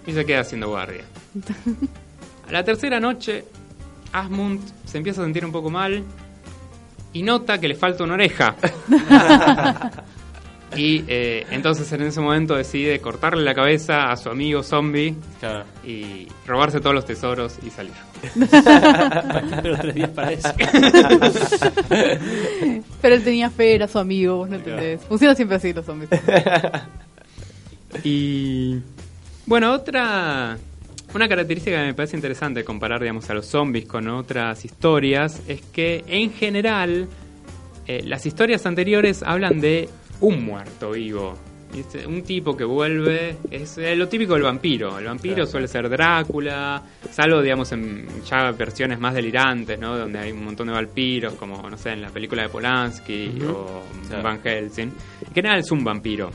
y se queda haciendo guardia. A la tercera noche, Asmund se empieza a sentir un poco mal y nota que le falta una oreja. y eh, entonces en ese momento decide cortarle la cabeza a su amigo zombie Claro. y robarse todos los tesoros y salir. Pero tres días para eso. Pero él tenía fe, era su amigo, vos no entendés. Funciona siempre así los zombies. Y bueno, otra una característica que me parece interesante comparar, digamos, a los zombies con otras historias es que en general eh, las historias anteriores hablan de un muerto vivo. ¿viste? Un tipo que vuelve, es eh, lo típico del vampiro. El vampiro Claro. suele ser Drácula, salvo, digamos, en ya versiones más delirantes, ¿no? Donde hay un montón de vampiros, como, no sé, en la película de Polanski o Claro. Van Helsing. En general es un vampiro.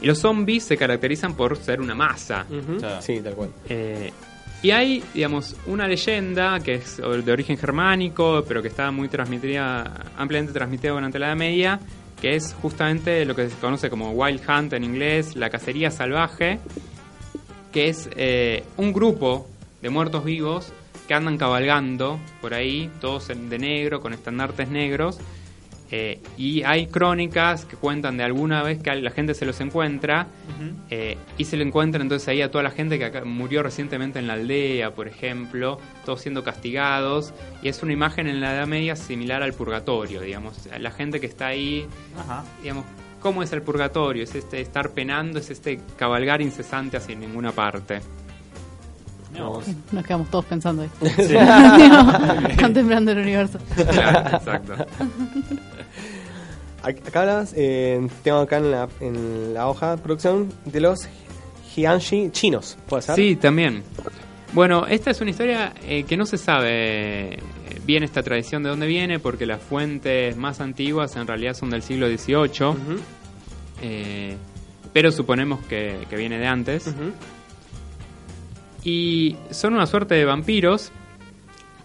Y los zombies se caracterizan por ser una masa. Claro. Sí, tal cual. Eh, y hay, digamos, una leyenda que es de origen germánico, pero que está muy transmitida, ampliamente transmitida durante la Edad Media, que es justamente lo que se conoce como Wild Hunt en inglés, la cacería salvaje, que es eh, un grupo de muertos vivos que andan cabalgando por ahí, todos en- de negro, con estandartes negros, eh, y hay crónicas que cuentan de alguna vez que la gente se los encuentra eh, y se le encuentra entonces ahí a toda la gente que acá murió recientemente en la aldea, por ejemplo, todos siendo castigados. Y es una imagen en la Edad Media similar al purgatorio, digamos. La gente que está ahí, Ajá. digamos, ¿cómo es el purgatorio? Es este estar penando, es este cabalgar incesante hacia ninguna parte. Nos quedamos todos pensando ahí. Sí. Contemplando el universo. Claro, exacto. Ac- Acá hablas, eh, tengo acá en la, en la hoja producción de los Hianshi chinos, ¿puede ser? Sí, también. Bueno, esta es una historia eh, que no se sabe eh, bien esta tradición de dónde viene, porque las fuentes más antiguas en realidad son del siglo XVIII, eh, pero suponemos que, que viene de antes. Y son una suerte de vampiros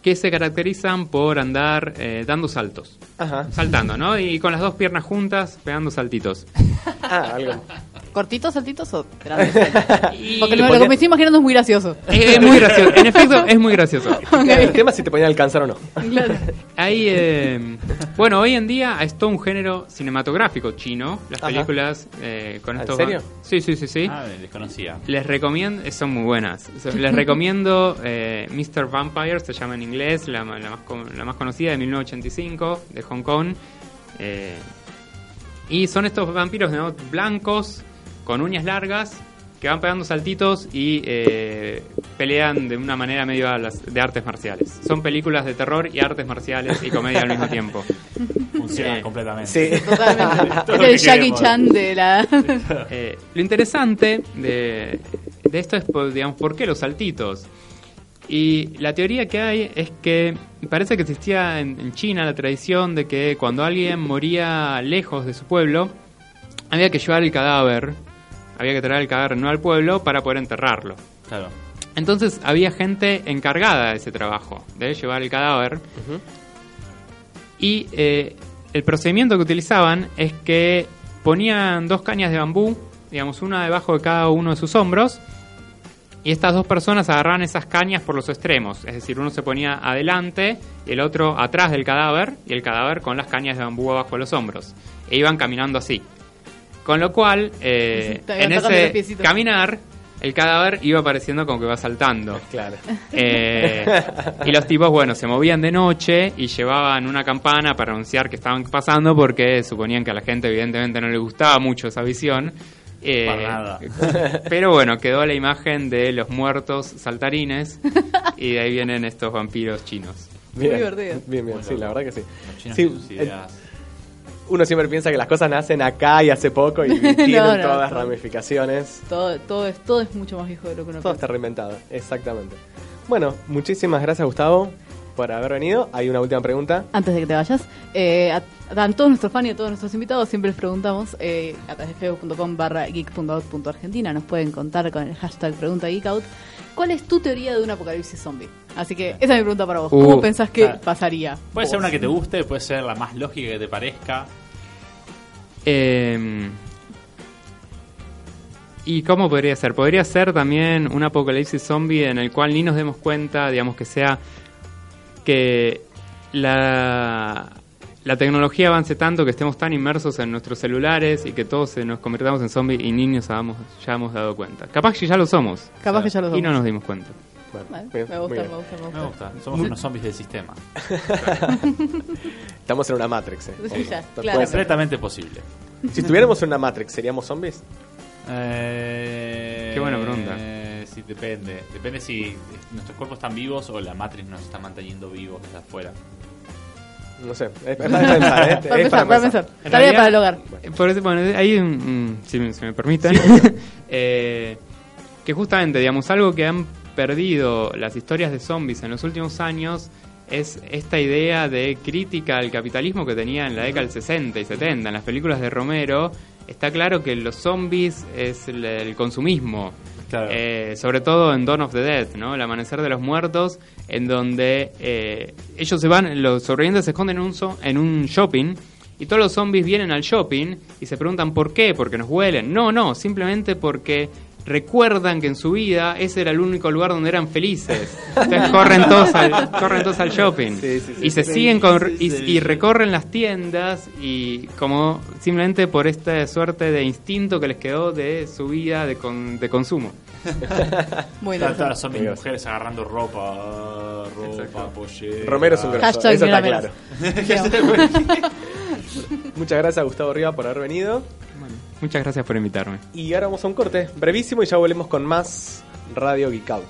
que se caracterizan por andar eh, dando saltos, Ajá. saltando, ¿no? Y con las dos piernas juntas, pegando saltitos. Ah, algo. ¿Cortitos, saltitos o grandes? Y- Porque lo, lo que me estoy imaginando es muy gracioso. Es, es muy gracioso, en efecto es muy gracioso. El tema es si te podían alcanzar o no. Claro. Hay, eh, bueno, hoy en día es todo un género cinematográfico chino. Las Ajá. películas eh, con ¿En estos. serio? Sí, sí, sí, sí. Ah, desconocía. Les recomiendo, eh, son muy buenas. Les recomiendo eh, Mr. Vampire, se llama en inglés, la, ma- la más, con- la más conocida de 1985, de Hong Kong. Eh, y son estos vampiros ¿no? blancos, con uñas largas, que van pegando saltitos y eh, pelean de una manera medio a las, de artes marciales. Son películas de terror y artes marciales y comedia al mismo tiempo. Funciona Eh, completamente. Sí. Totalmente. Es lo el que Jackie queremos. Chan de la... Eh, lo interesante de, de esto es, por, digamos, ¿por qué los saltitos? Y la teoría que hay es que parece que existía en, en China la tradición de que cuando alguien moría lejos de su pueblo, había que llevar el cadáver, había que traer el cadáver no al pueblo para poder enterrarlo. Claro. Entonces había gente encargada de ese trabajo, de llevar el cadáver. Y eh, el procedimiento que utilizaban es que ponían dos cañas de bambú, digamos, una debajo de cada uno de sus hombros, y estas dos personas agarraban esas cañas por los extremos, es decir, uno se ponía adelante y el otro atrás del cadáver, y el cadáver con las cañas de bambú abajo de los hombros, e iban caminando así. Con lo cual, eh, en los ese caminar, el cadáver iba apareciendo como que va saltando. Claro. Eh, y los tipos, bueno, se movían de noche y llevaban una campana para anunciar que estaban pasando porque suponían que a la gente evidentemente no le gustaba mucho esa visión. Eh, Para nada. Pero bueno, quedó la imagen de los muertos saltarines y de ahí vienen estos vampiros chinos. Bien, Muy divertido. Bien, bien, sí, la verdad que sí. chinos Sí. Uno siempre piensa que las cosas nacen acá y hace poco y tienen No, todas no. ramificaciones. Todo, todo, es, todo es mucho más viejo de lo que uno Todo piensa. está reinventado, exactamente. Bueno, muchísimas gracias Gustavo por haber venido. Hay una última pregunta. Antes de que te vayas, eh, a, a todos nuestros fans y a todos nuestros invitados siempre les preguntamos eh, a través de facebook.com barra geek.out.argentina nos pueden contar con el hashtag pregunta geekout cuál es tu teoría de un apocalipsis zombie. Así que esa es mi pregunta para vos. ¿Cómo Uh, pensás que claro. pasaría? Puede ser vos? una que te guste, puede ser la más lógica que te parezca. Eh, ¿Y cómo podría ser? Podría ser también un apocalipsis zombie en el cual ni nos demos cuenta, digamos que sea que la, la tecnología avance tanto que estemos tan inmersos en nuestros celulares y que todos se nos convirtamos en zombies y ni nos hagamos, ya hemos dado cuenta. Capaz que ya lo somos. Capaz que ya lo Y no somos. nos dimos cuenta. Bueno, Vale, bien, me gusta, me gusta, me gusta. Me gusta. Somos unos zombies del sistema. Estamos en una Matrix. eh. Sí, ya, claro. Completamente posible. Si estuviéramos en una Matrix, ¿seríamos zombies? Eh, Qué buena pregunta. eh, sí, depende. Depende si nuestros cuerpos están vivos o la Matrix nos está manteniendo vivos desde afuera. No sé. Es, es para pensar, ¿eh? Para Es pensar, para pensar. En Tarea realidad- para el hogar. Por eso, bueno, hay un, si, me- si me permiten, eh, que justamente, digamos, algo que han perdido las historias de zombies en los últimos años es esta idea de crítica al capitalismo que tenía en la década del 60 y 70. En las películas de Romero está claro que los zombies es el, el consumismo. Eh, sobre todo en Dawn of the Dead, ¿no? El amanecer de los muertos, en donde eh, ellos se van, los sobrevivientes se esconden en un, so- en un shopping y todos los zombies vienen al shopping y se preguntan por qué, porque nos huelen. No, no, simplemente porque recuerdan que en su vida ese era el único lugar donde eran felices. Entonces corren todos al, corren todos al shopping. Sí, sí, sí. y se siguen con, y, y recorren las tiendas y como simplemente por esta suerte de instinto que les quedó de su vida de, con- de consumo. Muy zombies Amigos. mujeres agarrando ropa, ropa, pollera. Romero es un grosso, Hashtag eso está claro. Muchas gracias Gustavo Riva por haber venido. Muchas gracias por invitarme. Y ahora vamos a un corte brevísimo y ya volvemos con más Radio Geek Out.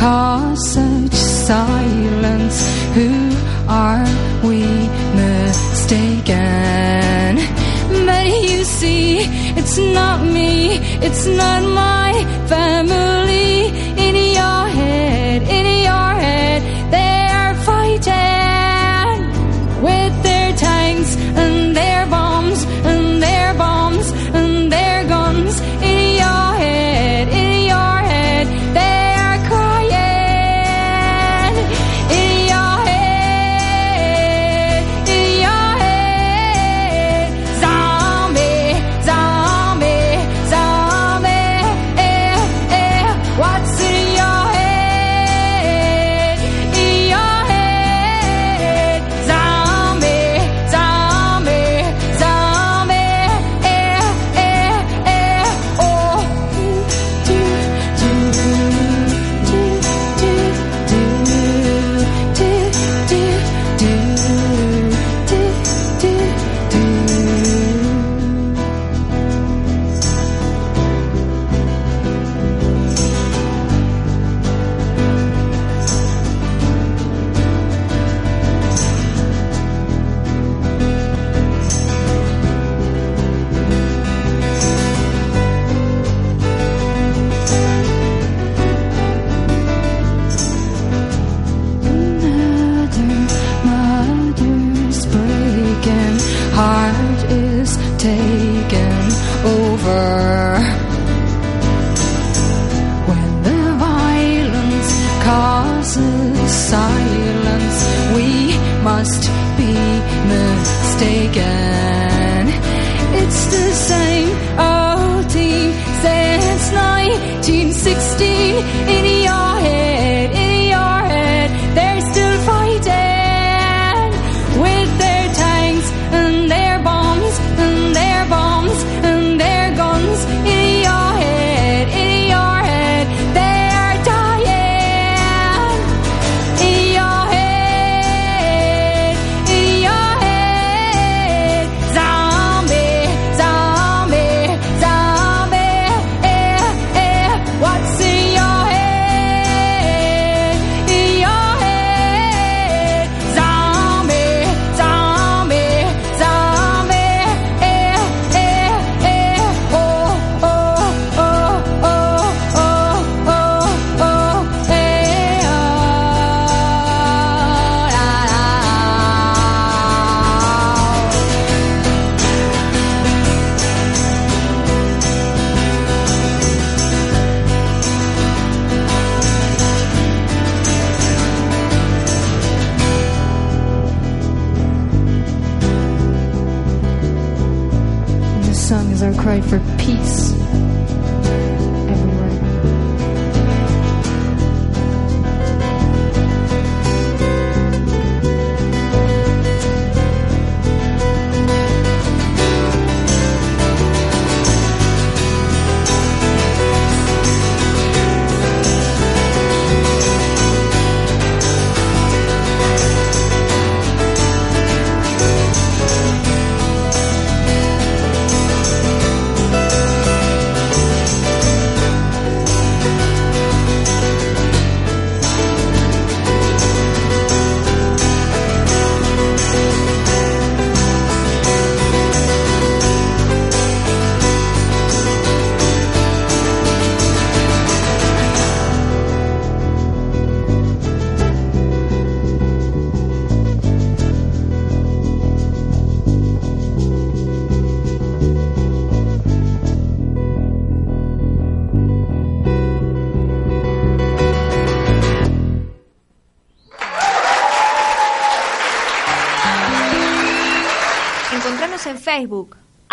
Caused such silence. Who are we mistaken? But you see, it's not me, it's not my family.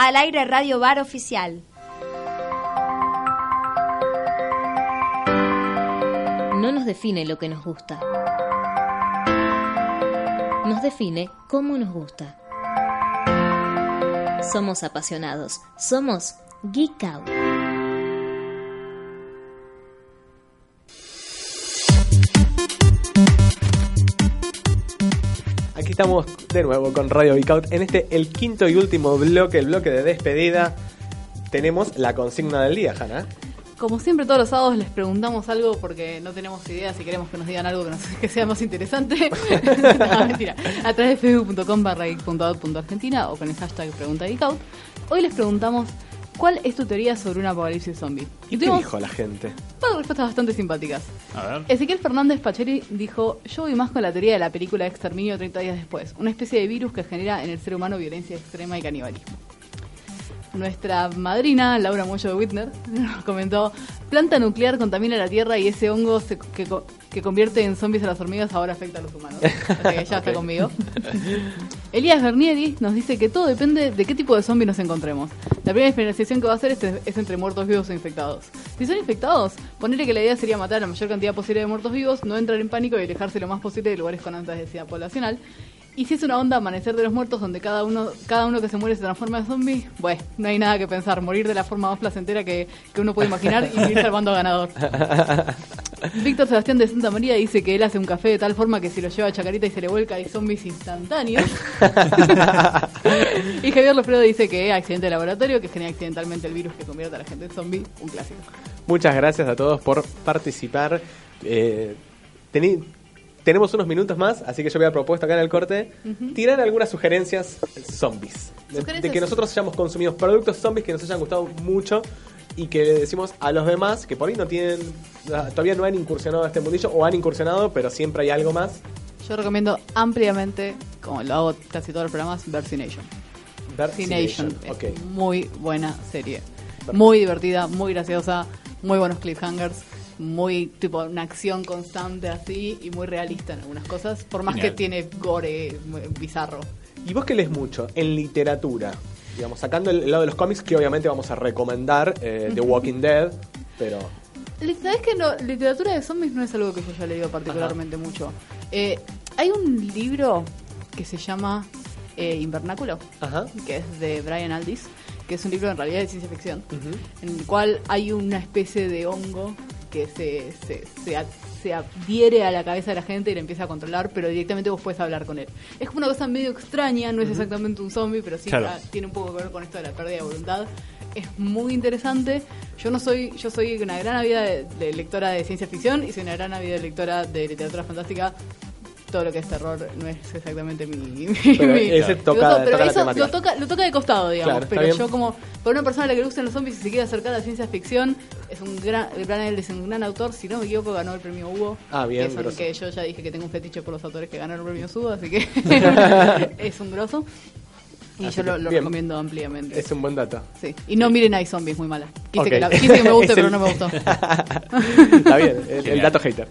Al aire Radio Bar Oficial. No nos define lo que nos gusta. Nos define cómo nos gusta. Somos apasionados. Somos Geek Out. Aquí estamos de nuevo con Radio Out. En este, el quinto y último bloque, el bloque de despedida, tenemos la consigna del día, Hanna. Como siempre, todos los sábados les preguntamos algo porque no tenemos idea si queremos que nos digan algo que, sea más interesante. no, mentira. A través de facebook.com barra o con el hashtag pregunta geekout. Hoy les preguntamos cuál es tu teoría sobre un apocalipsis zombie. ¿Y qué dijo la gente? de respuestas bastante simpáticas. A ver. Ezequiel Fernández Pacheri dijo, yo voy más con la teoría de la película Exterminio 30 días después, una especie de virus que genera en el ser humano violencia extrema y canibalismo. Nuestra madrina, Laura Moyo de Whitner, nos comentó, planta nuclear contamina la Tierra y ese hongo se- que, que convierte en zombies a las hormigas ahora afecta a los humanos. Así que ya está conmigo. Elías Bernieri nos dice que todo depende de qué tipo de zombie nos encontremos. La primera diferenciación que va a hacer es, es entre muertos vivos e infectados. Si son infectados, ponerle que la idea sería matar a la mayor cantidad posible de muertos vivos, no entrar en pánico y alejarse lo más posible de lugares con alta densidad poblacional. Y si es una onda amanecer de los muertos donde cada uno cada uno que se muere se transforma en zombie, bueno, no hay nada que pensar, morir de la forma más placentera que, que uno puede imaginar y irse al bando ganador. Víctor Sebastián de Santa María dice que él hace un café de tal forma que si lo lleva a Chacarita y se le vuelca hay zombies instantáneos. y Javier Lofredo dice que accidente de laboratorio que genera accidentalmente el virus que convierte a la gente en zombie, un clásico. Muchas gracias a todos por participar. Eh, tení- tenemos unos minutos más, así que yo había propuesto acá en el corte tirar algunas sugerencias zombies. De, que nosotros hayamos consumido productos zombies que nos hayan gustado mucho y que le decimos a los demás que por ahí no tienen, ah, todavía no han incursionado a este mundillo o han incursionado, pero siempre hay algo más. Yo recomiendo ampliamente, como lo hago casi todos los programas, Versination. Versination. Es muy buena serie. Muy divertida, muy graciosa, muy buenos cliffhangers, muy tipo una acción constante así y muy realista en algunas cosas, por más Genial. que tiene gore bizarro. ¿Y vos que lees mucho? En literatura. Digamos, sacando el lado de los cómics, que obviamente vamos a recomendar eh, The Walking Dead, pero... ¿Sabes que no, literatura de zombies no es algo que yo haya leído particularmente mucho? Eh, hay un libro que se llama eh, Invernáculo, que es de Brian Aldiss, que es un libro en realidad de ciencia ficción, en el cual hay una especie de hongo que se, se, se, se adhiere a la cabeza de la gente y la empieza a controlar, pero directamente vos puedes hablar con él. Es como una cosa medio extraña, no es exactamente un zombie, pero sí Claro. ah, tiene un poco que ver con esto de la pérdida de voluntad. Es muy interesante. Yo no soy, yo soy una gran ávida de, de lectora de ciencia ficción y soy una gran ávida de lectora de literatura fantástica. Todo lo que es terror no es exactamente mi. mi- Pero mi- ese toca- pero toca eso lo toca, lo toca de costado, digamos. Claro, pero yo como, por una persona a la que le gustan los zombies y se quiere acercar a la ciencia ficción, es un gran, Aldiss es un gran autor, si no me equivoco ganó el premio Hugo. Ah, bien, que, que yo ya dije que tengo un fetiche por los autores que ganaron el premio Hugo, así que es un grosso. Y Así yo lo, recomiendo ampliamente. Es un buen dato. Sí. Y no miren hay zombies, muy mala. Quise, que, la- quise que me guste, pero el- no me gustó. Está bien, el, dato hater.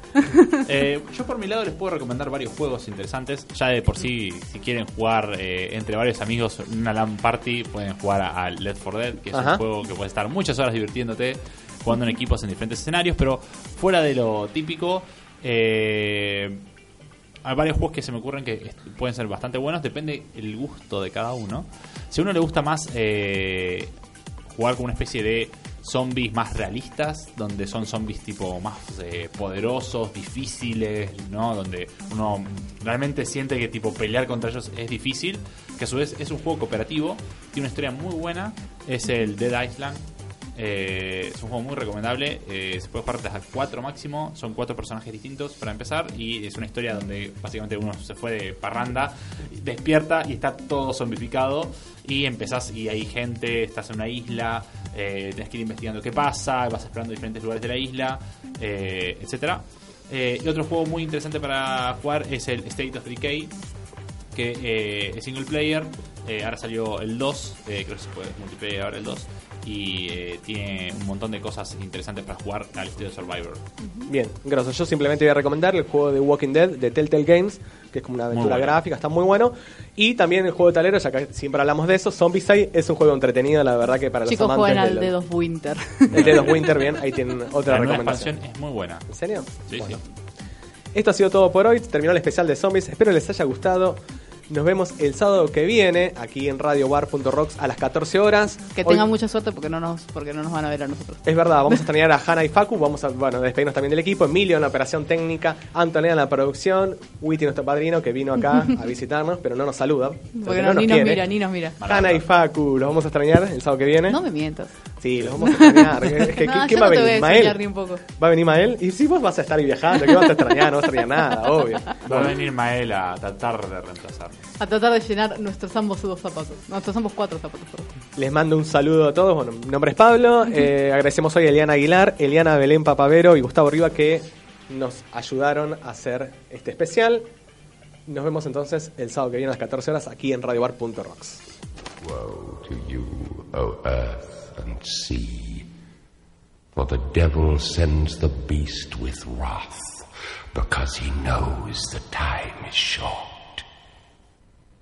Eh, yo por mi lado les puedo recomendar varios juegos interesantes. Ya de por sí, si quieren jugar eh, entre varios amigos en una LAN party, pueden jugar a, a Left 4 Dead, que es Ajá. un juego que puede estar muchas horas divirtiéndote, jugando en equipos en diferentes escenarios, pero fuera de lo típico, eh, hay varios juegos que se me ocurren que pueden ser bastante buenos, depende el gusto de cada uno. Si a uno le gusta más eh, jugar con una especie de zombies más realistas, donde son zombies tipo más eh, poderosos, difíciles, ¿no? Donde uno realmente siente que tipo pelear contra ellos es difícil, que a su vez es un juego cooperativo, tiene una historia muy buena, es el Dead Island. Eh, es un juego muy recomendable. eh, se puede jugar hasta 4 máximo. Son cuatro personajes distintos para empezar. Y es una historia donde básicamente uno se fue de parranda, despierta y está todo zombificado. Y empezás y hay gente, estás en una isla, eh, tenés que ir investigando qué pasa, vas explorando diferentes lugares de la isla, eh, etcétera. Y otro juego muy interesante para jugar es el State of Decay, que es single player. Ahora salió el 2, eh, creo que se puede multiplayer ahora el 2. Y eh, tiene un montón de cosas interesantes para jugar al estilo Survivor. Bien, grosso. Yo simplemente voy a recomendar el juego de Walking Dead de Telltale Games, que es como una aventura bueno. gráfica, está muy bueno. Y también el juego de tablero, ya que siempre hablamos de eso, Zombicide es un juego entretenido, la verdad que para los Chicos, amantes jueguen al de Dead of Winter. El Dead of Winter, bien, ahí tienen otra La recomendación. es muy buena. ¿En serio? Sí, Bueno. sí. Esto ha sido todo por hoy. Terminó el especial de zombies. Espero les haya gustado. Nos vemos el sábado que viene aquí en radiobar.rocks a las 14 horas. Que Hoy- tengan mucha suerte porque no nos porque no nos van a ver a nosotros. Es verdad, vamos a extrañar a Hanna y Facu, vamos a bueno, despedirnos también del equipo, Emilio en la operación técnica, Antonella en la producción, Witty nuestro padrino que vino acá a visitarnos, pero no nos saluda. Porque no, ni nos mira, ni nos mira. Hanna y Facu, los vamos a extrañar el sábado que viene. No me mientas. Sí, los vamos a extrañar. Es que, No, ¿quién yo va a no venir? voy a ¿Mael? ni un poco. ¿Va a venir Mael? Y si vos vas a estar ahí viajando, ¿qué vas a extrañar? No vas a extrañar nada, obvio. Va a venir Mael a tratar de reemplazar. A tratar de llenar nuestros ambos dos zapatos. Nuestros ambos cuatro zapatos. Les mando un saludo a todos. Bueno, mi nombre es Pablo. Eh, agradecemos hoy a Eliana Aguilar, Eliana Belén Papavero y Gustavo Riva que nos ayudaron a hacer este especial. Nos vemos entonces el sábado que viene a las 14 horas aquí en radiobar.rocks. Woe to you, O earth and sea, for the devil sends the beast with wrath, because he knows the time is short.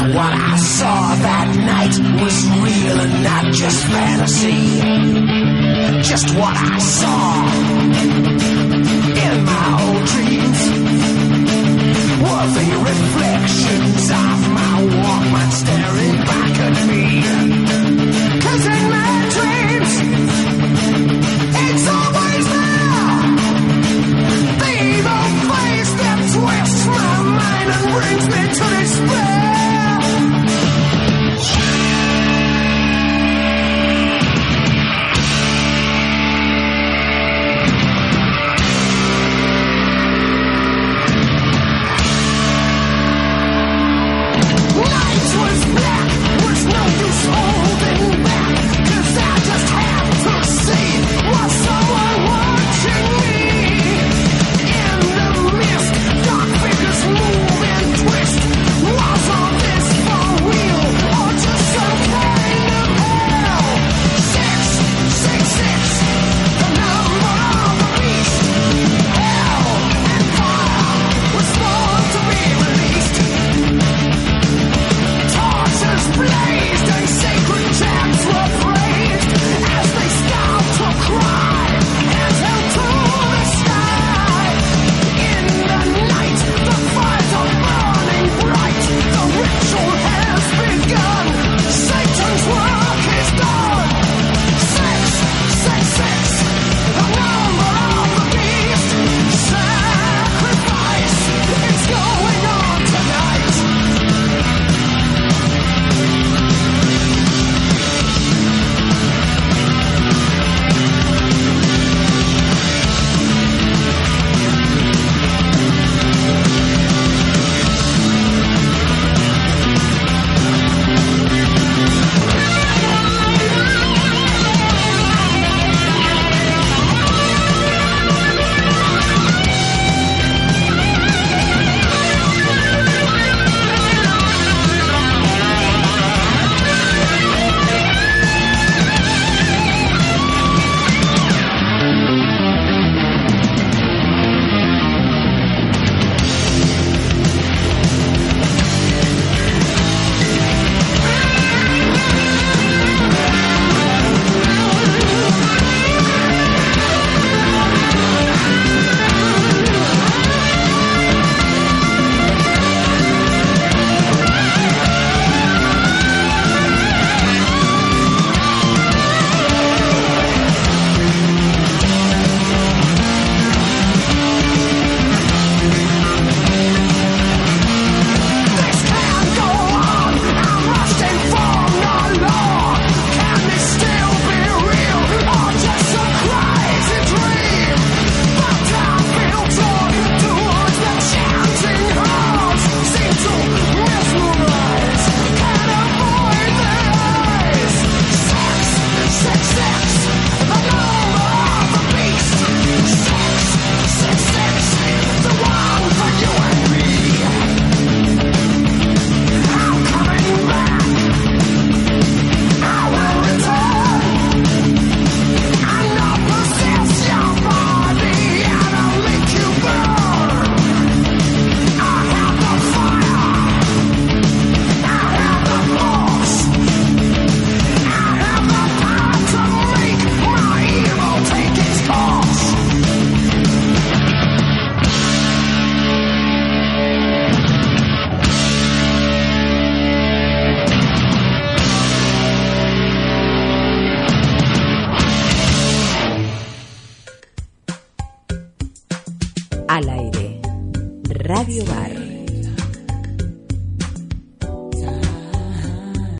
What I saw that night was real and not just fantasy? Just what I saw in my old dreams were the reflections of my Walkman staring back at me.